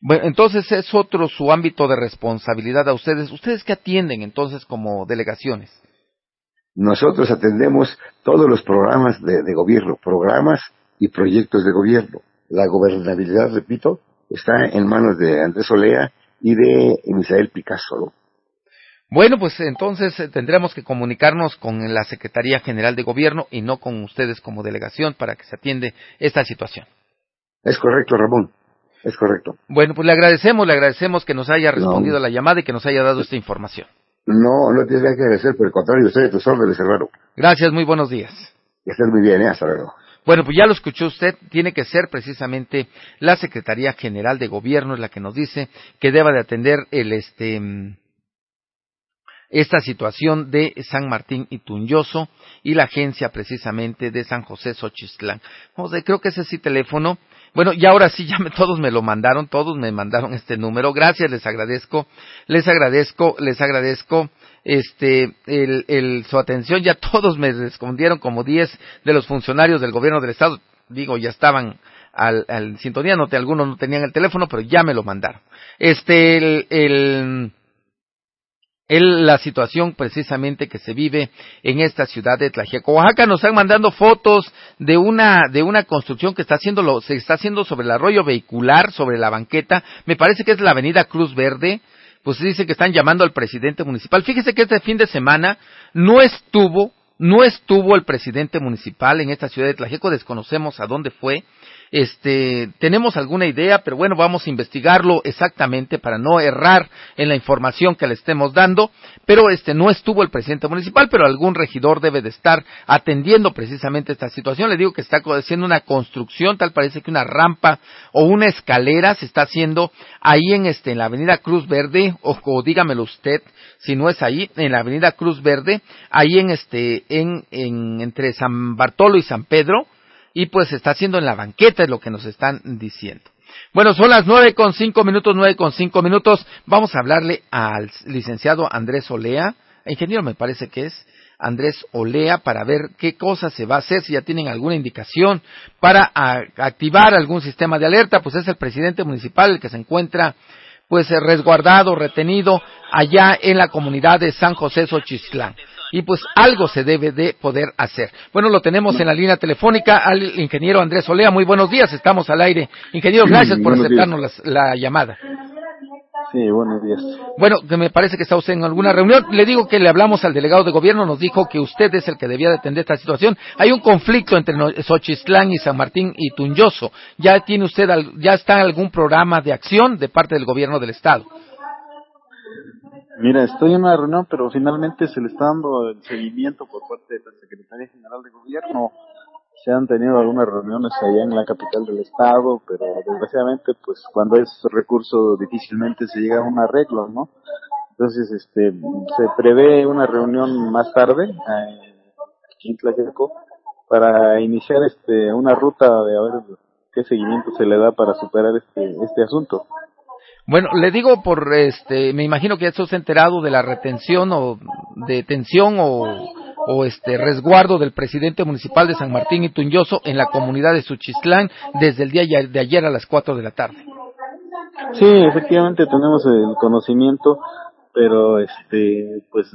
Bueno, entonces es otro su ámbito de responsabilidad a ustedes. ¿Ustedes qué atienden entonces como delegaciones? Nosotros atendemos todos los programas de, gobierno, programas y proyectos de gobierno. La gobernabilidad, repito, está en manos de Andrés Olea y de Misael Picasso. Bueno, pues entonces eh, tendremos que comunicarnos con la Secretaría General de Gobierno y no con ustedes como delegación para que se atiende esta situación. Es correcto, Ramón. Es correcto. Bueno, pues le agradecemos, le agradecemos que nos haya respondido a la llamada y que nos haya dado esta información. No, no tiene que agradecer, por el contrario, usted tus órdenes, hermano. Gracias, muy buenos días. Que estés muy bien, ¿eh? Hasta luego. Bueno, pues ya lo escuchó usted, tiene que ser precisamente la Secretaría General de Gobierno es la que nos dice que deba de atender el este esta situación de San Martín y Tunyoso y la agencia precisamente de San José Xochitlán. creo que ese sí teléfono bueno, y ahora sí, ya me, todos me lo mandaron, todos me mandaron este número. Gracias, les agradezco, les agradezco, les agradezco este, el, el, su atención. Ya todos me respondieron como 10 de los funcionarios del gobierno del estado. Digo, ya estaban al, al sintonía, no, algunos no tenían el teléfono, pero ya me lo mandaron. Este, el, el el, la situación precisamente que se vive en esta ciudad de Tlaxiaco. Oaxaca nos están mandando fotos de una, de una construcción que está haciendo, se está haciendo sobre el arroyo vehicular, sobre la banqueta. Me parece que es la avenida Cruz Verde. Pues dice que están llamando al presidente municipal. Fíjese que este fin de semana no estuvo, no estuvo el presidente municipal en esta ciudad de Tlaxiaco. Desconocemos a dónde fue este, tenemos alguna idea, pero bueno, vamos a investigarlo exactamente para no errar en la información que le estemos dando. Pero este no estuvo el presidente municipal, pero algún regidor debe de estar atendiendo precisamente esta situación. Le digo que está haciendo una construcción, tal parece que una rampa o una escalera se está haciendo ahí en este, en la avenida Cruz Verde, o, dígamelo usted, si no es ahí, en la avenida Cruz Verde, ahí en este, en, en entre San Bartolo y San Pedro, y pues está haciendo en la banqueta, es lo que nos están diciendo. Bueno, son las nueve con cinco minutos, nueve con cinco minutos. Vamos a hablarle al licenciado Andrés Olea, ingeniero me parece que es, Andrés Olea para ver qué cosas se va a hacer, si ya tienen alguna indicación para activar algún sistema de alerta, pues es el presidente municipal el que se encuentra pues resguardado, retenido allá en la comunidad de San José Xochitlán. Y pues algo se debe de poder hacer. Bueno, lo tenemos en la línea telefónica al ingeniero Andrés Olea. Muy buenos días, estamos al aire. Ingeniero, gracias por aceptarnos la llamada. Sí, buenos días. Bueno, que me parece que está usted en alguna reunión. Le digo que le hablamos al delegado de gobierno, nos dijo que usted es el que debía de atender esta situación. Hay un conflicto entre Xochitlán y San Martín y Tunyoso. ¿Ya tiene usted, ya está algún programa de acción de parte del gobierno del Estado? Mira, estoy en una reunión, pero finalmente se le está dando el seguimiento por parte de la Secretaría General de Gobierno se han tenido algunas reuniones allá en la capital del estado, pero desgraciadamente, pues cuando es recurso difícilmente se llega a un arreglo, ¿no? Entonces, este, se prevé una reunión más tarde eh, aquí en para iniciar este una ruta de a ver qué seguimiento se le da para superar este este asunto. Bueno, le digo por este, me imagino que ya se enterado de la retención o detención o o este resguardo del presidente municipal de San Martín y Tuñoso en la comunidad de Suchislán desde el día de ayer a las 4 de la tarde. Sí, efectivamente tenemos el conocimiento, pero este pues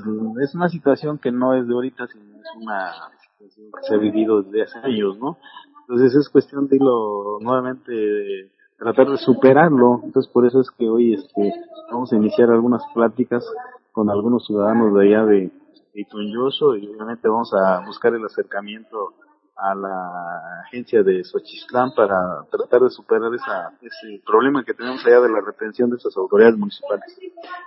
es una situación que no es de ahorita, sino es una que se ha vivido desde hace años, ¿no? Entonces es cuestión de irlo nuevamente tratar de superarlo. Entonces por eso es que hoy este vamos a iniciar algunas pláticas con algunos ciudadanos de allá de y y obviamente vamos a buscar el acercamiento a la agencia de Xochitlán para tratar de superar esa, ese problema que tenemos allá de la retención de esas autoridades municipales.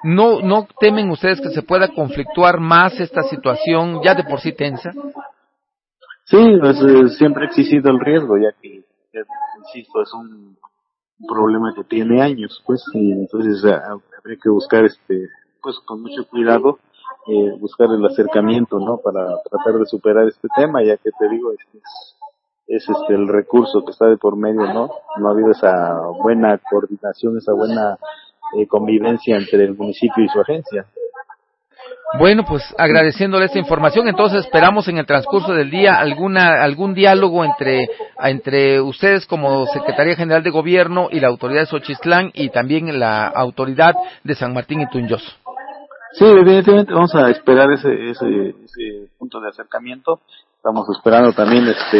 ¿No, ¿No temen ustedes que se pueda conflictuar más esta situación ya de por sí tensa? Sí, pues, eh, siempre ha existido el riesgo, ya que, insisto, es un problema que tiene años, pues, y entonces habría que buscar, este, pues, con mucho cuidado eh, buscar el acercamiento, ¿no? Para tratar de superar este tema, ya que te digo, es, es este el recurso que está de por medio, ¿no? No ha habido esa buena coordinación, esa buena eh, convivencia entre el municipio y su agencia. Bueno, pues agradeciéndole esta información, entonces esperamos en el transcurso del día alguna algún diálogo entre entre ustedes como Secretaría General de Gobierno y la autoridad de Xochitlán y también la autoridad de San Martín y Tunyoso. Sí, evidentemente vamos a esperar ese, ese, ese punto de acercamiento. Estamos esperando también este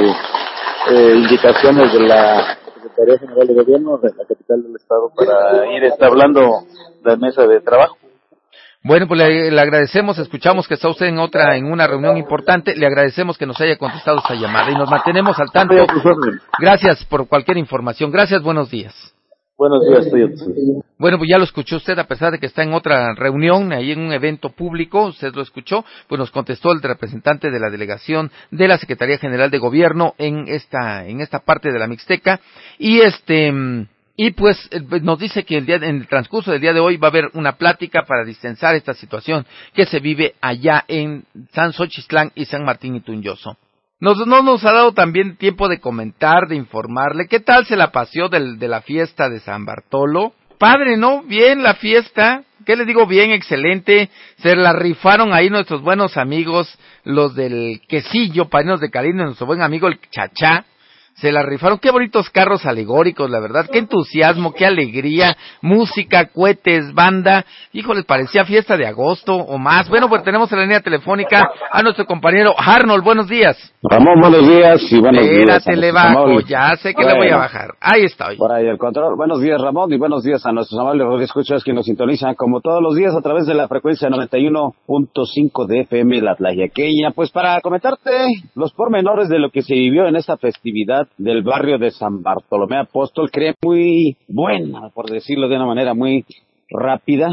eh, indicaciones de la Secretaría General de Gobierno de la capital del Estado para ir establando la mesa de trabajo. Bueno, pues le, agradecemos, escuchamos que está usted en otra, en una reunión importante, le agradecemos que nos haya contestado esta llamada y nos mantenemos al tanto. Gracias por cualquier información. Gracias, buenos días. Buenos días, estoy Bueno, pues ya lo escuchó usted, a pesar de que está en otra reunión, ahí en un evento público, usted lo escuchó, pues nos contestó el representante de la delegación de la Secretaría General de Gobierno en esta, en esta parte de la Mixteca, y este, y pues nos dice que el día, en el transcurso del día de hoy va a haber una plática para distensar esta situación que se vive allá en San Xochitlán y San Martín y Tunyoso. Nos, no nos ha dado también tiempo de comentar, de informarle. ¿Qué tal se la paseó del, de la fiesta de San Bartolo? Padre, ¿no? Bien la fiesta. ¿Qué le digo? Bien, excelente. Se la rifaron ahí nuestros buenos amigos, los del quesillo, painos de cariño, nuestro buen amigo el Chachá se la rifaron. Qué bonitos carros alegóricos, la verdad. Qué entusiasmo, qué alegría. Música, cohetes, banda. Híjole, parecía fiesta de agosto o más. Bueno, pues tenemos en la línea telefónica a nuestro compañero Arnold. Buenos días. Ramón, buenos días y buenos días. Espérate, le bajo. Ya sé que le voy a bajar. Ahí estoy. Por ahí el control. Buenos días, Ramón, y buenos días a nuestros amables escuchas que nos sintonizan como todos los días a través de la frecuencia 91.5 de FM La Tlayaqueña. Pues para comentarte los pormenores de lo que se vivió en esta festividad del barrio de San Bartolomé Apóstol, cree muy buena, por decirlo de una manera muy rápida.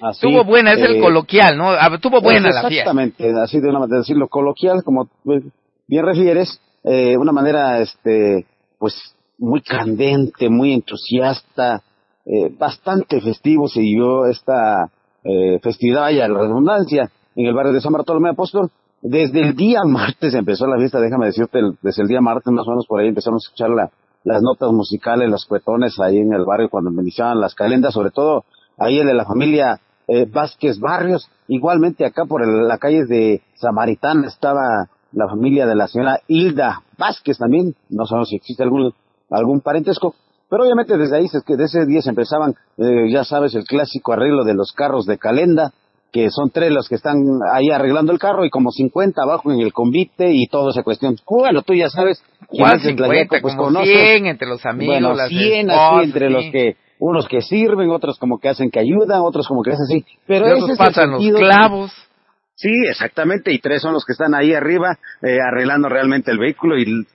Así, tuvo buena, es el eh, coloquial, ¿no? Tuvo buena la fiesta. Exactamente, así de una manera de decirlo coloquial, como bien refieres, eh, una manera, este, pues, muy candente, muy entusiasta, eh, bastante festivo se dio esta eh, festividad, y la redundancia, en el barrio de San Bartolomé Apóstol, desde el día martes empezó la fiesta, déjame decirte, desde el día martes más o menos por ahí empezamos a escuchar la, las notas musicales, los cuetones ahí en el barrio cuando iniciaban las calendas, sobre todo ahí el de la familia eh, Vázquez Barrios. Igualmente acá por la calle de Samaritán estaba la familia de la señora Hilda Vázquez también. No sabemos si existe algún, algún parentesco. Pero obviamente desde ahí, desde ese día se empezaban, eh, ya sabes, el clásico arreglo de los carros de calenda, que son tres los que están ahí arreglando el carro y como 50 abajo en el convite y toda esa cuestión. Bueno, tú ya sabes. ¿Cuál 50? Pues como 100 entre los amigos, bueno, las 100 así entre los que unos que sirven, otros como que hacen que ayudan, otros como que hacen así. Pero ese es pasan los clavos. Sí, exactamente, y tres son los que están ahí arriba eh, arreglando realmente el vehículo y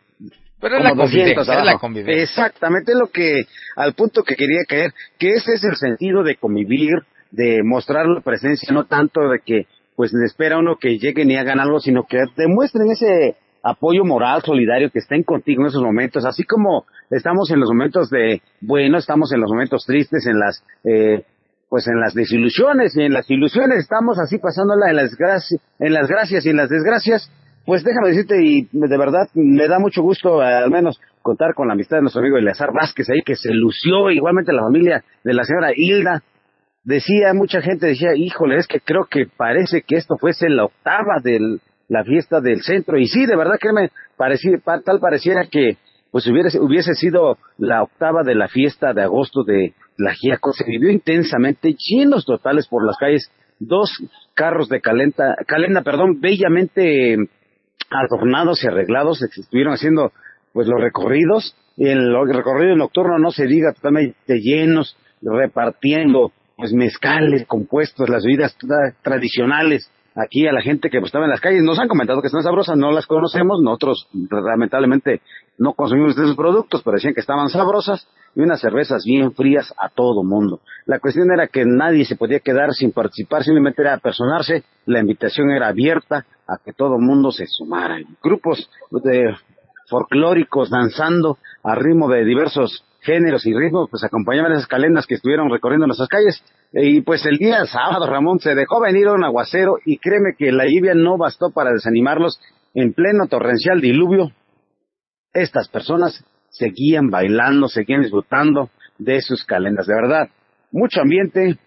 pero es la, convivencia, es la convivencia. Exactamente lo que, al punto que quería caer, que ese es el sentido de convivir, de mostrar la presencia, no tanto de que pues espera uno que lleguen y hagan algo, sino que demuestren ese apoyo moral, solidario que estén contigo en esos momentos, así como estamos en los momentos de bueno, estamos en los momentos tristes, en las eh, pues en las desilusiones y en las ilusiones estamos así pasándola en las gracias, en las gracias y en las desgracias. Pues déjame decirte, y de verdad me da mucho gusto al menos contar con la amistad de nuestro amigo Eleazar Vázquez ahí, que se lució, igualmente la familia de la señora Hilda. Decía, mucha gente decía, híjole, es que creo que parece que esto fuese la octava de la fiesta del centro. Y sí, de verdad, créeme, parecía, tal pareciera que pues hubiese, hubiese sido la octava de la fiesta de agosto de la Giaco. Se vivió intensamente, llenos totales por las calles, dos carros de calenta, calenda, perdón, bellamente adornados y arreglados, estuvieron haciendo pues los recorridos, el recorrido nocturno no se diga totalmente llenos, repartiendo pues mezcales, compuestos, las bebidas tradicionales aquí a la gente que estaba en las calles. Nos han comentado que están sabrosas, no las conocemos, nosotros lamentablemente no consumimos esos productos, pero decían que estaban sabrosas y unas cervezas bien frías a todo mundo. La cuestión era que nadie se podía quedar sin participar, simplemente era personarse, la invitación era abierta a que todo mundo se sumara. Grupos de folclóricos danzando a ritmo de diversos géneros y ritmos, pues acompañaban esas calendas que estuvieron recorriendo nuestras calles. Y pues el día sábado, Ramón, se dejó venir un aguacero y créeme que la lluvia no bastó para desanimarlos. En pleno torrencial diluvio, estas personas seguían bailando, seguían disfrutando de sus calendas. De verdad, mucho ambiente,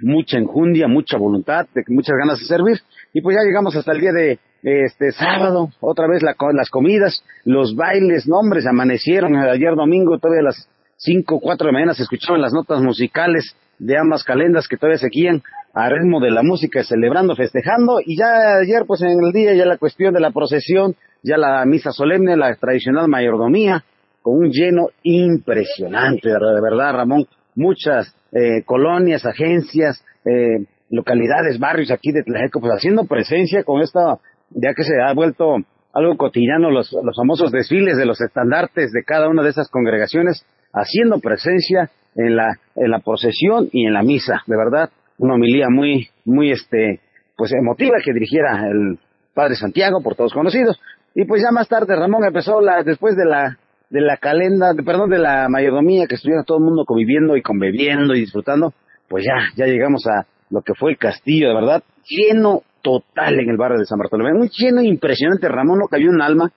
mucha enjundia, mucha voluntad, muchas ganas de servir. Y pues ya llegamos hasta el día de este sábado, otra vez la, las comidas, los bailes, nombres, amanecieron ayer domingo, todavía a las cinco, cuatro de la mañana se escuchaban las notas musicales de ambas calendas que todavía seguían a ritmo de la música, celebrando, festejando, y ya ayer, pues en el día, ya la cuestión de la procesión, ya la misa solemne, la tradicional mayordomía, con un lleno impresionante, de verdad, Ramón, muchas eh, colonias, agencias, eh, localidades, barrios aquí de Tlajeco, pues haciendo presencia con esta ya que se ha vuelto algo cotidiano los, los famosos desfiles de los estandartes de cada una de esas congregaciones, haciendo presencia en la, en la procesión y en la misa. De verdad, una homilía muy, muy, este, pues emotiva que dirigiera el Padre Santiago, por todos conocidos. Y pues ya más tarde Ramón empezó la, después de la, de la calenda, perdón, de la mayordomía, que estuviera todo el mundo conviviendo y conviviendo y disfrutando, pues ya, ya llegamos a lo que fue el castillo, de verdad, lleno total en el barrio de San Bartolomé. Un lleno impresionante, Ramón no cayó un alma.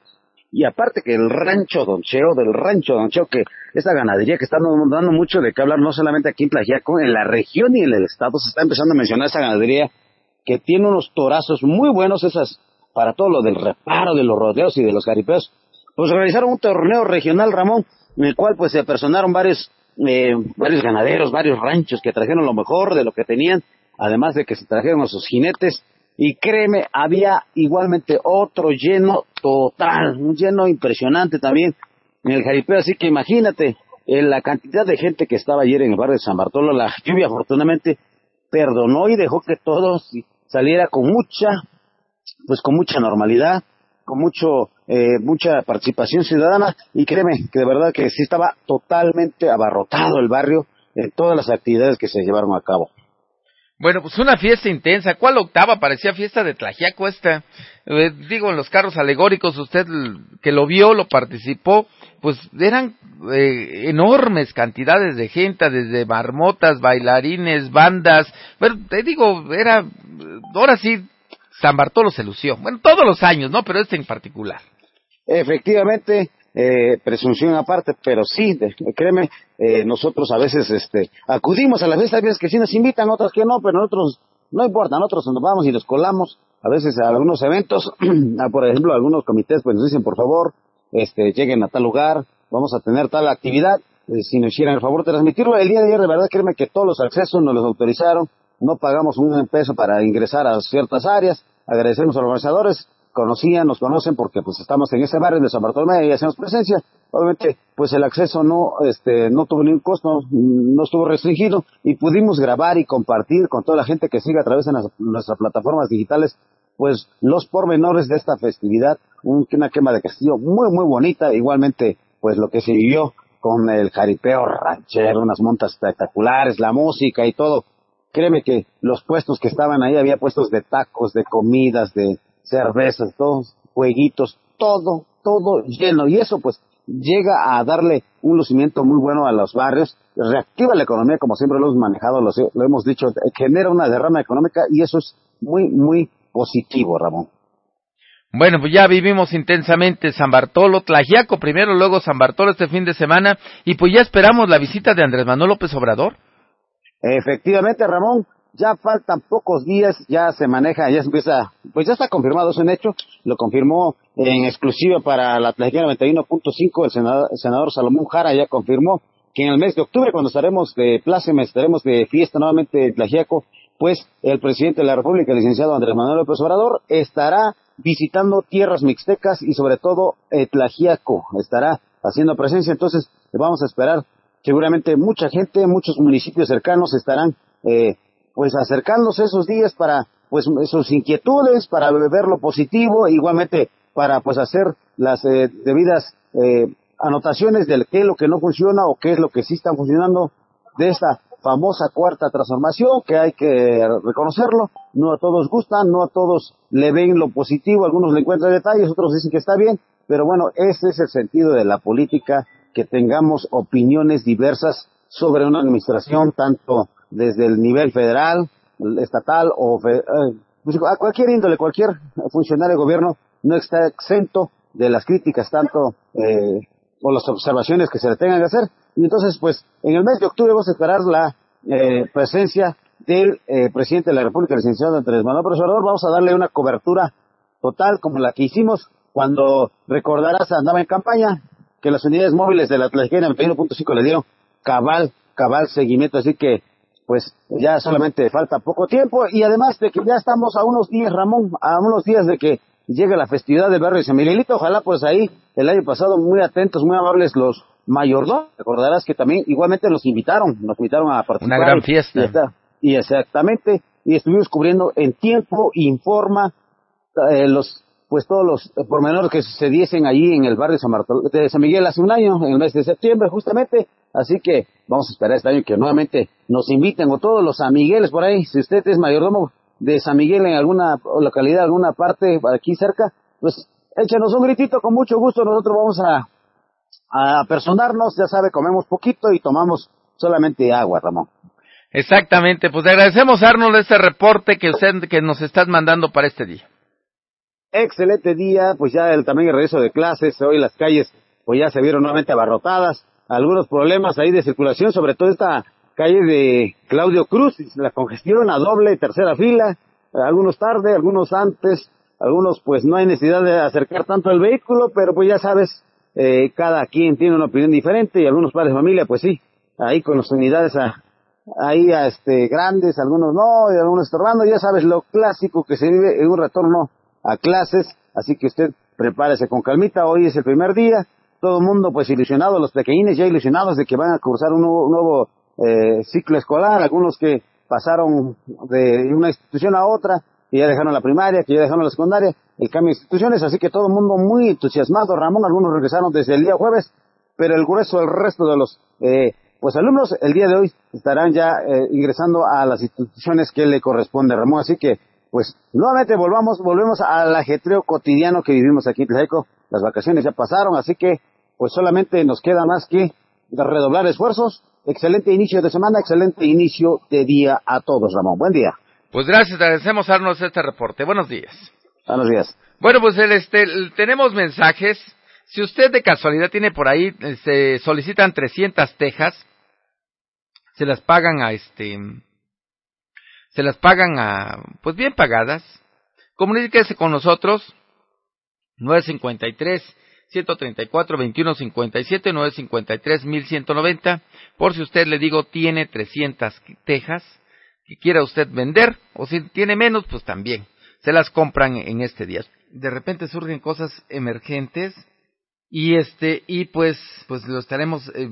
Y aparte que el rancho Don Cheo, del rancho Don Cheo, que esa ganadería que está dando mucho de qué hablar, no solamente aquí en Tlaxiaco, en la región y en el estado, se está empezando a mencionar esa ganadería que tiene unos torazos muy buenos, esas, para todo lo del reparo, de los rodeos y de los jaripeos. Pues realizaron un torneo regional, Ramón, en el cual pues se personaron varios, eh, varios ganaderos, varios ranchos que trajeron lo mejor de lo que tenían, además de que se trajeron a sus jinetes. Y créeme, había igualmente otro lleno total, un lleno impresionante también en el jaripeo, así que imagínate eh, la cantidad de gente que estaba ayer en el barrio de San Bartolo, la lluvia afortunadamente perdonó y dejó que todo saliera con mucha, pues con mucha normalidad, con mucho, eh, mucha participación ciudadana y créeme que de verdad que sí estaba totalmente abarrotado el barrio en todas las actividades que se llevaron a cabo. Bueno, pues una fiesta intensa. ¿Cuál octava? Parecía fiesta de Tlajiaco esta. Eh, digo, en los carros alegóricos, usted que lo vio, lo participó, pues eran eh, enormes cantidades de gente, desde marmotas, bailarines, bandas. Bueno, te digo, era, ahora sí, San Bartolo se lució. Bueno, todos los años, ¿no? Pero este en particular. Efectivamente, eh, presunción aparte, pero sí, créeme, eh, nosotros a veces este, acudimos a las fiestas, veces que sí nos invitan, otras que no, pero nosotros no importa, nosotros nos vamos y nos colamos. A veces a algunos eventos, por ejemplo, algunos comités pues nos dicen, por favor, este, lleguen a tal lugar, vamos a tener tal actividad, eh, si nos hicieran el favor de transmitirlo. El día de ayer, de verdad, créeme que todos los accesos nos los autorizaron, no pagamos un peso para ingresar a ciertas áreas, agradecemos a los organizadores, conocían, nos conocen porque pues estamos en ese barrio de San Bartolomé y hacemos presencia. Obviamente, pues el acceso no, este, no tuvo ningún costo, no estuvo restringido y pudimos grabar y compartir con toda la gente que sigue a través de nuestras plataformas digitales, pues los pormenores de esta festividad, una quema de castillo muy, muy bonita, igualmente, pues lo que se vivió con el jaripeo ranchero, unas montas espectaculares, la música y todo. Créeme que los puestos que estaban ahí, había puestos de tacos, de comidas, de cervezas, todos, jueguitos, todo, todo lleno. Y eso pues llega a darle un lucimiento muy bueno a los barrios, reactiva la economía como siempre lo hemos manejado, lo, lo hemos dicho, genera una derrama económica y eso es muy, muy positivo, Ramón. Bueno, pues ya vivimos intensamente San Bartolo, Tlajiaco primero, luego San Bartolo este fin de semana, y pues ya esperamos la visita de Andrés Manuel López Obrador. Efectivamente, Ramón, ya faltan pocos días, ya se maneja, ya empieza, pues ya está confirmado, es un hecho, lo confirmó en exclusiva para la Tlajiaco 91.5 el senador, el senador Salomón Jara, ya confirmó que en el mes de octubre, cuando estaremos de pláceme, estaremos de fiesta nuevamente en Tlajiaco, pues el presidente de la República, el licenciado Andrés Manuel López Obrador, estará visitando tierras mixtecas y sobre todo Tlajiaco, estará haciendo presencia, entonces vamos a esperar. Seguramente mucha gente, muchos municipios cercanos estarán eh, pues acercándose esos días para pues sus inquietudes, para ver lo positivo, igualmente para pues hacer las eh, debidas eh, anotaciones de qué es lo que no funciona o qué es lo que sí está funcionando de esta famosa cuarta transformación, que hay que reconocerlo, no a todos gustan, no a todos le ven lo positivo, algunos le encuentran detalles, otros dicen que está bien, pero bueno, ese es el sentido de la política, que tengamos opiniones diversas sobre una administración, tanto desde el nivel federal, estatal o eh, pues, a cualquier índole, cualquier funcionario de gobierno no está exento de las críticas tanto eh, o las observaciones que se le tengan que hacer. Y entonces, pues, en el mes de octubre vamos a esperar la eh, presencia del eh, presidente de la República, el licenciado Andrés Manuel Profesor. Vamos a darle una cobertura total como la que hicimos cuando recordarás andaba en campaña que las unidades móviles de la Atlética 91.5 le dieron cabal, cabal seguimiento. Así que, pues, ya solamente falta poco tiempo y además de que ya estamos a unos días, Ramón, a unos días de que llega la festividad de barrio de San Miguelito, ojalá pues ahí el año pasado muy atentos, muy amables los mayordomos, recordarás que también igualmente nos invitaron, nos invitaron a participar. Una gran fiesta. Y, exactamente, y estuvimos cubriendo en tiempo, informa, eh, los pues todos los pormenores que se diesen allí en el barrio San de San Miguel hace un año, en el mes de septiembre justamente, así que vamos a esperar este año que nuevamente nos inviten o todos los San Migueles por ahí, si usted es mayordomo de San Miguel en alguna localidad, alguna parte aquí cerca, pues échenos un gritito con mucho gusto, nosotros vamos a, a personarnos, ya sabe, comemos poquito y tomamos solamente agua, Ramón. Exactamente, pues le agradecemos Arnold este reporte que usted que nos estás mandando para este día. Excelente día, pues ya el, también el regreso de clases, hoy las calles pues ya se vieron nuevamente abarrotadas, algunos problemas ahí de circulación, sobre todo esta calle de Claudio Cruz, la congestión a doble, tercera fila, algunos tarde, algunos antes, algunos pues no hay necesidad de acercar tanto el vehículo, pero pues ya sabes, eh, cada quien tiene una opinión diferente y algunos padres de familia pues sí, ahí con las unidades a, ahí a este grandes, algunos no, y algunos estorbando, ya sabes lo clásico que se vive en un retorno a clases, así que usted prepárese con calmita, hoy es el primer día, todo el mundo pues ilusionado, los pequeñines ya ilusionados de que van a cursar un nuevo eh, ciclo escolar, algunos que pasaron de una institución a otra, que ya dejaron la primaria, que ya dejaron la secundaria, el cambio de instituciones, así que todo el mundo muy entusiasmado, Ramón, algunos regresaron desde el día jueves, pero el grueso, el resto de los eh, pues alumnos el día de hoy estarán ya eh, ingresando a las instituciones que le corresponde, Ramón, así que pues nuevamente volvamos, volvemos al ajetreo cotidiano que vivimos aquí en las vacaciones ya pasaron, así que pues solamente nos queda más que redoblar esfuerzos Excelente inicio de semana, excelente inicio de día a todos, Ramón. Buen día. Pues gracias, agradecemos Arnos este reporte. Buenos días. Buenos días. Bueno, pues el, este, tenemos mensajes. Si usted de casualidad tiene por ahí, se solicitan 300 tejas, se las pagan a este, se las pagan a, pues bien pagadas. Comuníquese con nosotros, 953 134 2157 953 1190 por si usted le digo tiene 300 tejas que quiera usted vender o si tiene menos pues también se las compran en este día. De repente surgen cosas emergentes y este y pues pues lo estaremos eh,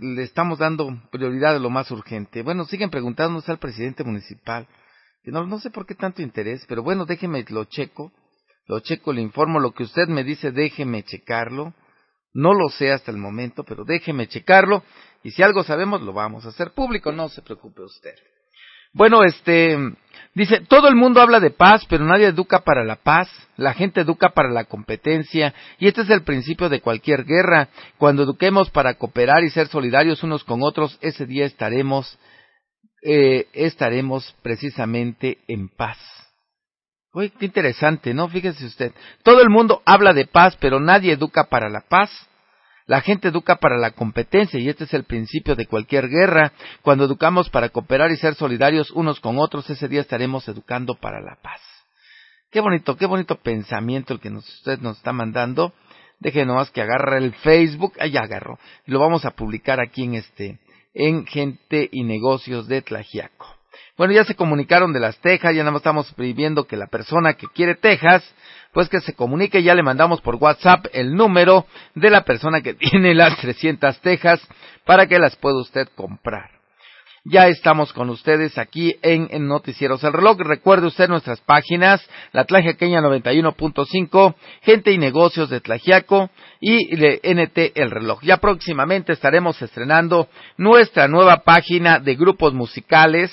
le estamos dando prioridad a lo más urgente. Bueno siguen preguntándonos al presidente municipal no no sé por qué tanto interés pero bueno déjeme lo checo lo checo le informo lo que usted me dice déjeme checarlo no lo sé hasta el momento pero déjeme checarlo y si algo sabemos lo vamos a hacer público no se preocupe usted bueno, este, dice, todo el mundo habla de paz, pero nadie educa para la paz, la gente educa para la competencia, y este es el principio de cualquier guerra. Cuando eduquemos para cooperar y ser solidarios unos con otros, ese día estaremos, eh, estaremos precisamente en paz. Uy, qué interesante, ¿no? Fíjese usted. Todo el mundo habla de paz, pero nadie educa para la paz. La gente educa para la competencia y este es el principio de cualquier guerra. Cuando educamos para cooperar y ser solidarios unos con otros, ese día estaremos educando para la paz. Qué bonito, qué bonito pensamiento el que usted nos está mandando. Deje nomás que agarre el Facebook, ahí agarro. Lo vamos a publicar aquí en este, en Gente y Negocios de Tlajiaco. Bueno, ya se comunicaron de las tejas, ya nada más estamos viendo que la persona que quiere tejas pues que se comunique, ya le mandamos por WhatsApp el número de la persona que tiene las 300 tejas para que las pueda usted comprar. Ya estamos con ustedes aquí en, Noticieros el Reloj. Recuerde usted nuestras páginas, la Tlajiaqueña 91.5, Gente y Negocios de Tlajiaco y de NT El Reloj. Ya próximamente estaremos estrenando nuestra nueva página de grupos musicales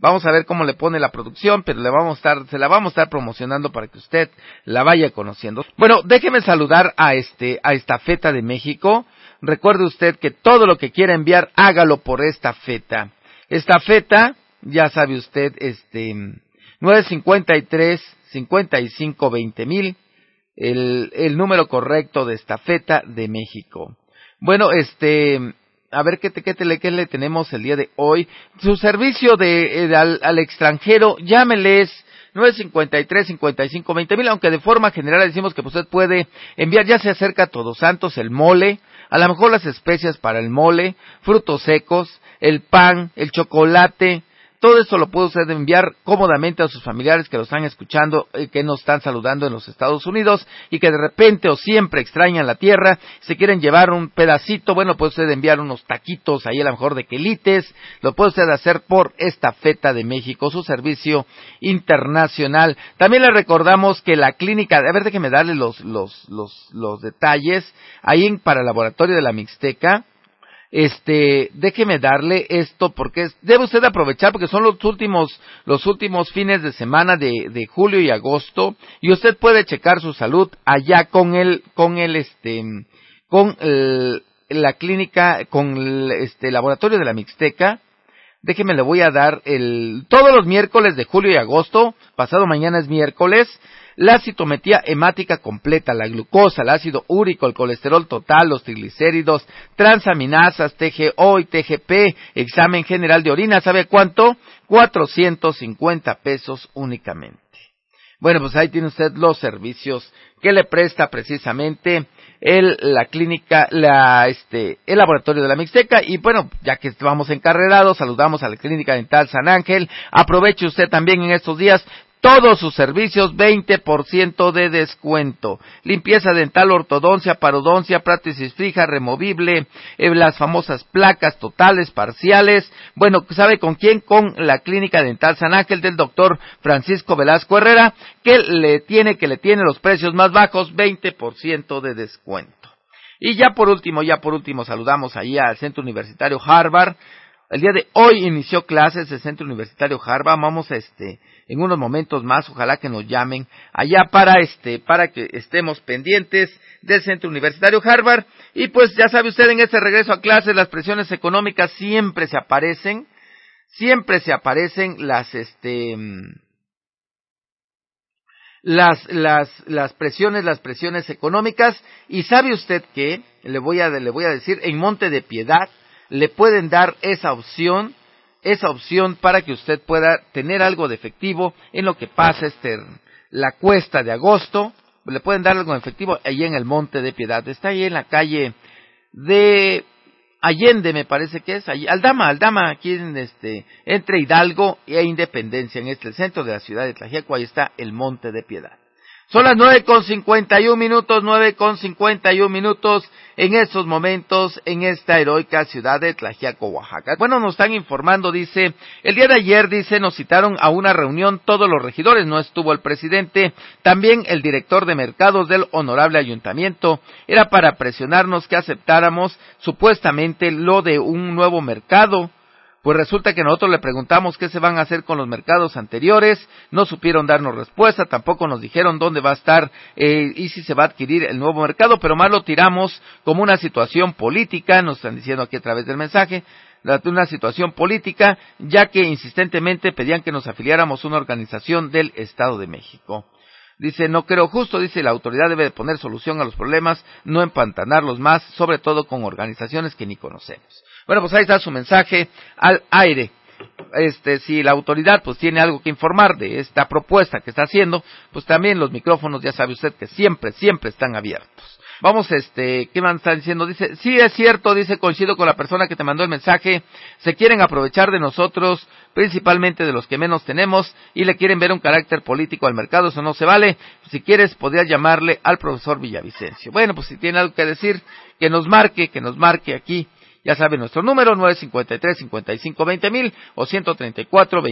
Vamos a ver cómo le pone la producción, pero le vamos a estar, se la vamos a estar promocionando para que usted la vaya conociendo. Bueno, déjeme saludar a este, a esta feta de México. Recuerde usted que todo lo que quiera enviar, hágalo por esta feta. Esta feta, ya sabe usted, este, 953 55 20 mil, el, el número correcto de esta feta de México. Bueno, este, a ver qué, qué, qué le tenemos el día de hoy. Su servicio de, eh, al, al, extranjero, llámeles 953 55 20 mil, aunque de forma general decimos que usted puede enviar, ya se acerca a Todos Santos, el mole, a lo mejor las especias para el mole, frutos secos, el pan, el chocolate, todo esto lo puede usted enviar cómodamente a sus familiares que lo están escuchando, y que nos están saludando en los Estados Unidos y que de repente o siempre extrañan la tierra, se quieren llevar un pedacito, bueno, puede usted enviar unos taquitos ahí a lo mejor de quelites, lo puede usted hacer por esta feta de México, su servicio internacional. También le recordamos que la clínica, a ver, déjeme darle los, los, los, los detalles, ahí en, para el laboratorio de la Mixteca, este, déjeme darle esto porque debe usted aprovechar porque son los últimos, los últimos fines de semana de, de julio y agosto y usted puede checar su salud allá con el, con el, este, con la clínica, con el, este, laboratorio de la Mixteca. Déjeme, le voy a dar el, todos los miércoles de julio y agosto, pasado mañana es miércoles, la citometría hemática completa, la glucosa, el ácido úrico, el colesterol total, los triglicéridos, transaminasas, TGO y TGP, examen general de orina, ¿sabe cuánto? 450 pesos únicamente. Bueno, pues ahí tiene usted los servicios que le presta precisamente el, la clínica, la, este, el laboratorio de la Mixteca. Y bueno, ya que vamos encarrerados, saludamos a la clínica dental San Ángel. Aproveche usted también en estos días todos sus servicios 20% de descuento. Limpieza dental, ortodoncia, parodoncia, prótesis fija, removible, eh, las famosas placas totales, parciales. Bueno, ¿sabe con quién? Con la Clínica Dental San Ángel del doctor Francisco Velasco Herrera, que le tiene, que le tiene los precios más bajos, 20% de descuento. Y ya por último, ya por último, saludamos ahí al Centro Universitario Harvard. El día de hoy inició clases el Centro Universitario Harvard. Vamos a este, en unos momentos más, ojalá que nos llamen allá para este, para que estemos pendientes del Centro Universitario Harvard. Y pues ya sabe usted, en este regreso a clases, las presiones económicas siempre se aparecen, siempre se aparecen las, este, las, las, las presiones, las presiones económicas, y sabe usted que, le voy a, le voy a decir, en Monte de Piedad le pueden dar esa opción, esa opción para que usted pueda tener algo de efectivo en lo que pasa este, la cuesta de agosto, le pueden dar algo de efectivo ahí en el Monte de Piedad, está ahí en la calle de Allende me parece que es, Aldama, Aldama, aquí en este, entre Hidalgo e Independencia, en este centro de la ciudad de Tlajeco, ahí está el Monte de Piedad. Son las nueve con cincuenta y un minutos, nueve con cincuenta y un minutos en estos momentos en esta heroica ciudad de Tlajiaco, Oaxaca. Bueno, nos están informando, dice, el día de ayer, dice, nos citaron a una reunión todos los regidores, no estuvo el presidente, también el director de mercados del honorable ayuntamiento, era para presionarnos que aceptáramos supuestamente lo de un nuevo mercado, pues resulta que nosotros le preguntamos qué se van a hacer con los mercados anteriores, no supieron darnos respuesta, tampoco nos dijeron dónde va a estar eh, y si se va a adquirir el nuevo mercado, pero más lo tiramos como una situación política, nos están diciendo aquí a través del mensaje, una situación política, ya que insistentemente pedían que nos afiliáramos a una organización del Estado de México. Dice, no creo justo, dice, la autoridad debe de poner solución a los problemas, no empantanarlos más, sobre todo con organizaciones que ni conocemos. Bueno, pues ahí está su mensaje al aire. Este, si la autoridad pues tiene algo que informar de esta propuesta que está haciendo, pues también los micrófonos, ya sabe usted que siempre, siempre están abiertos. Vamos, este, ¿qué van a estar diciendo? Dice, sí es cierto, dice, coincido con la persona que te mandó el mensaje, se quieren aprovechar de nosotros, principalmente de los que menos tenemos, y le quieren ver un carácter político al mercado, eso no se vale. Si quieres, podrías llamarle al profesor Villavicencio. Bueno, pues si tiene algo que decir, que nos marque, que nos marque aquí ya sabe nuestro número, 953 mil o 134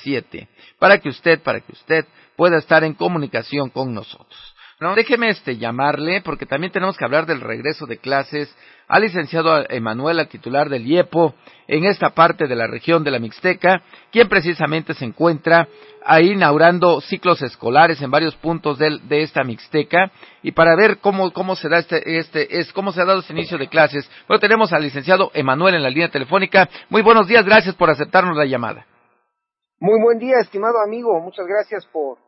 siete para que usted, para que usted pueda estar en comunicación con nosotros. No, déjeme este llamarle, porque también tenemos que hablar del regreso de clases al licenciado Emanuel, al titular del IEPO, en esta parte de la región de la Mixteca, quien precisamente se encuentra ahí inaugurando ciclos escolares en varios puntos de, esta Mixteca, y para ver cómo, cómo se da este, este, es, cómo se ha dado este inicio de clases. Bueno, tenemos al licenciado Emanuel en la línea telefónica. Muy buenos días, gracias por aceptarnos la llamada. Muy buen día, estimado amigo, muchas gracias por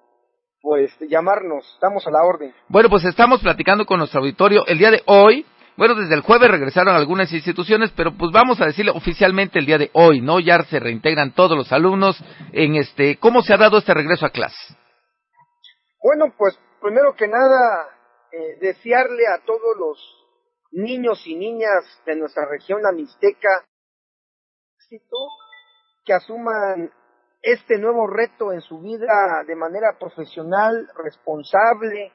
pues llamarnos, estamos a la orden. Bueno, pues estamos platicando con nuestro auditorio el día de hoy. Bueno, desde el jueves regresaron algunas instituciones, pero pues vamos a decirle oficialmente el día de hoy, ¿no? Ya se reintegran todos los alumnos en este, ¿cómo se ha dado este regreso a clase? Bueno, pues primero que nada, eh, desearle a todos los niños y niñas de nuestra región, la Mixteca, que asuman este nuevo reto en su vida de manera profesional, responsable,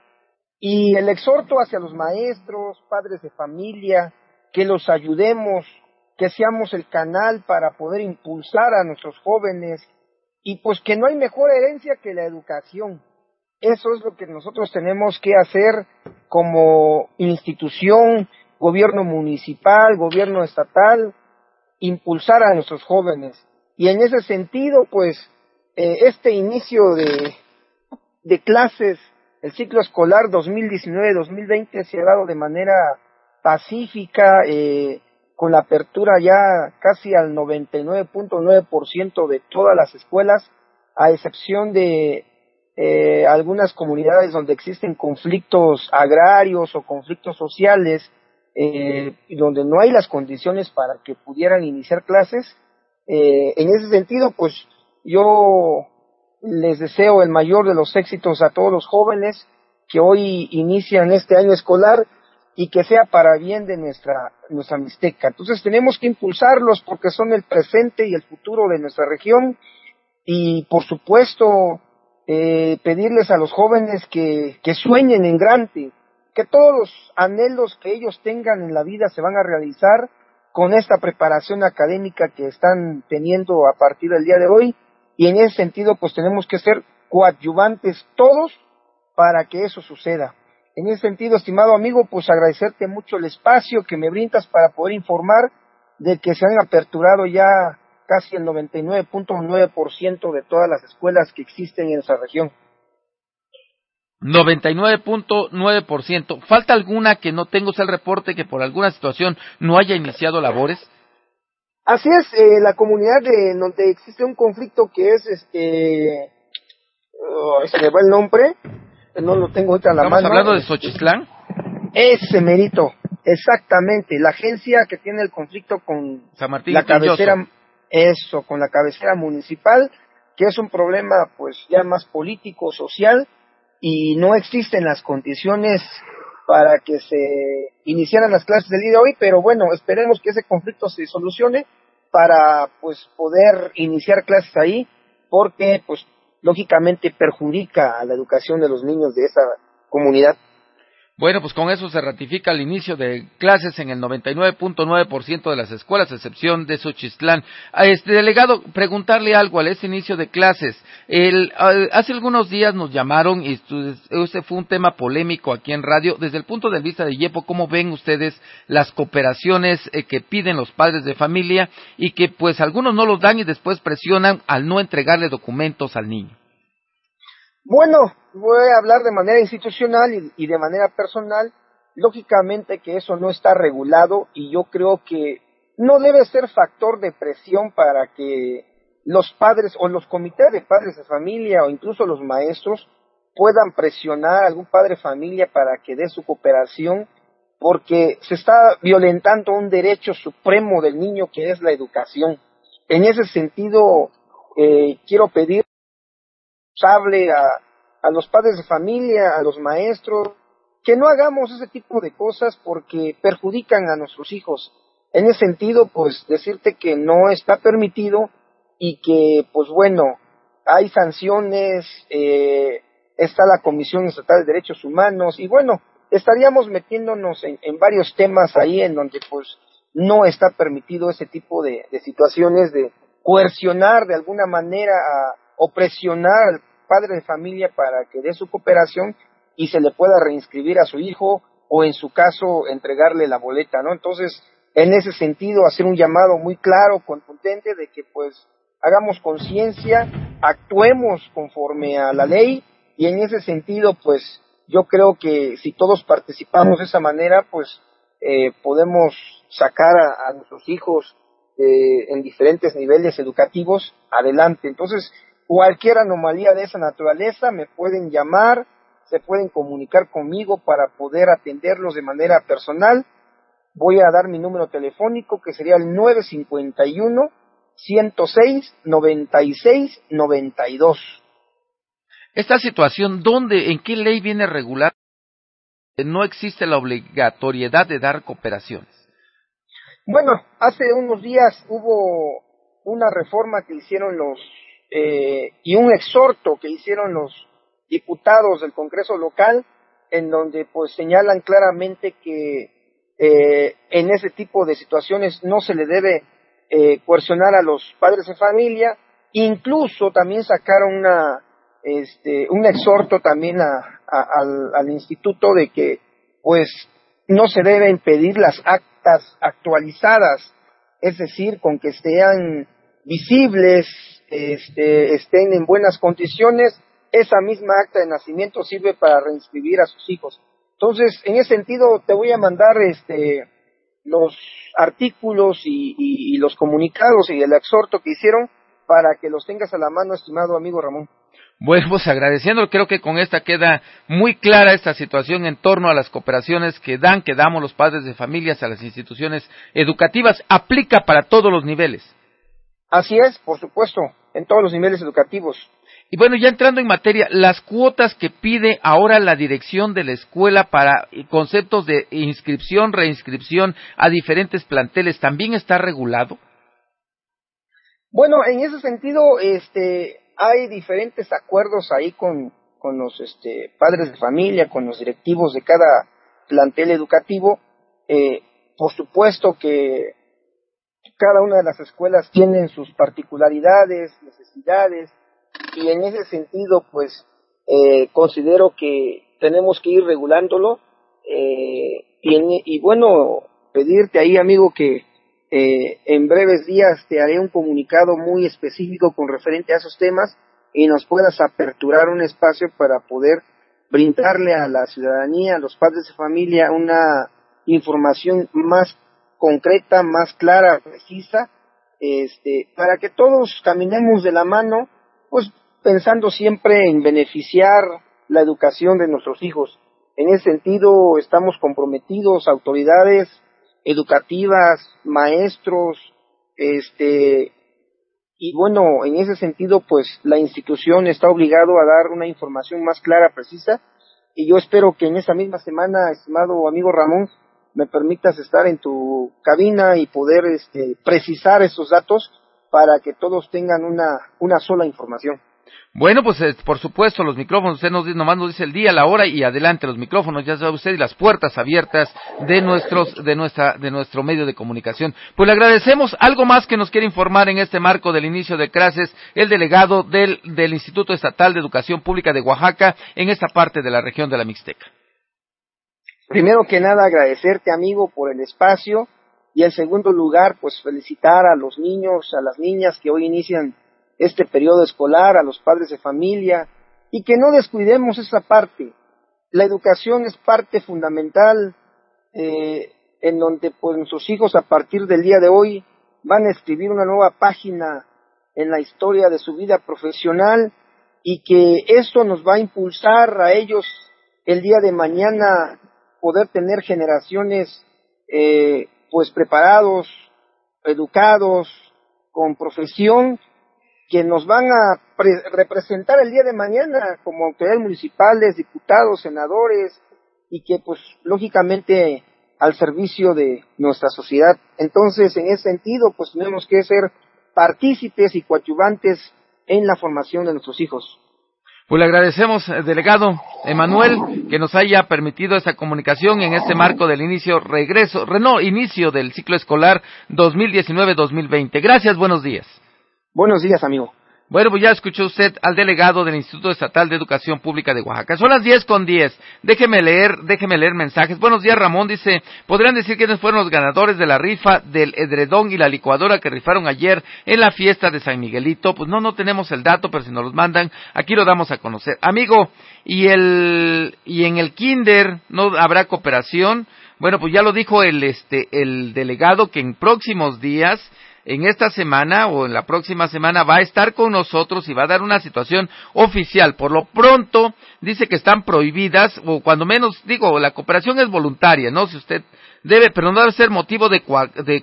y el exhorto hacia los maestros, padres de familia, que los ayudemos, que seamos el canal para poder impulsar a nuestros jóvenes, y pues que no hay mejor herencia que la educación. Eso es lo que nosotros tenemos que hacer como institución, gobierno municipal, gobierno estatal, impulsar a nuestros jóvenes. Y en ese sentido, pues, eh, este inicio de, clases, el ciclo escolar 2019-2020 se ha dado de manera pacífica, eh, con la apertura ya casi al 99.9% de todas las escuelas, a excepción de eh, algunas comunidades donde existen conflictos agrarios o conflictos sociales, eh, donde no hay las condiciones para que pudieran iniciar clases, eh, en ese sentido, pues yo les deseo el mayor de los éxitos a todos los jóvenes que hoy inician este año escolar y que sea para bien de nuestra, nuestra Mixteca. Entonces tenemos que impulsarlos porque son el presente y el futuro de nuestra región y por supuesto eh, pedirles a los jóvenes que, que sueñen en grande, que todos los anhelos que ellos tengan en la vida se van a realizar con esta preparación académica que están teniendo a partir del día de hoy y en ese sentido pues tenemos que ser coadyuvantes todos para que eso suceda. En ese sentido, estimado amigo, pues agradecerte mucho el espacio que me brindas para poder informar de que se han aperturado ya casi el 99.9% de todas las escuelas que existen en esa región. 99.9%. ¿Falta alguna que no tengo el reporte que por alguna situación no haya iniciado labores? Así es, eh, la comunidad de donde existe un conflicto que es este se me va el nombre, no lo tengo ahorita en la mano. ¿Estamos hablando de Xochitlán? Ese merito, exactamente, la agencia que tiene el conflicto con San Martín la cabecera, eso, con la cabecera municipal, que es un problema pues ya más político, social, y no existen las condiciones para que se iniciaran las clases del día de hoy, pero bueno, esperemos que ese conflicto se solucione para pues poder iniciar clases ahí, porque pues lógicamente perjudica a la educación de los niños de esa comunidad. Bueno, pues con eso se ratifica el inicio de clases en el 99.9% de las escuelas, a excepción de Xochitlán. A este delegado, preguntarle algo al ese inicio de clases. El, hace algunos días nos llamaron y este fue un tema polémico aquí en radio. Desde el punto de vista de Yepo, ¿cómo ven ustedes las cooperaciones eh, que piden los padres de familia y que pues algunos no los dan y después presionan al no entregarle documentos al niño? Bueno, voy a hablar de manera institucional y, de manera personal. Lógicamente que eso no está regulado y yo creo que no debe ser factor de presión para que los padres o los comités de padres de familia o incluso los maestros puedan presionar a algún padre de familia para que dé su cooperación porque se está violentando un derecho supremo del niño que es la educación. En ese sentido, eh, quiero pedir hable a, a los padres de familia, a los maestros, que no hagamos ese tipo de cosas porque perjudican a nuestros hijos. En ese sentido, pues decirte que no está permitido y que, pues bueno, hay sanciones, eh, está la Comisión Estatal de Derechos Humanos y bueno, estaríamos metiéndonos en, en, varios temas ahí en donde pues no está permitido ese tipo de, de situaciones de coercionar de alguna manera a, o presionar al padre de familia para que dé su cooperación y se le pueda reinscribir a su hijo o en su caso entregarle la boleta, ¿no? Entonces, en ese sentido, hacer un llamado muy claro, contundente de que pues hagamos conciencia, actuemos conforme a la ley y en ese sentido, pues yo creo que si todos participamos de esa manera, pues eh, podemos sacar a, nuestros hijos eh, en diferentes niveles educativos adelante. Entonces, cualquier anomalía de esa naturaleza me pueden llamar, se pueden comunicar conmigo para poder atenderlos de manera personal. Voy a dar mi número telefónico que sería el 951 106 96 92. Esta situación, ¿dónde, en qué ley viene regular? No existe la obligatoriedad de dar cooperaciones. Bueno, hace unos días hubo una reforma que hicieron los eh, y un exhorto que hicieron los diputados del Congreso local, en donde pues señalan claramente que eh, en ese tipo de situaciones no se le debe eh, coercionar a los padres de familia, incluso también sacaron una, este, un exhorto también a, al, al instituto de que pues no se deben pedir las actas actualizadas, es decir, con que sean visibles este, estén en buenas condiciones, esa misma acta de nacimiento sirve para reinscribir a sus hijos. Entonces, en ese sentido, te voy a mandar este, los artículos y, los comunicados y el exhorto que hicieron para que los tengas a la mano, estimado amigo Ramón. Bueno, pues agradeciendo, creo que con esta queda muy clara esta situación en torno a las cooperaciones que dan, que damos los padres de familias a las instituciones educativas. Aplica para todos los niveles. Así es, por supuesto, en todos los niveles educativos. Y bueno, ya entrando en materia, las cuotas que pide ahora la dirección de la escuela para conceptos de inscripción, reinscripción a diferentes planteles, ¿también está regulado? Bueno, en ese sentido, este, hay diferentes acuerdos ahí con, con los este, padres de familia, con los directivos de cada plantel educativo. Eh, por supuesto que cada una de las escuelas tienen sus particularidades, necesidades, y en ese sentido, pues, eh, considero que tenemos que ir regulándolo. Eh, y, bueno, pedirte ahí, amigo, que eh, en breves días te haré un comunicado muy específico con referente a esos temas y nos puedas aperturar un espacio para poder brindarle a la ciudadanía, a los padres de familia, una información más concreta, más clara, precisa, este, para que todos caminemos de la mano, pues pensando siempre en beneficiar la educación de nuestros hijos. En ese sentido, estamos comprometidos, autoridades educativas, maestros, este, y bueno, en ese sentido, pues la institución está obligado a dar una información más clara, precisa, y yo espero que en esta misma semana, estimado amigo Ramón, me permitas estar en tu cabina y poder este, precisar esos datos para que todos tengan una, una sola información. Bueno, pues eh, por supuesto, los micrófonos, usted nos, nomás nos dice el día, la hora y adelante los micrófonos, ya sabe usted, y las puertas abiertas de nuestros, de nuestra, de nuestro medio de comunicación. Pues le agradecemos algo más que nos quiere informar en este marco del inicio de clases, el delegado del, del Instituto Estatal de Educación Pública de Oaxaca en esta parte de la región de la Mixteca. Primero que nada, agradecerte, amigo, por el espacio y en segundo lugar, pues felicitar a los niños, a las niñas que hoy inician este periodo escolar, a los padres de familia, y que no descuidemos esa parte. La educación es parte fundamental eh, en donde pues nuestros hijos a partir del día de hoy van a escribir una nueva página en la historia de su vida profesional y que esto nos va a impulsar a ellos el día de mañana poder tener generaciones eh, pues preparados, educados, con profesión que nos van a representar el día de mañana como autoridades municipales, diputados, senadores y que pues lógicamente al servicio de nuestra sociedad. Entonces, en ese sentido, pues tenemos que ser partícipes y coadyuvantes en la formación de nuestros hijos. Pues le agradecemos, eh, delegado Emanuel, que nos haya permitido esta comunicación en este marco del inicio, regreso, no, inicio del ciclo escolar 2019-2020. Gracias, buenos días. Buenos días, amigo. Bueno, pues ya escuchó usted al delegado del Instituto Estatal de Educación Pública de Oaxaca. Son las diez con diez. Déjeme leer, déjeme leer mensajes. Buenos días, Ramón. Dice, ¿podrían decir quiénes fueron los ganadores de la rifa del edredón y la licuadora que rifaron ayer en la fiesta de San Miguelito? Pues no, no tenemos el dato, pero si nos los mandan, aquí lo damos a conocer. Amigo, y el, y en el kinder no habrá cooperación. Bueno, pues ya lo dijo el, este, el delegado que en próximos días en esta semana o en la próxima semana va a estar con nosotros y va a dar una situación oficial. Por lo pronto dice que están prohibidas o cuando menos digo la cooperación es voluntaria, ¿no? Si usted debe, pero no debe ser motivo de,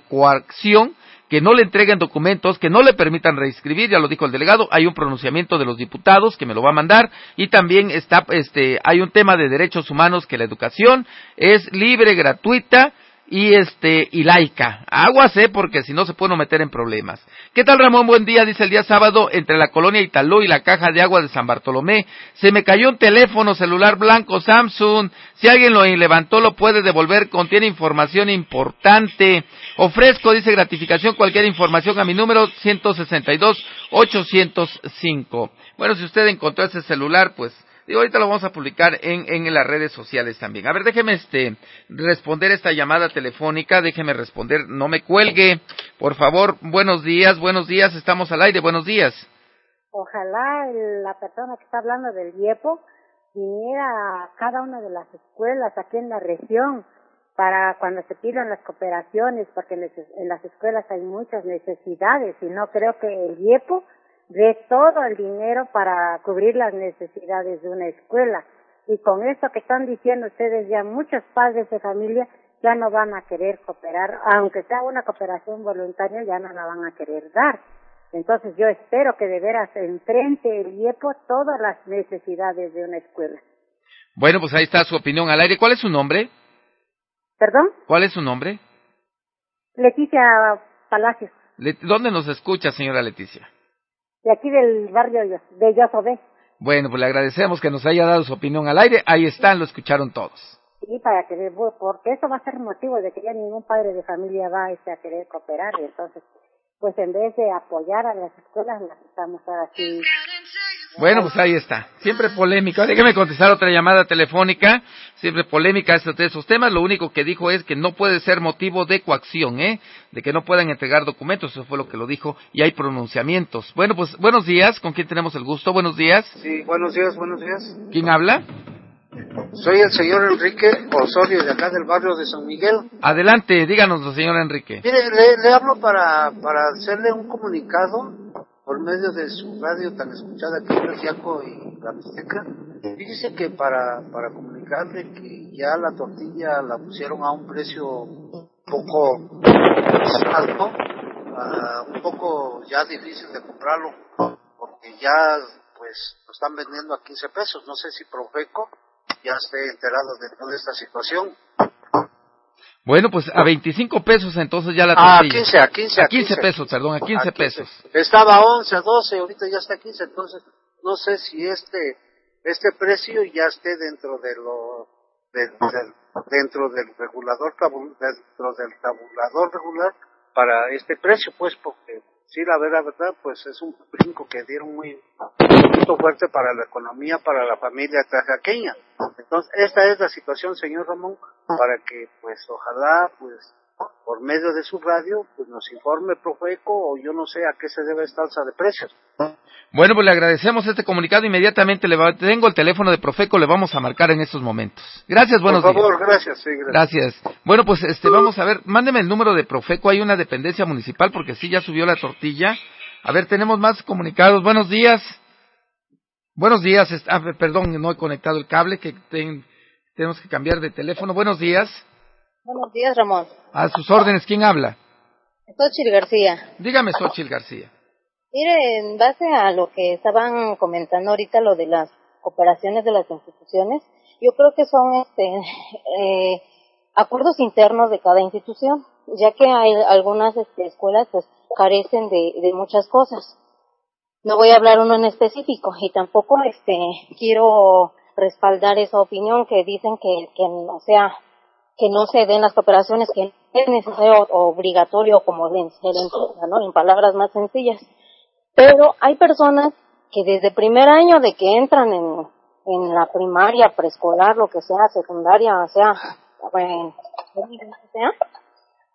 coacción que no le entreguen documentos, que no le permitan reinscribir, ya lo dijo el delegado, hay un pronunciamiento de los diputados que me lo va a mandar y también está, este, hay un tema de derechos humanos que la educación es libre, gratuita, y este y laica. Aguas, eh, porque si no se puede meter en problemas. ¿Qué tal Ramón? Buen día, dice el día sábado, entre la colonia Italó y la caja de agua de San Bartolomé. Se me cayó un teléfono celular blanco Samsung. Si alguien lo levantó, lo puede devolver. Contiene información importante. Ofrezco, dice gratificación, cualquier información a mi número 162 805. Bueno, si usted encontró ese celular, pues y ahorita lo vamos a publicar en, en las redes sociales también. A ver, déjeme este, responder esta llamada telefónica, déjeme responder, no me cuelgue, por favor. Buenos días, buenos días, estamos al aire, buenos días. Ojalá la persona que está hablando del IEPO viniera a cada una de las escuelas aquí en la región para cuando se pidan las cooperaciones, porque en las escuelas hay muchas necesidades y no creo que el IEPO de todo el dinero para cubrir las necesidades de una escuela. Y con esto que están diciendo ustedes ya muchos padres de familia ya no van a querer cooperar, aunque sea una cooperación voluntaria, ya no la van a querer dar. Entonces yo espero que de veras enfrente el IEPO todas las necesidades de una escuela. Bueno, pues ahí está su opinión al aire. ¿Cuál es su nombre? ¿Perdón? ¿Cuál es su nombre? Leticia Palacios. ¿Dónde nos escucha, señora Leticia? De aquí del barrio de Yosodé. Bueno, pues le agradecemos que nos haya dado su opinión al aire. Ahí están, lo escucharon todos. Sí, para que, porque eso va a ser motivo de que ya ningún padre de familia va este, a querer cooperar. Y entonces, pues en vez de apoyar a las escuelas, las estamos así bueno, pues ahí está. Siempre polémica. Déjeme contestar otra llamada telefónica. Siempre polémica de esos temas. Lo único que dijo es que no puede ser motivo de coacción, ¿eh? De que no puedan entregar documentos. Eso fue lo que lo dijo. Y hay pronunciamientos. Bueno, pues buenos días. ¿Con quién tenemos el gusto? Buenos días. Sí, buenos días, buenos días. ¿Quién habla? Soy el señor Enrique Osorio de acá del barrio de San Miguel. Adelante, díganos, señor Enrique. Mire, le, le hablo para, para hacerle un comunicado por medio de su radio tan escuchada que es y la Mixteca, dice que para, para comunicarle que ya la tortilla la pusieron a un precio un poco alto, un poco ya difícil de comprarlo, porque ya pues lo están vendiendo a 15 pesos. No sé si Profeco ya esté enterado de toda esta situación. Bueno, pues a 25 pesos entonces ya la tortilla. Ah, a 15, a 15. A 15, pesos, perdón, a 15, pesos. Estaba a 11, a 12, ahorita ya está a 15, entonces no sé si este este precio ya esté dentro de lo dentro del regulador dentro del tabulador regular para este precio, pues porque sí, la verdad, verdad, pues es un brinco que dieron muy, fuerte para la economía, para la familia trajaqueña. Entonces, esta es la situación, señor Ramón, para que, pues, ojalá, pues, por medio de su radio, pues nos informe Profeco o yo no sé a qué se debe esta alza de precios. Bueno, pues le agradecemos este comunicado. Inmediatamente le tengo el teléfono de Profeco, le vamos a marcar en estos momentos. Gracias, buenos días. Por favor, gracias, sí, gracias. Gracias. Bueno, pues este, vamos a ver, mándeme el número de Profeco. Hay una dependencia municipal porque sí ya subió la tortilla. A ver, tenemos más comunicados. Buenos días. Buenos días. Ah, perdón, no he conectado el cable, que tenemos que cambiar de teléfono. Buenos días. Buenos días, Ramón. A sus órdenes, ¿quién habla? Xochil García. Dígame, Xochil García. Mire, en base a lo que estaban comentando ahorita, lo de las operaciones de las instituciones, yo creo que son este, eh, acuerdos internos de cada institución, ya que hay algunas este, escuelas pues carecen de, de muchas cosas. No voy a hablar uno en específico y tampoco este quiero respaldar esa opinión que dicen que, que no sea que no se den las cooperaciones que es necesario o obligatorio como se le ¿no? En palabras más sencillas. Pero hay personas que desde primer año de que entran en, en la primaria, preescolar, lo que sea, secundaria, o sea, bueno, sea,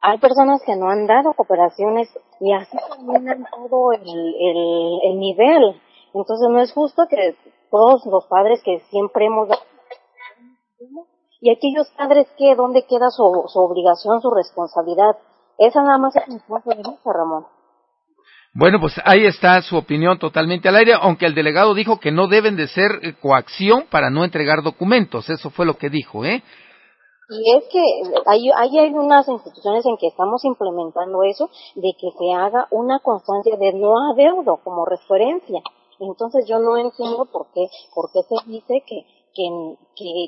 hay personas que no han dado cooperaciones y así terminan todo el, el, el nivel. Entonces no es justo que todos los padres que siempre hemos dado y aquellos padres que, ¿dónde queda su, su obligación, su responsabilidad? Esa nada más es mi punto de vista, Ramón. Bueno, pues ahí está su opinión totalmente al aire, aunque el delegado dijo que no deben de ser eh, coacción para no entregar documentos. Eso fue lo que dijo, ¿eh? Y es que hay, hay unas instituciones en que estamos implementando eso, de que se haga una constancia de no adeudo como referencia. Entonces yo no entiendo por qué, por qué se dice que, que,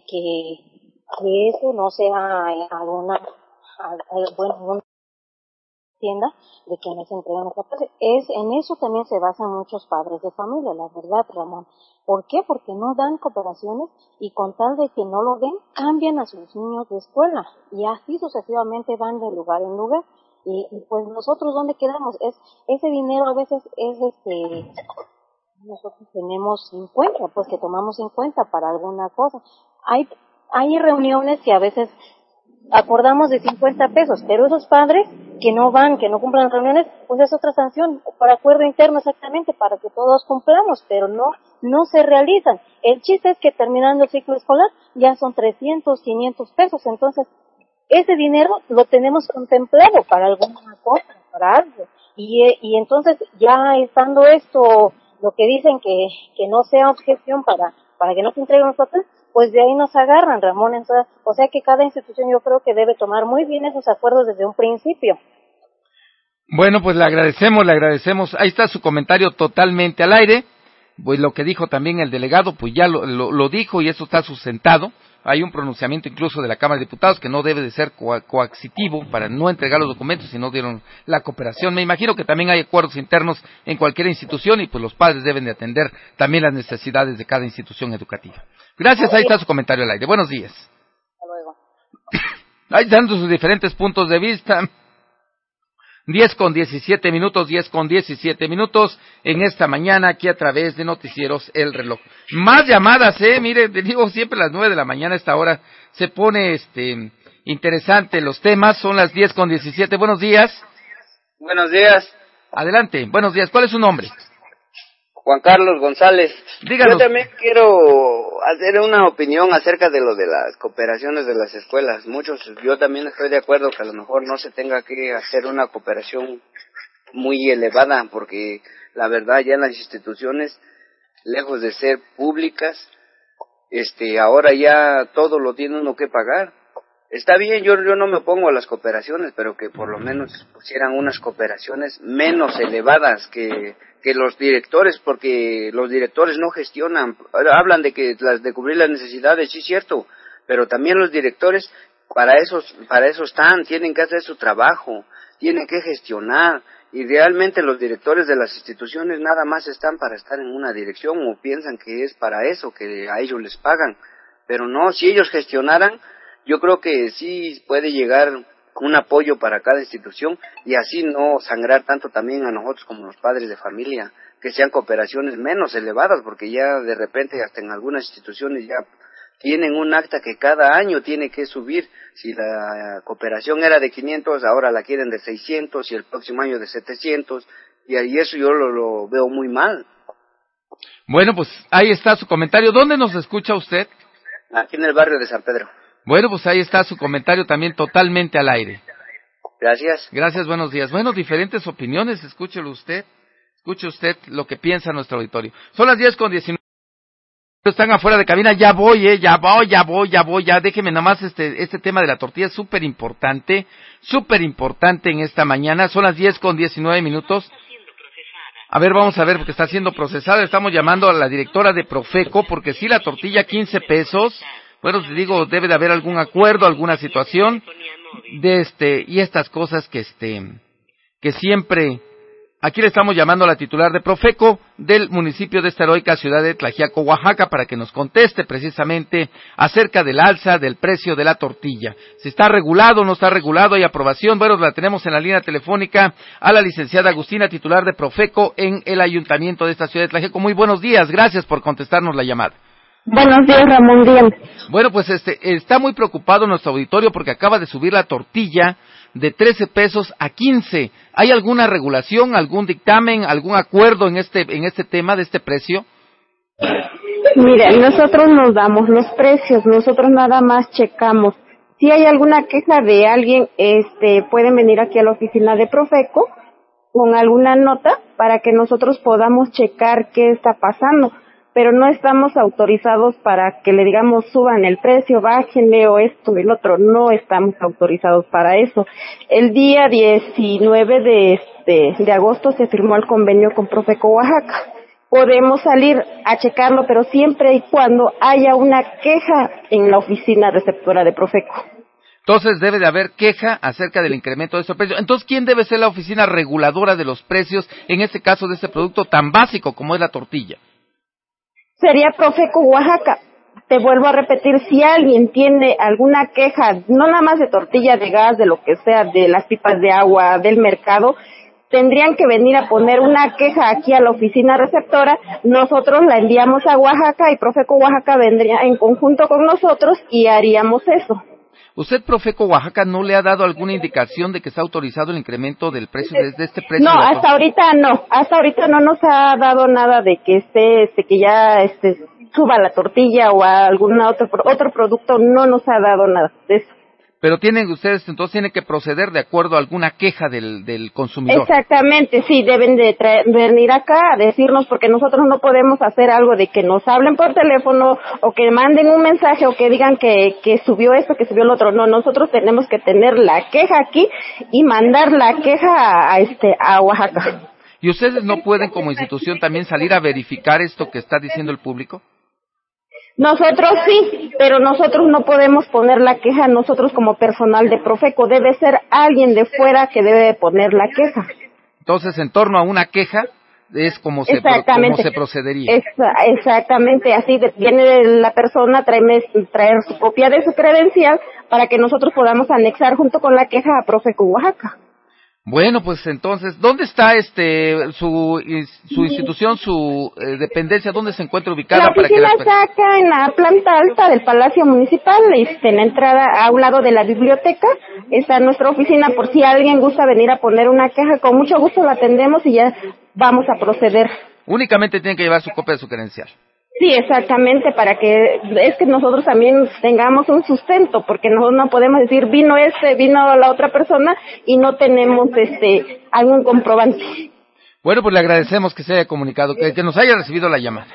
que, eso no sea alguna, bueno, tienda de que no se entregan los papeles. Es, en eso también se basan muchos padres de familia, la verdad, Ramón. ¿Por qué? Porque no dan cooperaciones y con tal de que no lo den, cambian a sus niños de escuela y así sucesivamente van de lugar en lugar. Y, pues nosotros, ¿dónde quedamos? Es, ese dinero a veces es este, nosotros tenemos en cuenta, pues que tomamos en cuenta para alguna cosa. Hay, hay reuniones que a veces acordamos de 50 pesos, pero esos padres que no van, que no cumplan reuniones, pues es otra sanción, para acuerdo interno exactamente, para que todos cumplamos, pero no, no se realizan. El chiste es que terminando el ciclo escolar ya son 300, 500 pesos, entonces ese dinero lo tenemos contemplado para alguna cosa, para algo. Y, y entonces ya estando esto, lo que dicen que, que no sea objeción para, para que no se entreguen los papeles, pues de ahí nos agarran, Ramón. O sea que cada institución yo creo que debe tomar muy bien esos acuerdos desde un principio. Bueno, pues le agradecemos, le agradecemos. Ahí está su comentario totalmente al aire. Pues lo que dijo también el delegado, pues ya lo, lo, dijo y eso está sustentado. Hay un pronunciamiento incluso de la Cámara de Diputados que no debe de ser coacitivo para no entregar los documentos si no dieron la cooperación. Me imagino que también hay acuerdos internos en cualquier institución y pues los padres deben de atender también las necesidades de cada institución educativa. Gracias, ahí está su comentario al aire. Buenos días. Hasta luego. Ahí están sus diferentes puntos de vista. Diez con diecisiete minutos, diez con diecisiete minutos en esta mañana aquí a través de Noticieros El Reloj. Más llamadas, eh, mire, digo siempre a las nueve de la mañana a esta hora se pone este interesante los temas, son las diez con diecisiete. Buenos días. Buenos días. Adelante, buenos días. ¿Cuál es su nombre? Juan Carlos González. Díganos. Yo también quiero hacer una opinión acerca de lo de las cooperaciones de las escuelas. Muchos, yo también estoy de acuerdo que a lo mejor no se tenga que hacer una cooperación muy elevada, porque la verdad ya en las instituciones, lejos de ser públicas, este, ahora ya todo lo tiene uno que pagar. Está bien, yo, yo no me opongo a las cooperaciones, pero que por lo menos pusieran unas cooperaciones menos elevadas que, que los directores, porque los directores no gestionan, hablan de que las de cubrir las necesidades, sí cierto, pero también los directores para eso, para eso están, tienen que hacer su trabajo, tienen que gestionar, y realmente los directores de las instituciones nada más están para estar en una dirección o piensan que es para eso, que a ellos les pagan, pero no, si ellos gestionaran, yo creo que sí puede llegar un apoyo para cada institución y así no sangrar tanto también a nosotros como los padres de familia, que sean cooperaciones menos elevadas, porque ya de repente hasta en algunas instituciones ya tienen un acta que cada año tiene que subir. Si la cooperación era de 500, ahora la quieren de 600 y el próximo año de 700. Y ahí eso yo lo, lo veo muy mal. Bueno, pues ahí está su comentario. ¿Dónde nos escucha usted? Aquí en el barrio de San Pedro. Bueno, pues ahí está su comentario también totalmente al aire. Gracias. Gracias, buenos días. Bueno, diferentes opiniones, escúchelo usted. Escuche usted lo que piensa nuestro auditorio. Son las 10 con 19 están afuera de cabina, ya voy, eh, ya voy, ya voy, ya voy, ya déjeme nada más este, este tema de la tortilla es súper importante, súper importante en esta mañana, son las 10 con 19 minutos. A ver, vamos a ver, porque está siendo procesada, estamos llamando a la directora de Profeco, porque si la tortilla 15 pesos, bueno, te digo, debe de haber algún acuerdo, alguna situación de este, y estas cosas que este, que siempre Aquí le estamos llamando a la titular de Profeco del municipio de esta heroica ciudad de Tlajiaco, Oaxaca, para que nos conteste precisamente acerca del alza del precio de la tortilla. Si está regulado o no está regulado, hay aprobación. Bueno, la tenemos en la línea telefónica a la licenciada Agustina, titular de Profeco en el ayuntamiento de esta ciudad de Tlajiaco. Muy buenos días, gracias por contestarnos la llamada. Buenos días, Ramón Díaz. Bueno, pues este, está muy preocupado nuestro auditorio porque acaba de subir la tortilla de 13 pesos a 15. ¿Hay alguna regulación, algún dictamen, algún acuerdo en este, en este tema de este precio? Mire, nosotros nos damos los precios, nosotros nada más checamos. Si hay alguna queja de alguien, este, pueden venir aquí a la oficina de Profeco con alguna nota para que nosotros podamos checar qué está pasando pero no estamos autorizados para que le digamos suban el precio, bájenle o esto el otro, no estamos autorizados para eso. El día 19 de este de agosto se firmó el convenio con Profeco Oaxaca. Podemos salir a checarlo, pero siempre y cuando haya una queja en la oficina receptora de Profeco. Entonces debe de haber queja acerca del incremento de estos precios. Entonces, ¿quién debe ser la oficina reguladora de los precios en este caso de este producto tan básico como es la tortilla? Sería Profeco Oaxaca. Te vuelvo a repetir, si alguien tiene alguna queja, no nada más de tortilla de gas, de lo que sea, de las pipas de agua, del mercado, tendrían que venir a poner una queja aquí a la oficina receptora, nosotros la enviamos a Oaxaca y Profeco Oaxaca vendría en conjunto con nosotros y haríamos eso. ¿Usted, Profeco Oaxaca, no le ha dado alguna indicación de que está autorizado el incremento del precio de, este precio? No, hasta ahorita no. Hasta ahorita no nos ha dado nada de que esté, este, que ya este, suba la tortilla o algún otro, otro producto. No nos ha dado nada de eso. Pero tienen ustedes, entonces tienen que proceder de acuerdo a alguna queja del, del consumidor. Exactamente, sí, deben de venir acá a decirnos porque nosotros no podemos hacer algo de que nos hablen por teléfono o que manden un mensaje o que digan que, que subió esto, que subió el otro. No, nosotros tenemos que tener la queja aquí y mandar la queja a, este, a Oaxaca. ¿Y ustedes no pueden como institución también salir a verificar esto que está diciendo el público? Nosotros sí, pero nosotros no podemos poner la queja nosotros como personal de Profeco. Debe ser alguien de fuera que debe poner la queja. Entonces, en torno a una queja, es como se, se procedería. exactamente, así viene la persona, trae, traer su copia de su credencial para que nosotros podamos anexar junto con la queja a Profeco Oaxaca. Bueno, pues entonces, ¿dónde está este su, su institución, su eh, dependencia? ¿Dónde se encuentra ubicada? La oficina para que está acá en la planta alta del Palacio Municipal, este, en la entrada a un lado de la biblioteca. Está nuestra oficina por si alguien gusta venir a poner una queja, con mucho gusto la atendemos y ya vamos a proceder. Únicamente tienen que llevar su copia de su credencial. Sí, exactamente, para que es que nosotros también tengamos un sustento, porque nosotros no podemos decir vino este, vino la otra persona y no tenemos este algún comprobante. Bueno, pues le agradecemos que se haya comunicado, que, que nos haya recibido la llamada.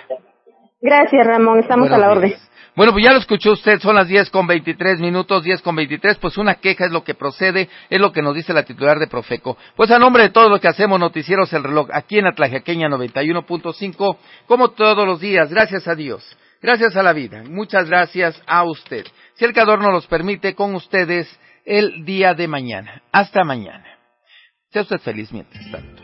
Gracias, Ramón. Estamos Buenos a la días. orden. Bueno, pues ya lo escuchó usted, son las 10 con 23 minutos, 10 con 23, pues una queja es lo que procede, es lo que nos dice la titular de Profeco. Pues a nombre de todo lo que hacemos, Noticieros El Reloj, aquí en Atlajaqueña 91.5, como todos los días, gracias a Dios, gracias a la vida, muchas gracias a usted. Si el calor nos los permite, con ustedes el día de mañana. Hasta mañana. Sea usted feliz mientras tanto.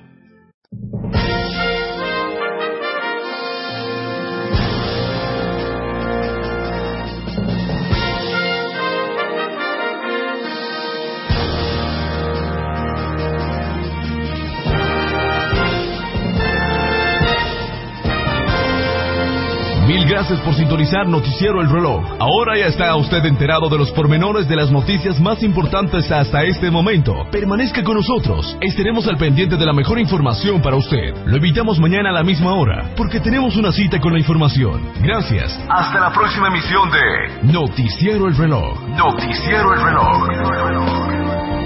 Gracias por sintonizar Noticiero El Reloj. Ahora ya está usted enterado de los pormenores de las noticias más importantes hasta este momento. Permanezca con nosotros. Estaremos al pendiente de la mejor información para usted. Lo invitamos mañana a la misma hora, porque tenemos una cita con la información. Gracias. Hasta la próxima emisión de Noticiero El Reloj. Noticiero El Reloj.